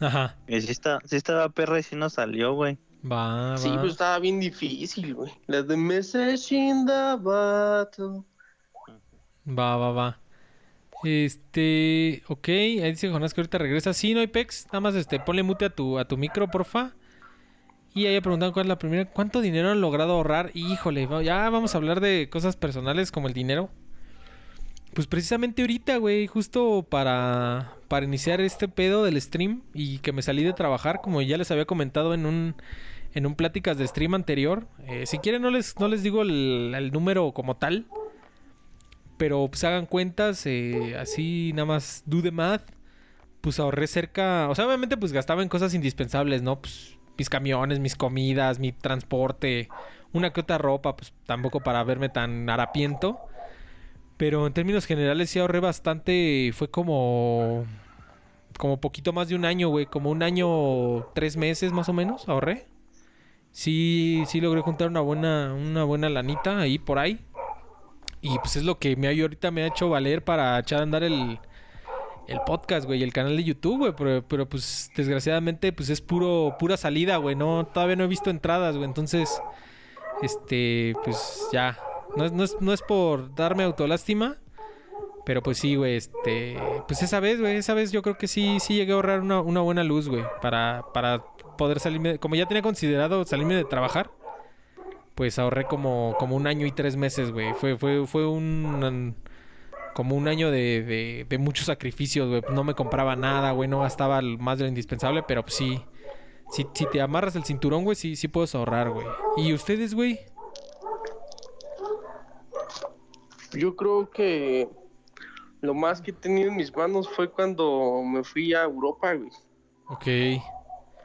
Ajá. y sí, está, sí estaba perra y sí nos salió, güey. Va, Sí, va. pues estaba bien difícil, güey. La de Message in the Bottle. Va, va, va. Este, ok, ahí dice Jonás que ahorita regresa. Sí, no hay pex. Nada más este, ponle mute a tu, a tu micro, porfa. Y ahí preguntan cuál es la primera. ¿Cuánto dinero han logrado ahorrar? Híjole, ya vamos a hablar de cosas personales como el dinero. Pues precisamente ahorita, güey, justo para, para iniciar este pedo del stream y que me salí de trabajar, como ya les había comentado en un, en un pláticas de stream anterior. Eh, si quieren no les, no les digo el, número como tal, pero pues hagan cuentas, eh, así nada más do the math. Pues ahorré cerca, o sea, obviamente pues gastaba en cosas indispensables, ¿no? Pues mis camiones, mis comidas, mi transporte, una que otra ropa, pues tampoco para verme tan harapiento. Pero en términos generales sí ahorré bastante, fue como como poquito más de un año, güey, como un año, tres meses más o menos, ahorré. Sí, sí logré juntar una buena, una buena lanita ahí por ahí. Y pues es lo que me ahorita me ha hecho valer para echar a andar el, el podcast, güey, el canal de YouTube, güey. Pero, pero, pues desgraciadamente pues es puro, pura salida, güey. No, todavía no he visto entradas, güey. Entonces, este, pues ya. No es, no es, por darme autolástima. Pero pues sí, güey, este... Pues esa vez, güey, esa vez yo creo que sí, sí llegué a ahorrar una, una buena luz, güey. Para, para poder salirme... Como ya tenía considerado salirme de trabajar pues ahorré como, como un año y tres meses, güey. Fue, fue, fue un, como un año de, de, muchos sacrificios, güey. No me compraba nada, güey. No gastaba más de lo indispensable, pero pues sí. Si, si te amarras el cinturón, güey, sí, sí puedes ahorrar, güey. ¿Y ustedes, güey? Yo creo que lo más que he tenido en mis manos fue cuando me fui a Europa, güey. Ok.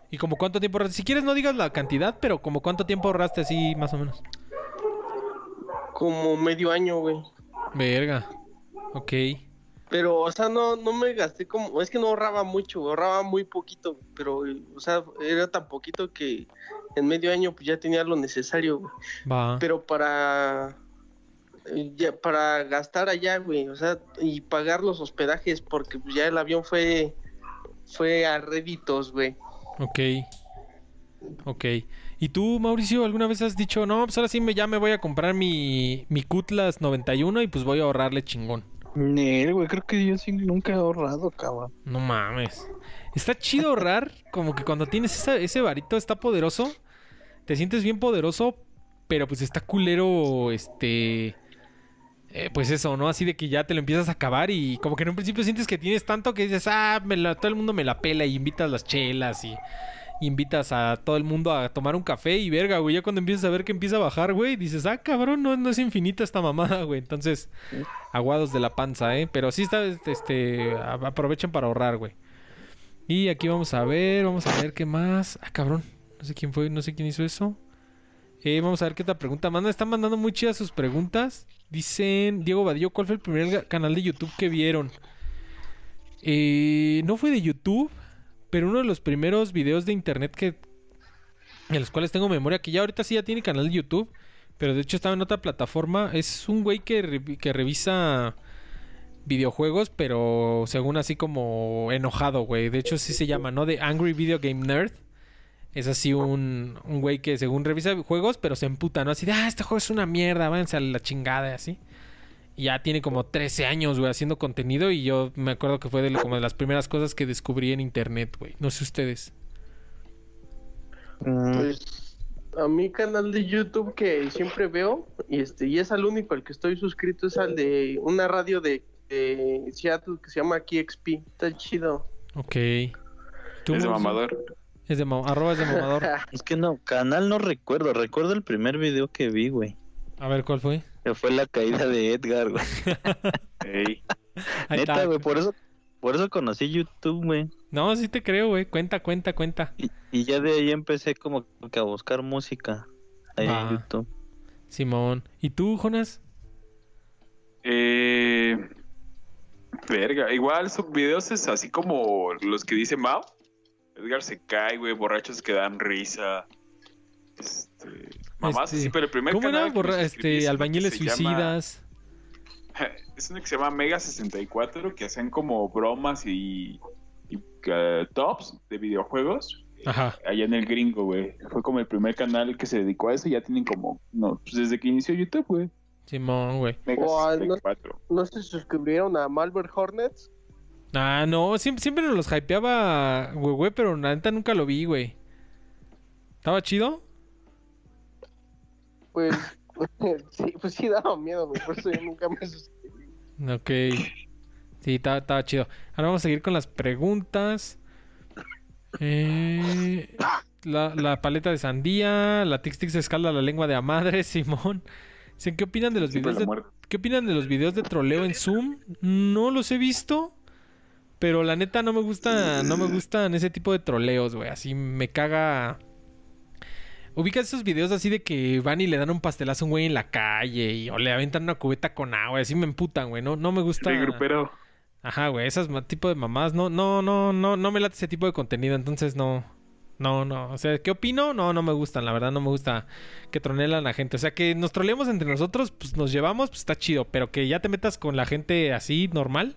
¿Y como cuánto tiempo ahorraste? Si quieres no digas la cantidad, pero como cuánto tiempo ahorraste así, más o menos. Como medio año, güey. Verga. Ok. Pero, o sea, no, no me gasté como... Es que no ahorraba mucho, ahorraba muy poquito, pero, o sea, era tan poquito que en medio año pues ya tenía lo necesario, güey. Va. Pero para... eh, Ya, para gastar allá, güey, o sea, y pagar los hospedajes, porque pues, ya el avión fue... Fue a réditos, güey. Ok. Ok. ¿Y tú, Mauricio, alguna vez has dicho, no, pues ahora sí me, ya me voy a comprar mi, mi Cutlass 91 y pues voy a ahorrarle chingón? Nel, güey, creo que yo sí nunca he ahorrado, cabrón. No mames. Está chido ahorrar, (laughs) como que cuando tienes esa- ese varito está poderoso, te sientes bien poderoso, pero pues está culero, este... eh, pues eso, ¿no? Así de que ya te lo empiezas a acabar y como que en un principio sientes que tienes tanto que dices, ah, todo el mundo me la pela y invitas las chelas y, y invitas a todo el mundo a tomar un café y verga, güey. Ya cuando empiezas a ver que empieza a bajar, güey, dices, ah, cabrón, no, no es infinita esta mamada, güey. Entonces, aguados de la panza, ¿eh? Pero sí está, este, a- aprovechen para ahorrar, güey. Y aquí vamos a ver, vamos a ver qué más. Ah, cabrón, no sé quién fue, no sé quién hizo eso. Eh, vamos a ver qué otra pregunta manda. Están mandando muy chidas sus preguntas. Dicen, Diego Vadillo, ¿cuál fue el primer canal de YouTube que vieron? Eh, no fue de YouTube, pero uno de los primeros videos de internet que en los cuales tengo memoria, que ya ahorita sí ya tiene canal de YouTube, pero de hecho estaba en otra plataforma. Es un güey que, que revisa videojuegos, pero según así como enojado, güey. De hecho sí se llama, ¿no? De Angry Video Game Nerd. Es así un, un güey que según revisa juegos, pero se emputa, ¿no? Así de, ah, este juego es una mierda, váyanse a la chingada, y así. Y ya tiene como 13 años, güey, haciendo contenido y yo me acuerdo que fue de, lo- como de las primeras cosas que descubrí en internet, güey. No sé ustedes. Pues a mi canal de YouTube que siempre veo, y este, y es al único al que estoy suscrito, es al de una radio de, de Seattle que se llama KXP. Está chido. Ok. Es de Mauricio? mamador. Es de arroba es de mamador. (laughs) es que no, canal no recuerdo. Recuerdo el primer video que vi, güey. A ver, ¿cuál fue? Que fue la caída de Edgar, güey. (laughs) Ey. Ahí Neta, está. güey, por eso, por eso conocí YouTube, güey. No, sí te creo, güey. Cuenta, cuenta, cuenta. Y, ya de ahí empecé como que a buscar música ahí en YouTube. Simón. ¿Y tú, Jonas? Eh... Verga, igual son videos es así como los que dice Mao. Edgar se cae, güey, borrachos que dan risa. Este, mamás, Este, sí, pero el primer ¿Cómo canal era? este, albañiles llama- suicidas. (laughs) Es uno que se llama Mega 64 que hacen como bromas y, y, eh, tops de videojuegos. Ajá. Allá en el gringo, güey. Fue como el primer canal que se dedicó a eso. Ya tienen como, no, pues desde que inició YouTube, güey. Simón, güey. Mega Oh, no- 64. ¿No se suscribieron a Malware Hornets? Ah, no, siempre, siempre nos los hypeaba, güey, güey, pero la neta nunca lo vi, güey. ¿Estaba chido? Pues, (laughs) sí, pues sí daba miedo, güey. Por eso yo nunca me suscribí. Ok. Sí, estaba, estaba chido. Ahora vamos a seguir con las preguntas. Eh, la, la paleta de sandía, la Tix Tix escalda la lengua de a madre, (laughs) Simón. Dicen, ¿qué opinan de los videos de. ¿Qué opinan de los videos de troleo en Zoom? No los he visto. Pero la neta no me gusta, no me gustan ese tipo de troleos, güey. Así me caga. Ubicas esos videos así de que van y le dan un pastelazo a un güey en la calle y o le aventan una cubeta con agua, así me emputan, güey. No, no me gusta. Sí, grupero. Ajá, güey, esas tipo de mamás, no, no, no, no, no me late ese tipo de contenido, entonces no, no, no, o sea, ¿qué opino? No, no me gustan, la verdad no me gusta que tronelan a la gente, o sea, que nos troleemos entre nosotros, pues nos llevamos, pues está chido, pero que ya te metas con la gente así, normal,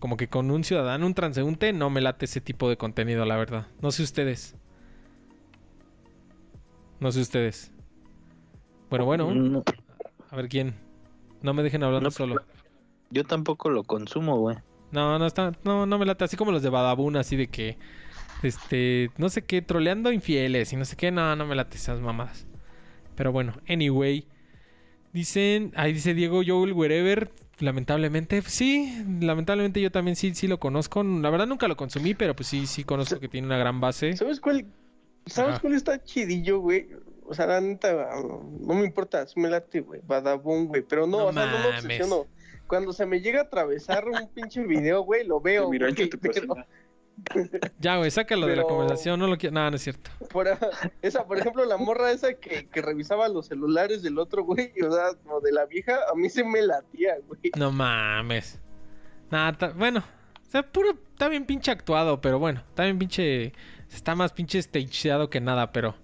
como que con un ciudadano, un transeúnte, no me late ese tipo de contenido, la verdad, no sé ustedes. No sé ustedes. Bueno, bueno, No, a ver quién. No me dejen hablando No, solo. yo tampoco lo consumo, güey. No, no está, no, no me late así como los de Badabun, así de que, este, no sé qué, troleando infieles y no sé qué, no, no me late esas mamadas. Pero bueno, anyway, dicen, ahí dice Diego Joel Wherever, lamentablemente, sí, lamentablemente yo también sí, sí lo conozco, la verdad nunca lo consumí, pero pues sí, sí conozco que tiene una gran base. ¿Sabes cuál? ¿Sabes Ajá. cuál está chidillo, güey? O sea, la neta, no me importa, me late, güey. Badabun, güey. Pero no, No o sea, no me obsesiono. Cuando se me llega a atravesar un pinche video, güey, lo veo. Mi rancho, güey, pero. Ya, güey, sácalo de la conversación, no lo quiero, no, no es cierto. por, esa, por ejemplo, la morra esa que, que revisaba los celulares del otro, güey, o sea, o de la vieja, a mí se me latía, güey. No mames. Nada, bueno. O sea, puro, está bien pinche actuado, pero bueno, está bien pinche. Está más pinche stageado que nada, pero.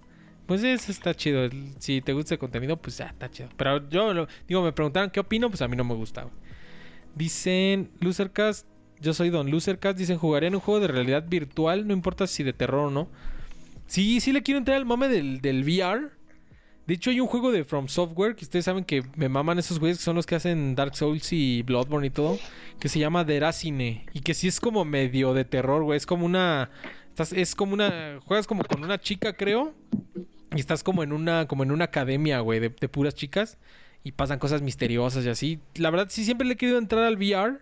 Pues eso está chido. Si te gusta el contenido, pues ya está chido. Pero yo digo, me preguntaron qué opino, pues a mí no me gusta. güey. Dicen, Losercast, yo soy Don Losercast, dicen, jugaría en un juego de realidad virtual, no importa si de terror o no. Sí, sí le quiero entrar al mame del, del VR. De hecho, hay un juego de From Software que ustedes saben que me maman esos güeyes que son los que hacen Dark Souls y Bloodborne y todo. Que se llama Deracine. Y que sí es como medio de terror, güey. Es como una. estás- es como una. Juegas como con una chica, creo. Y estás como en una. como en una academia, güey, de, de puras chicas. Y pasan cosas misteriosas y así. La verdad, sí siempre le he querido entrar al VR.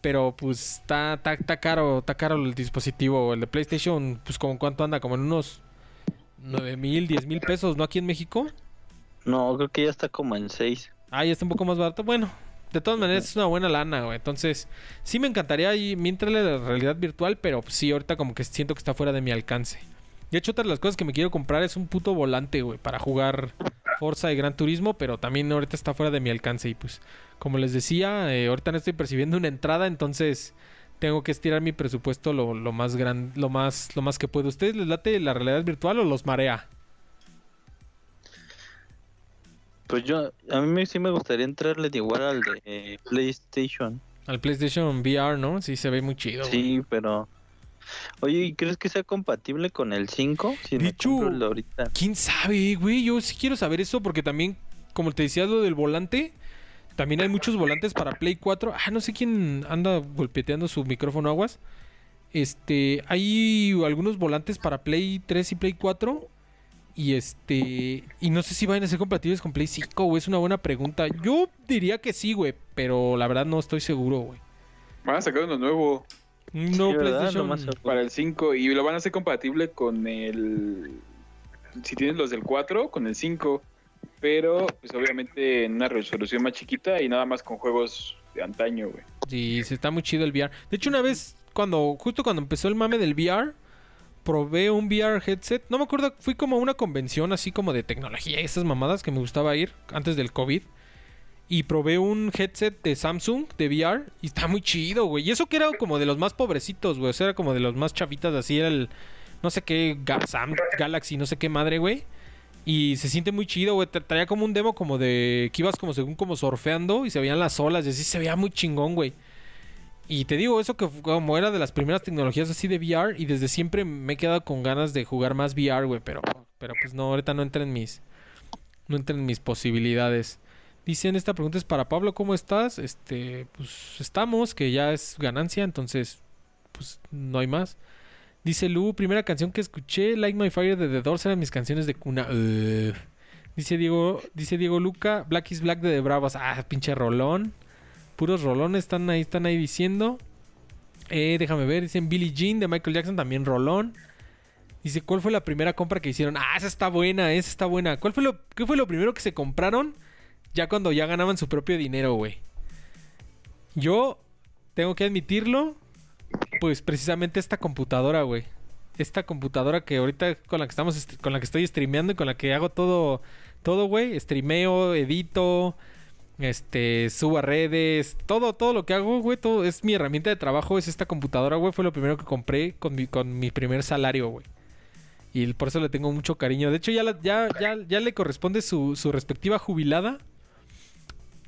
Pero pues está, está, está caro, está caro el dispositivo. El de PlayStation, pues como cuánto anda, como en unos 9 mil, 10 mil pesos, ¿no? Aquí en México. No, creo que ya está como en 6. Ah, ya está un poco más barato. Bueno, de todas maneras es una buena lana, güey. Entonces, sí me encantaría ahí mientras la realidad virtual, pero pues, sí, ahorita como que siento que está fuera de mi alcance. De hecho, otra de las cosas que me quiero comprar es un puto volante, güey, para jugar Forza y Gran Turismo, pero también ahorita está fuera de mi alcance. Y pues, como les decía, eh, ahorita no estoy percibiendo una entrada, entonces tengo que estirar mi presupuesto lo, lo más gran, lo más, lo más que puedo. ¿Ustedes les late la realidad virtual o los marea? Pues yo, a mí sí me gustaría entrarle de igual al de eh, PlayStation. Al PlayStation VR, ¿no? Sí, se ve muy chido. güey. Sí, pero... Oye, ¿y crees que sea compatible con el 5? Si el de ahorita. ¿Quién sabe, güey? Yo sí quiero saber eso porque también, como te decía lo del volante, también hay muchos volantes para Play 4. Ah, no sé quién anda golpeteando su micrófono aguas. Este, hay algunos volantes para Play 3 y Play 4. Y este, y no sé si van a ser compatibles con Play 5, güey. Es una buena pregunta. Yo diría que sí, güey, pero la verdad no estoy seguro, güey. Van a sacar uno nuevo No, Sí. PlayStation. Nomás- para el 5 y lo van a hacer compatible con el. Si tienes los del 4, con el 5. Pero, pues obviamente en una resolución más chiquita y nada más con juegos de antaño, güey. Sí, sí, está muy chido el VR. De hecho, una vez, cuando, justo cuando empezó el mame del VR, probé un VR headset. No me acuerdo, fui como a una convención así como de tecnología y esas mamadas que me gustaba ir antes del COVID. Y probé un headset de Samsung de VR y está muy chido, güey. Y eso que era como de los más pobrecitos, güey. O era como de los más chavitas, así era el. No sé qué, Sam, Galaxy, no sé qué madre, güey. Y se siente muy chido, güey. Traía como un demo como de. que ibas como según como surfeando y se veían las olas y así se veía muy chingón, güey. Y te digo, eso que como era de las primeras tecnologías así de VR y desde siempre me he quedado con ganas de jugar más VR, güey. Pero, pero pues no, ahorita no entra en mis. No entra en mis posibilidades. Dicen, esta pregunta es para Pablo, ¿cómo estás? Este, pues estamos, que ya es ganancia, entonces, pues no hay más. Dice Lu, primera canción que escuché, Like My Fire de The Doors eran mis canciones de cuna. Dice Diego, dice Diego Luca, Black is Black de The Bravos. Ah, pinche rolón. Puros rolones están ahí, están ahí diciendo. Eh, déjame ver, dicen Billie Jean de Michael Jackson, también rolón. Dice, ¿cuál fue la primera compra que hicieron? Ah, esa está buena, esa está buena. ¿Cuál fue lo, ¿Qué fue lo primero que se compraron ya cuando ya ganaban su propio dinero, güey? Yo tengo que admitirlo, pues precisamente esta computadora, güey. Esta computadora que ahorita con la que estamos con la que estoy streameando y con la que hago todo todo, güey, streameo, edito, este, subo a redes, todo todo lo que hago, güey, todo es mi herramienta de trabajo es esta computadora, güey, fue lo primero que compré con mi con mi primer salario, güey. Y por eso le tengo mucho cariño. De hecho, ya, ya, ya, ya le corresponde su, su respectiva jubilada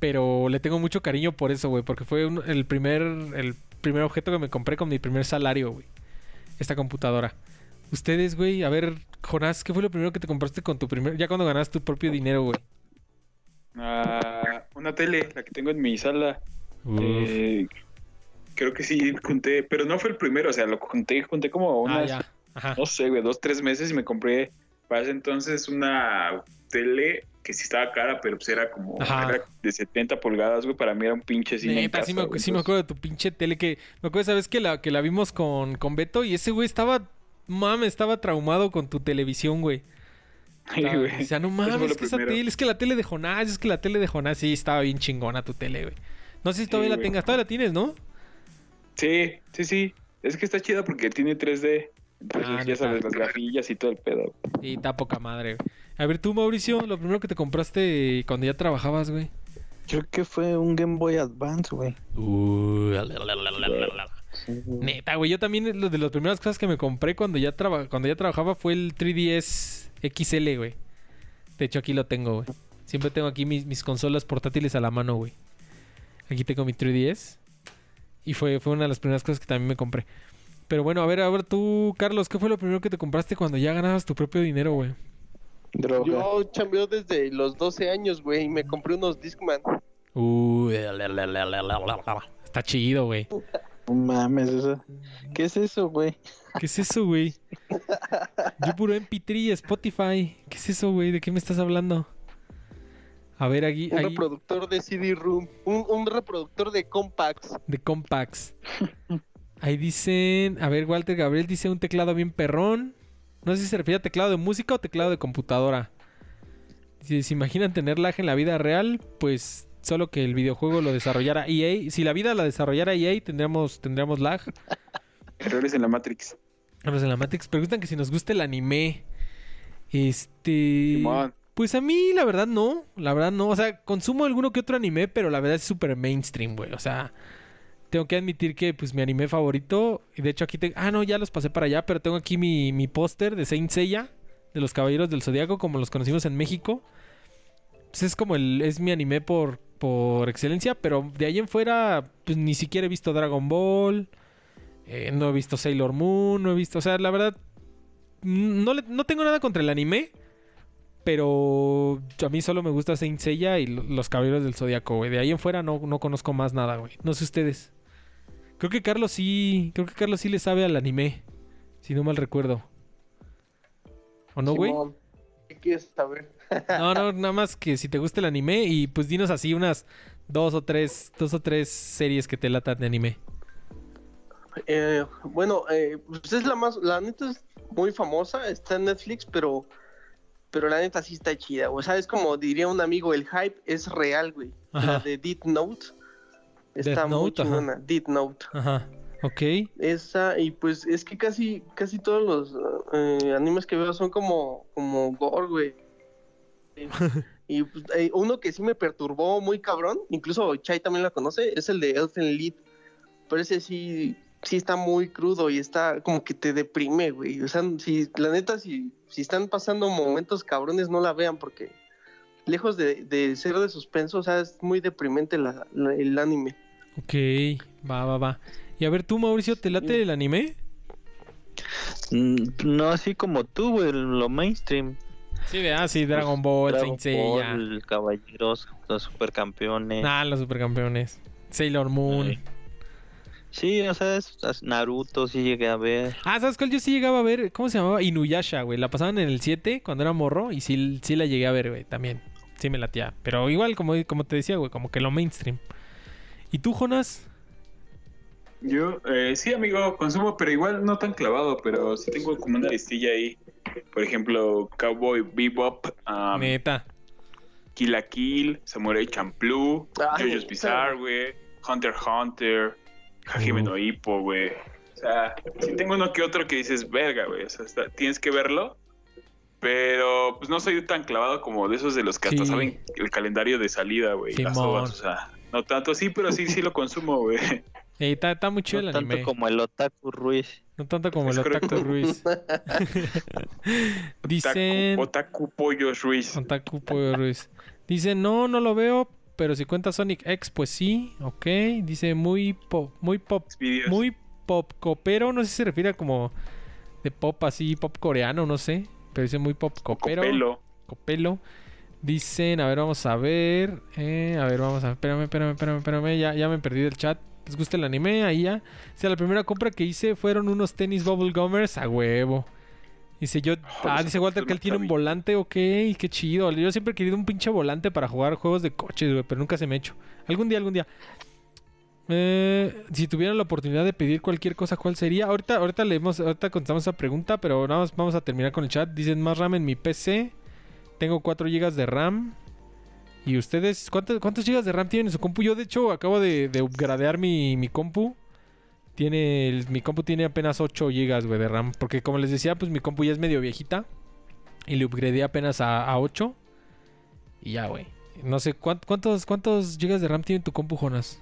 pero le tengo mucho cariño por eso, güey, porque fue el primer el primer objeto que me compré con mi primer salario, güey. Esta computadora. Ustedes, güey, a ver, Jonás, ¿qué fue lo primero que te compraste con tu primer ya cuando ganaste tu propio dinero, güey? Ah, una tele, la que tengo en mi sala. Eh, creo que sí junté, pero no fue el primero, o sea, lo junté, junté como ah, unas, no sé, güey, dos, tres meses y me compré para ese entonces una tele que sí estaba cara, pero pues era como de 70 pulgadas, güey. Para mí era un pinche cine. Neta, sí, me, sí me acuerdo de tu pinche tele que. Me acuerdo, ¿sabes? Que la, que la vimos con, con Beto y ese güey estaba. Mames, estaba traumado con tu televisión, güey. (laughs) Ay, güey. O sea, no mames, es que esa tele, es que la tele de Jonás, es que la tele de Jonás sí estaba bien chingona tu tele, güey. No sé si todavía la tengas, todavía la tienes, ¿no? Sí, sí, sí. Es que está chida porque tiene 3D. Entonces ah, ya sabes, las gafillas y todo el pedo. Y está poca madre, güey. A ver, tú, Mauricio, lo primero que te compraste cuando ya trabajabas, güey. Creo que fue un Game Boy Advance, güey. Neta, güey. Yo también, lo de las primeras cosas que me compré cuando ya, cuando ya trabajaba fue el 3DS XL, güey. De hecho, aquí lo tengo, güey. Siempre tengo aquí mis, mis consolas portátiles a la mano, güey. Aquí tengo mi 3DS. Y fue, fue una de las primeras cosas que también me compré. Pero bueno, a ver, a ver tú, Carlos, ¿qué fue lo primero que te compraste cuando ya ganabas tu propio dinero, güey? Yo chambeo desde los 12 años, güey, y me compré unos Discman. Uh, está chido, güey. No mames, eso. ¿Qué es eso, güey? ¿Qué es eso, güey? Yo puro MP3, Spotify. ¿Qué es eso, güey? ¿De qué me estás hablando? A ver, aquí. Un reproductor de CD-ROOM. Un, un, reproductor de compacts. De compacts. Ahí dicen. A ver, Walter Gabriel dice un teclado bien perrón. No sé si se refiere a teclado de música o teclado de computadora. Si se imaginan tener lag en la vida real, pues solo que el videojuego lo desarrollara EA. Si la vida la desarrollara EA, tendríamos, tendríamos lag. Errores en la Matrix. Errores en la Matrix. Preguntan que si nos gusta el anime. Este. Pues a mí, la verdad, no. La verdad, no. O sea, consumo alguno que otro anime, pero la verdad es súper mainstream, güey. O sea, tengo que admitir que pues mi anime favorito, de hecho aquí tengo, ah no, ya los pasé para allá, pero tengo aquí mi, mi póster de Saint Seiya, de los Caballeros del Zodiaco, como los conocimos en México. Pues es como el, es mi anime por, por excelencia, pero de ahí en fuera, pues ni siquiera he visto Dragon Ball, eh, no he visto Sailor Moon, no he visto, o sea, la verdad, no, no tengo nada contra el anime, pero a mí solo me gusta Saint Seiya y los Caballeros del Zodiaco, güey. De ahí en fuera no, no conozco más nada, güey. No sé ustedes. Creo que Carlos sí. Creo que Carlos sí le sabe al anime. Si no mal recuerdo. ¿O no, güey? ¿Qué quieres saber? (laughs) no, no, nada más que si te gusta el anime y pues dinos así unas dos o tres, dos o tres series que te latan de anime. Eh, bueno, eh, pues es la más, la neta es muy famosa, está en Netflix, pero, pero la neta sí está chida, o sea, es como diría un amigo, el hype es real, güey. La de Deep Note Está muy chingona, Deep Note. Ajá. Ok. Esa, y pues es que casi, casi todos los eh, animes que veo son como, como gore, güey. (laughs) y pues, eh, uno que sí me perturbó muy cabrón, incluso Chai también la conoce, es el de Elfen Lied. Pero ese sí, sí está muy crudo y está como que te deprime, güey. O sea, si, la neta, si, si están pasando momentos cabrones, no la vean porque lejos de, de ser de suspenso, o sea, es muy deprimente la, la- el anime. Ok, va, va, va. Y a ver, tú, Mauricio, ¿te late el anime? Mm, No así como tú, güey, lo mainstream. Sí, vea, sí, Dragon Ball, Dragon Saint Seiya. Ball, Caballeros, los supercampeones. Ah, los supercampeones. Sailor Moon. Sí. Sí, o sea, es Naruto sí llegué a ver. Ah, ¿sabes cuál? Yo sí llegaba a ver, ¿cómo se llamaba? Inuyasha, güey. La pasaban en el 7 cuando era morro y sí, sí la llegué a ver, güey, también. Sí me latía. Pero igual, como, como te decía, güey, como que lo mainstream. ¿Y tú, Jonas? Yo, eh, sí, amigo, consumo, pero igual no tan clavado, pero sí tengo como una listilla ahí. Por ejemplo, Cowboy Bebop, um, Neta. Kill la Kill, Samurai Champloo, JoJo's Bizarre, güey, Hunter x Hunter, Hajime no Ippo, güey. O sea, sí tengo uno que otro que dices, verga, güey, o sea, está- tienes que verlo. Pero pues no soy tan clavado como de esos de los que hasta saben el calendario de salida, güey. las ovas, o sea, no tanto, sí, pero sí, sí lo consumo, güey. Eh, está, está muy chido No el tanto como el Otaku Ruiz. No tanto como Es el correcto. Otaku Ruiz. (laughs) Dicen... Otaku, Otaku Pollos Ruiz. Otaku Pollo Ruiz. Dice, no, no lo veo, pero si cuenta Sonic X, pues sí, ok. Dice, muy pop, muy pop, Videos. muy pop copero, no sé si se refiere a como de pop así, pop coreano, no sé. Pero dice muy pop copero. Copelo. Copelo. Dicen, a ver, vamos a ver. eh, a ver, vamos a ver. Espérame, espérame, espérame, espérame. Ya, ya me perdí del chat. ¿Les gusta el anime? Ahí ya. O sea, la primera compra que hice fueron unos tenis Bubble Gummers a huevo. Dice yo, ah, dice Walter que él tiene un volante, ok, qué chido. Yo siempre he querido un pinche volante para jugar juegos de coches, güey, pero nunca se me ha hecho. Algún día, algún día. Eh, si tuvieran la oportunidad de pedir cualquier cosa, ¿cuál sería? Ahorita, ahorita leemos, ahorita contestamos esa pregunta, pero nada más vamos a terminar con el chat. Dicen más RAM en mi PC. Tengo 4 GB de RAM. ¿Y ustedes cuántos, cuántos GB de RAM tienen en su compu? Yo de hecho acabo de, de upgradear mi, mi compu. Tiene el- mi compu tiene apenas 8 GB de RAM. Porque como les decía, pues mi compu ya es medio viejita. Y le upgradeé apenas a, a 8. Y ya, güey. No sé, ¿cuán- ¿cuántos, ¿cuántos GB de RAM tiene tu compu, Jonas?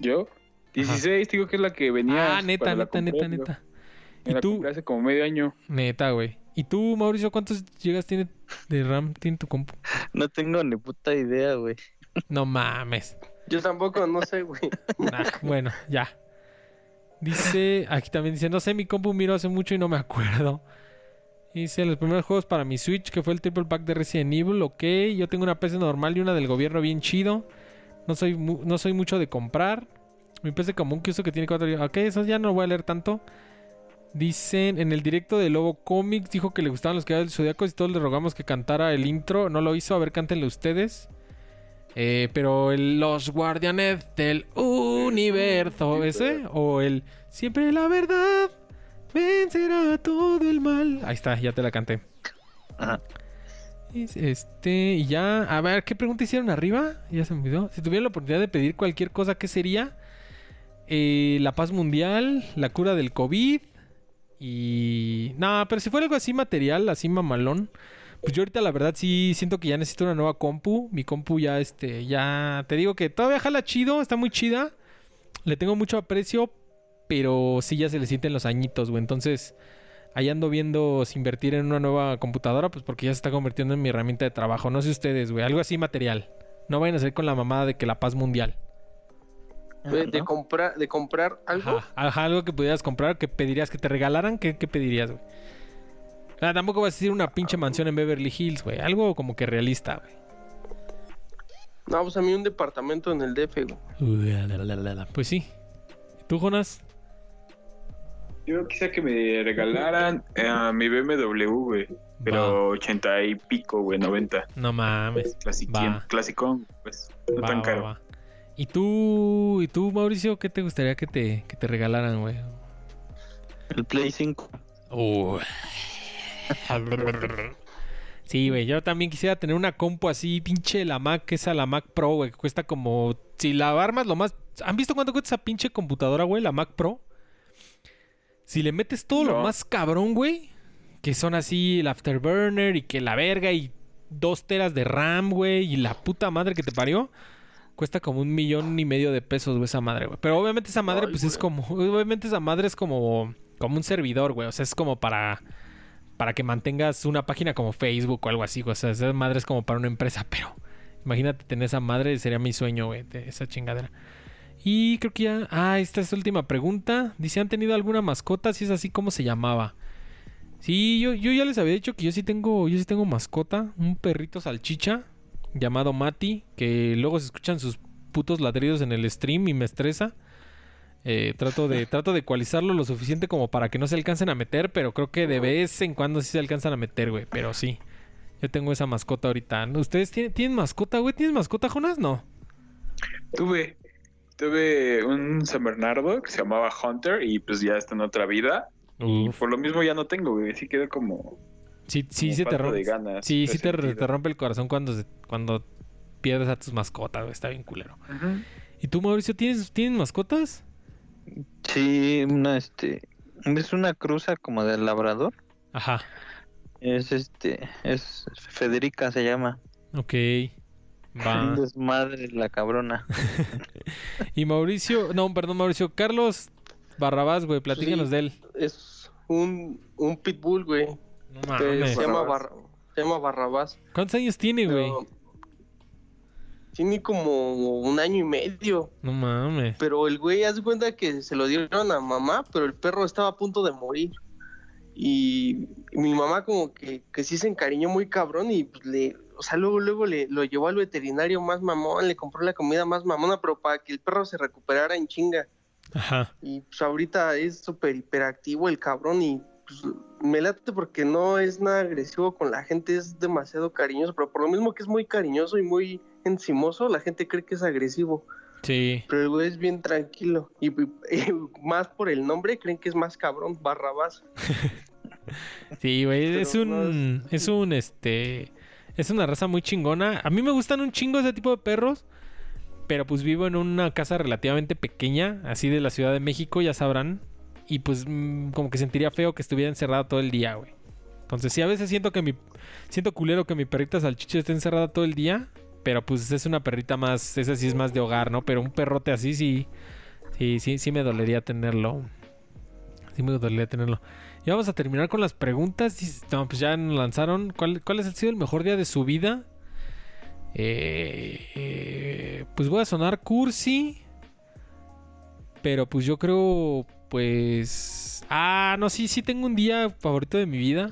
¿Yo? 16, digo que es la que venía. Ah, neta, neta, neta, neta. ¿Y la tú? hace como medio año. Neta, güey. ¿Y tú, Mauricio, cuántos GB tiene de RAM tiene tu compu? No tengo ni puta idea, güey. No mames. Yo tampoco, no sé, güey. Nah, bueno, ya. Dice, aquí también dice, no sé, mi compu miro hace mucho y no me acuerdo. Dice, los primeros juegos para mi Switch, que fue el triple pack de Resident Evil, ok. Yo tengo una PC normal y una del gobierno bien chido. No soy, mu- no soy mucho de comprar. Mi PC común que uso que tiene cuatro... Ok, eso ya no lo voy a leer tanto. Dicen, en el directo de Lobo Comics, dijo que le gustaban los Caballeros del Zodiaco y todos le rogamos que cantara el intro. No lo hizo, a ver, cántenle ustedes. Eh, pero el Los Guardianes del Universo, ¿ese? O el Siempre la verdad vencerá todo el mal. Ahí está, ya te la canté. Ajá. Este, y ya, a ver, ¿qué pregunta hicieron arriba? Ya se me olvidó. Si tuviera la oportunidad de pedir cualquier cosa, ¿qué sería? Eh, la paz mundial, la cura del COVID y... No, pero si fuera algo así material, así mamalón, pues yo ahorita la verdad sí siento que ya necesito una nueva compu. Mi compu ya, este, ya... Te digo que todavía jala chido, está muy chida. Le tengo mucho aprecio, pero sí ya se le sienten los añitos, güey. Entonces, ahí ando viendo si invertir en una nueva computadora, pues porque ya se está convirtiendo en mi herramienta de trabajo. No sé ustedes, güey, algo así material. No vayan a salir con la mamada de que la paz mundial. De, comprar, de comprar algo. Ajá, ajá, algo que pudieras comprar, que pedirías que te regalaran, ¿qué, qué pedirías, güey? O sea, tampoco vas a decir una pinche mansión en Beverly Hills, güey. Algo como que realista, güey. No, pues a mí un departamento en el DF, güey. Pues sí. ¿Tú, Jonas? Yo quisiera que me regalaran eh, mi BMW, güey. Pero 80 y pico, güey, 90. No mames. Clasicón, Va. clasicón, pues. No Va, tan va, caro. ¿Y tú, y tú, Mauricio, qué te gustaría que te, que te regalaran, güey? El Play 5. Sí, güey, yo también quisiera tener una compu así, pinche la Mac, esa la Mac Pro, güey, que cuesta como... Si la armas lo más ¿Han visto cuánto cuesta esa pinche computadora, güey? La Mac Pro. Si le metes todo lo más cabrón, güey, que son así el Afterburner y que la verga y dos teras de RAM, güey, y la puta madre que te parió, cuesta como un millón y medio de pesos, güey, esa madre, güey. Pero obviamente esa madre, Ay, pues es como, obviamente esa madre es como, como un servidor, güey. O sea, es como para, para que mantengas una página como Facebook o algo así, güey. O sea, esa madre es como para una empresa, (laughs) pero imagínate tener esa madre, sería mi sueño, güey, de esa chingadera. Y creo que ya. Ah, esta es la última pregunta. Dice: ¿Han tenido alguna mascota? Si es así, ¿cómo se llamaba? Sí, yo, yo ya les había dicho que yo sí tengo, yo sí tengo mascota, un perrito salchicha llamado Mati, que luego se escuchan sus putos ladridos en el stream y me estresa. Eh, trato de, (laughs) trato de ecualizarlo lo suficiente como para que no se alcancen a meter, pero creo que de vez en cuando sí se alcanzan a meter, güey. Pero sí. Yo tengo esa mascota ahorita. ¿Ustedes tienen, tienen mascota, güey? ¿Tienes mascota, Jonas? No. Tuve, tuve un San Bernardo que se llamaba Hunter y pues ya está en otra vida. Y por lo mismo ya no tengo, güey. Sí quedó como. Sí, sí, se te rompe. de ganas, Sí, sí te, resentido. te rompe el corazón cuando, se- cuando pierdes a tus mascotas, güey. Está bien culero. ¿Y tú, Mauricio, tienes, tienes mascotas? Sí, una este es una cruza como del labrador. Ajá. Es este es Federica se llama. Ok. (laughs) Un Va. desmadre la cabrona. (laughs) Y Mauricio, no, perdón, Mauricio. Carlos Barrabás, güey, platícanos Sí. de él. Es un, un pitbull, güey. No que mames. se, llama. Barra- se llama Barrabás. ¿Cuántos años tiene, güey? Tiene como un año y medio. No mames. Pero el güey, haz de cuenta que se lo dieron a mamá, pero el perro estaba a punto de morir. Y mi mamá como que, que sí se encariñó muy cabrón y pues le, o sea, luego, luego le, lo llevó al veterinario más mamón, le compró la comida más mamona, pero para que el perro se recuperara en chinga. Ajá. Y pues ahorita es súper hiperactivo el cabrón y pues, me late porque no es nada agresivo con la gente, es demasiado cariñoso, pero por lo mismo que es muy cariñoso y muy encimoso, la gente cree que es agresivo. Sí. Pero el güey es bien tranquilo. Y, y- y más por el nombre, creen que es más cabrón, Barrabás. (laughs) Sí, güey. Es un. Es un este. Es una raza muy chingona. A mí me gustan un chingo ese tipo de perros. Pero pues vivo en una casa relativamente pequeña, así de la Ciudad de México, ya sabrán. Y pues mm, como que sentiría feo que estuviera encerrada todo el día, güey. Entonces sí, a veces siento que mi... Siento culero que mi perrita salchicha esté encerrada todo el día. Pero pues es una perrita más... Esa sí es más de hogar, ¿no? Pero un perrote así sí... Sí, sí, sí me dolería tenerlo. Sí me dolería tenerlo. Y vamos a terminar con las preguntas. No, pues ya nos lanzaron. ¿Cuál, ¿Cuál ha sido el mejor día de su vida? Eh, eh, pues voy a sonar cursi. Pero pues yo creo, pues... Ah, no, sí, sí tengo un día favorito de mi vida.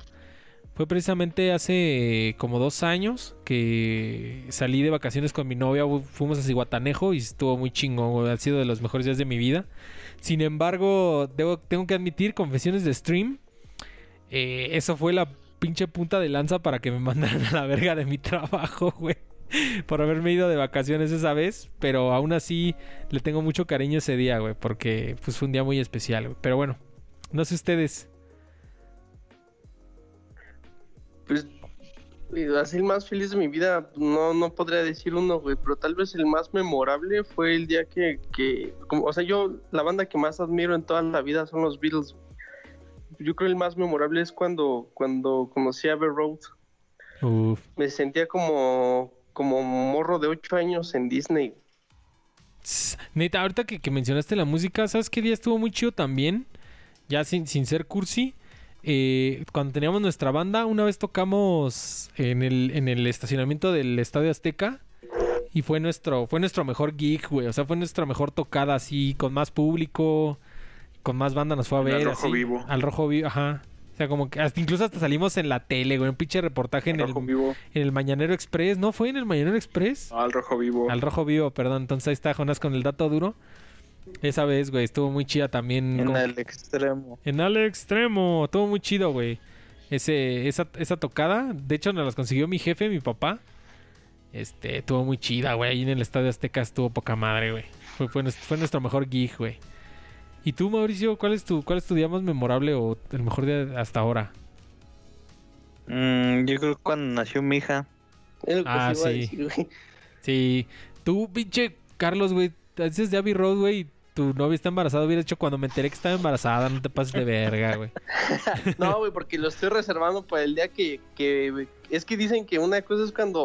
Fue precisamente hace como dos años que salí de vacaciones con mi novia. fu- Fuimos a Cihuatanejo y estuvo muy chingón. Ha sido de los mejores días de mi vida. Sin embargo, tengo que admitir, confesiones de stream. eh, eso fue la pinche punta de lanza para que me (laughs) mandaran a la verga de mi trabajo, güey. (laughs) Por haberme ido de vacaciones esa vez. Pero aún así le tengo mucho cariño ese día, güey. Porque pues, fue un día muy especial, güey. Pero bueno, no sé ustedes. Pues, así el más feliz de mi vida, no, no podría decir uno, güey, pero tal vez el más memorable fue el día que, que como- o sea, yo, la banda que más admiro en toda la vida son los Beatles. Yo creo el más memorable es cuando, cuando conocí a Abbey Road. Uf. Me sentía como, como morro de ocho años en Disney. Neta, ahorita que, que mencionaste la música, ¿sabes qué día estuvo muy chido también? Ya sin, sin ser cursi. eh, cuando teníamos nuestra banda, una vez tocamos en el, en el estacionamiento del Estadio Azteca. Y fue nuestro, fue nuestro mejor gig, güey. O sea, fue nuestra mejor tocada así, con más público, con más banda nos fue a Al ver. Rojo así, Vivo. Al rojo vivo, ajá. O sea, como que hasta, incluso hasta salimos en la tele, güey. Un pinche reportaje en el, Rojo Vivo. en el Mañanero Express. ¿No fue en el Mañanero Express? No, al Rojo Vivo. Al rojo vivo, perdón. Entonces ahí está Jonas con el dato duro. Esa vez, güey, estuvo muy chida también. En como- el extremo. en al extremo. Estuvo muy chido, güey. Ese, esa, esa tocada. De hecho, nos las consiguió mi jefe, mi papá. Este, estuvo muy chida, güey. Ahí en el Estadio Azteca estuvo poca madre, güey. Fue, fue nuestro mejor gig, güey. ¿Y tú, Mauricio, cuál es tu, cuál es tu día más memorable o el mejor día hasta ahora? Mm, yo creo que cuando nació mi hija. Es lo que Ah, se iba a sí. decir, güey. Sí, tú, pinche Carlos, güey, dices de Abbey Road, güey, tu novia está embarazada, hubiera hecho cuando me enteré que estaba embarazada, no te pases de verga, güey. (laughs) no, güey, porque lo estoy reservando para el día que, que... Es que dicen que una cosa es cuando...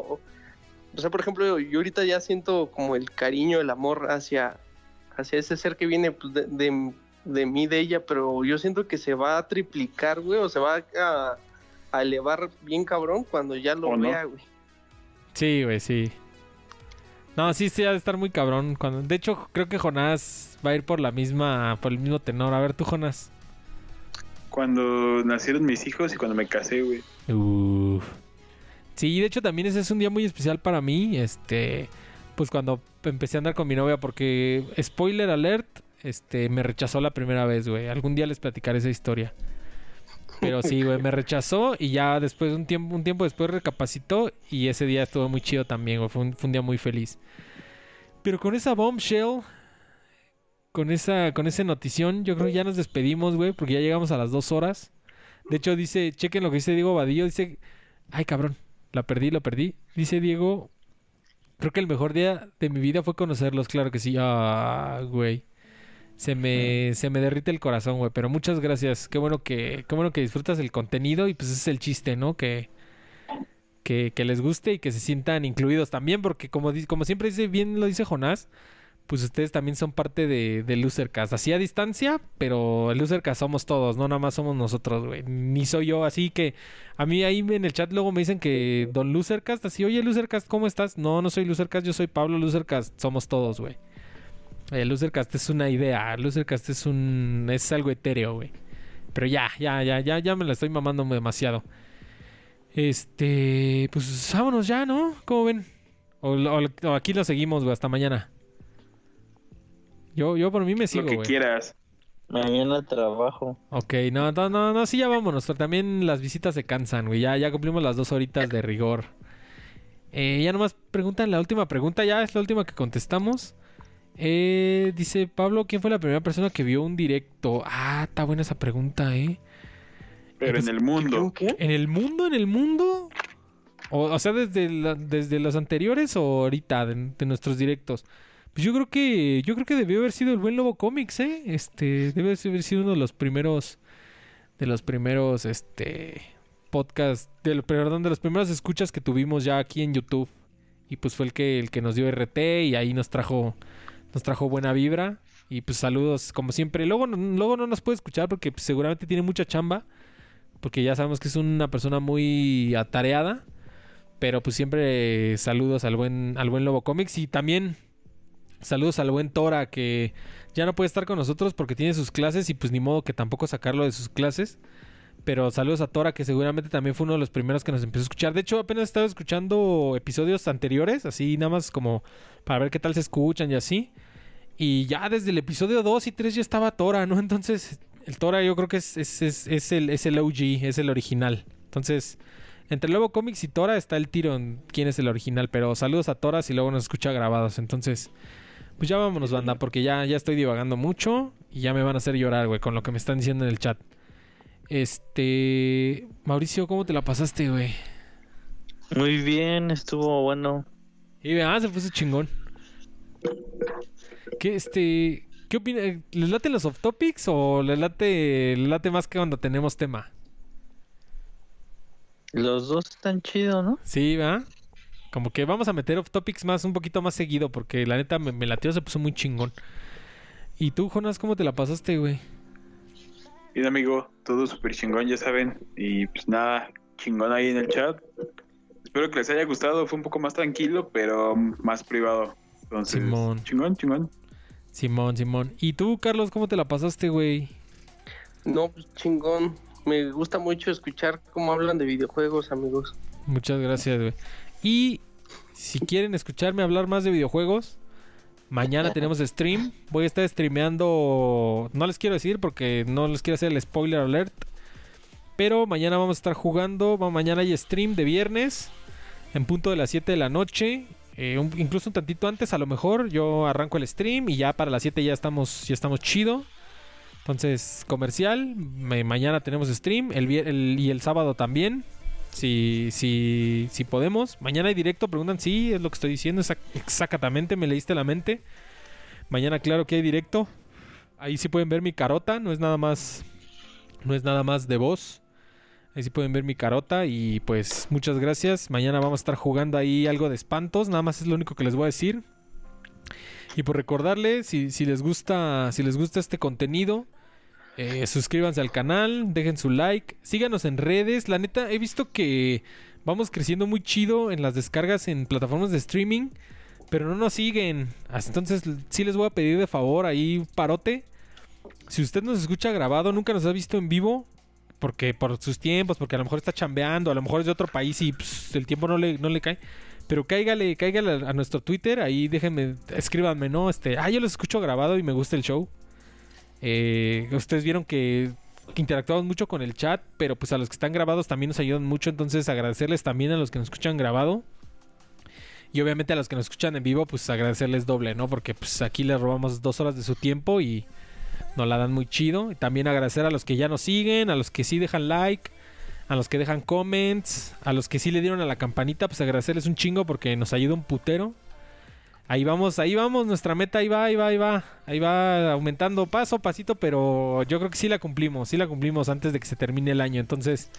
O sea, por ejemplo, yo ahorita ya siento como el cariño, el amor hacia, hacia ese ser que viene pues, de, de, de, mí, de ella, pero yo siento que se va a triplicar, güey, o se va a, a elevar bien cabrón cuando ya lo vea, güey. Sí, güey, sí. No, sí, sí, ha de estar muy cabrón. Cuando... De hecho, creo que Jonás va a ir por la misma, por el mismo tenor. A ver, tú, Jonás. Cuando nacieron mis hijos y cuando me casé, güey. Uf. Sí, de hecho también ese es un día muy especial para mí. Este, pues cuando empecé a andar con mi novia, porque spoiler alert, este, me rechazó la primera vez, güey. Algún día les platicaré esa historia. Pero sí, güey, me rechazó y ya después, un tiempo, un tiempo después recapacitó y ese día estuvo muy chido también, güey. Fue un, día muy feliz. Pero con esa bombshell, con esa, con esa notición, yo creo que ya nos despedimos, güey, porque ya llegamos a las dos horas. De hecho, dice, chequen lo que dice Diego Vadillo, dice, ay cabrón, la perdí, la perdí. Dice Diego, creo que el mejor día de mi vida fue conocerlos, claro que sí. Ah, güey. Se me, se me derrite el corazón, güey. Pero muchas gracias. Qué bueno que, qué bueno que disfrutas el contenido y pues ese es el chiste, ¿no? Que, que, que les guste y que se sientan incluidos también, porque como, como siempre dice, bien lo dice Jonás, pues ustedes también son parte de, de Losercast. Así a distancia, pero Losercast somos todos, no nada más somos nosotros, güey. Ni soy yo, así que a mí ahí en el chat luego me dicen que Don Losercast, así, oye Losercast, ¿cómo estás? No, no soy Losercast, yo soy Pablo Losercast, somos todos, güey. El Losercast es una idea, Losercast es un... es algo etéreo, güey. Pero ya, ya, ya, ya, ya me la estoy mamando demasiado. Este, pues vámonos ya, ¿no? ¿Cómo ven? O aquí lo seguimos, güey, hasta mañana. Yo, yo por mí me sigo, Lo que quieras. Mañana trabajo. Ok, no, no, no, no, sí, ya vámonos. Pero también las visitas se cansan, güey. Ya, ya cumplimos las dos horitas de rigor. Eh, ya nomás preguntan la última pregunta, ya es la última que contestamos. Eh, dice Pablo, ¿quién fue la primera persona que vio un directo? Ah, está buena esa pregunta, ¿eh? Pero pues, en el mundo. ¿Qué? ¿En el mundo? ¿En el mundo? O, o sea, desde, la- desde los anteriores o ahorita, de, de nuestros directos. Pues yo creo que yo creo que debió haber sido el buen Lobo Comics, ¿eh? Este, debe haber sido uno de los primeros de los primeros este podcast, de, lo- perdón, de los primeros escuchas que tuvimos ya aquí en YouTube. Y pues fue el que el que nos dio RT y ahí nos trajo nos trajo buena vibra y pues saludos como siempre. Luego luego no nos puede escuchar porque pues, seguramente tiene mucha chamba porque ya sabemos que es una persona muy atareada. Pero pues siempre saludos al buen, al buen Lobo Comics y también saludos al buen Tora que ya no puede estar con nosotros porque tiene sus clases y pues ni modo que tampoco sacarlo de sus clases. Pero saludos a Tora que seguramente también fue uno de los primeros que nos empezó a escuchar. De hecho apenas estaba escuchando episodios anteriores, así nada más como para ver qué tal se escuchan y así. Y ya desde el episodio 2 y 3 ya estaba Tora, ¿no? Entonces el Tora yo creo que es, es, es, es el, es el OG, es el original. Entonces, entre Lobo Comics y Tora está el tiro en quién es el original. Pero saludos a Tora si luego nos escucha grabados. Entonces, pues ya vámonos, banda, porque ya, ya estoy divagando mucho y ya me van a hacer llorar, güey, con lo que me están diciendo en el chat. Este. Mauricio, ¿cómo te la pasaste, güey? Muy bien, estuvo bueno. Y ah, se puso chingón. ¿Qué, este. ¿Qué opina? ¿Les late los off topics o les late, les late más que cuando tenemos tema? Los dos están chidos, ¿no? Sí, ¿verdad? Como que vamos a meter off topics más, un poquito más seguido, porque la neta me, me latió, se puso muy chingón. ¿Y tú, Jonas, cómo te la pasaste, güey? Bien, amigo, todo súper chingón, ya saben. Y pues nada, chingón ahí en el chat. Espero que les haya gustado. Fue un poco más tranquilo, pero más privado. Entonces, Simón. chingón, chingón. Simón, Simón. ¿Y tú, Carlos, cómo te la pasaste, güey? No, pues chingón. Me gusta mucho escuchar cómo hablan de videojuegos, amigos. Muchas gracias, güey. Y si quieren escucharme hablar más de videojuegos, mañana tenemos stream. Voy a estar streameando. No les quiero decir porque no les quiero hacer el spoiler alert. Pero mañana vamos a estar jugando. Mañana hay stream de viernes. En punto de las 7 de la noche. eh, incluso un tantito antes, a lo mejor. Yo arranco el stream y ya para las 7 ya estamos, ya estamos chido. Entonces, comercial. ma- mañana tenemos stream. El, el- y el sábado también. Si, si, si podemos. Mañana hay directo, preguntan. Sí, es lo que estoy diciendo. exac- Exactamente, me leíste la mente. Mañana, claro que hay directo. Ahí sí pueden ver mi carota, no es nada más. No es nada más de voz. Ahí sí pueden ver mi carota. Y pues muchas gracias. Mañana vamos a estar jugando ahí algo de espantos. Nada más es lo único que les voy a decir. Y por recordarles, si les gusta. Si les gusta este contenido. Eh, suscríbanse al canal, dejen su like, síganos en redes. La neta, he visto que vamos creciendo muy chido en las descargas en plataformas de streaming, pero no nos siguen. Entonces, sí les voy a pedir de favor ahí parote. Si usted nos escucha grabado, nunca nos ha visto en vivo, porque por sus tiempos, porque a lo mejor está chambeando, a lo mejor es de otro país y pues, el tiempo no le, no le cae. Pero cáigale, cáigale a nuestro Twitter, ahí déjenme, escríbanme, ¿no? Este, ah, yo los escucho grabado y me gusta el show. Eh, ustedes vieron que, interactuamos mucho con el chat, pero pues a los que están grabados también nos ayudan mucho. Entonces agradecerles también a los que nos escuchan grabado. Y obviamente a los que nos escuchan en vivo, pues agradecerles doble, ¿no? Porque pues aquí les robamos dos horas de su tiempo y nos la dan muy chido. Y también agradecer a los que ya nos siguen, a los que sí dejan like, a los que dejan comments, a los que sí le dieron a la campanita, pues agradecerles un chingo porque nos ayuda un putero. Ahí vamos, ahí vamos, nuestra meta ahí va, ahí va, ahí va. Ahí va aumentando paso pasito, pero yo creo que sí la cumplimos, sí la cumplimos antes de que se termine el año. Entonces,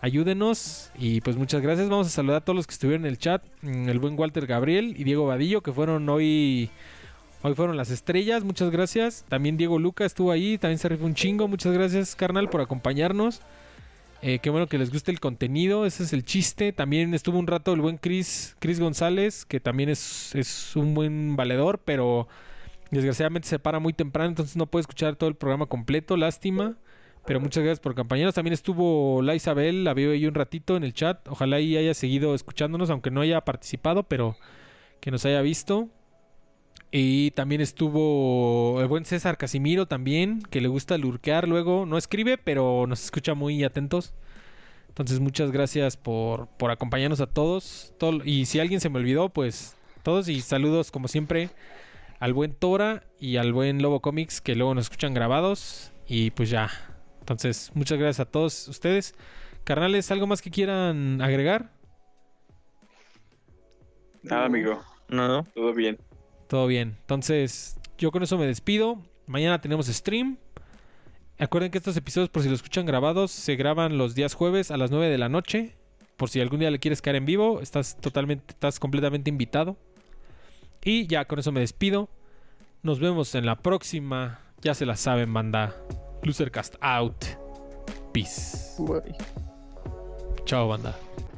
ayúdenos y pues muchas gracias. Vamos a saludar a todos los que estuvieron en el chat, mm, el buen Walter Gabriel y Diego Vadillo, que fueron hoy... Hoy fueron las estrellas, muchas gracias. También Diego Luca estuvo ahí, también se rifó un chingo. Muchas gracias, carnal, por acompañarnos. Eh, qué bueno que les guste el contenido, ese es el chiste. También estuvo un rato el buen Chris, Chris González, que también es, es un buen valedor, pero desgraciadamente se para muy temprano, entonces no puede escuchar todo el programa completo, lástima. Pero muchas gracias por compañeros. También estuvo la Isabel, la veo ahí un ratito en el chat. Ojalá ahí haya seguido escuchándonos, aunque no haya participado, pero que nos haya visto. Y también estuvo el buen César Casimiro también, que le gusta lurquear luego. No escribe, pero nos escucha muy atentos. Entonces muchas gracias por, por acompañarnos a todos. Y si alguien se me olvidó, pues todos y saludos como siempre al buen Tora y al buen Lobo Comics que luego nos escuchan grabados. Y pues ya. Entonces muchas gracias a todos ustedes. Carnales, ¿algo más que quieran agregar? Nada, amigo. No, Todo bien. Todo bien. Entonces, yo con eso me despido. Mañana tenemos stream. Acuerden que estos episodios, por si lo escuchan grabados, se graban los días jueves a las 9 de la noche. Por si algún día le quieres caer en vivo, estás totalmente, estás completamente invitado. Y ya con eso me despido. Nos vemos en la próxima. Ya se la saben, banda. Losercast out. Peace. Bye. Chao, banda.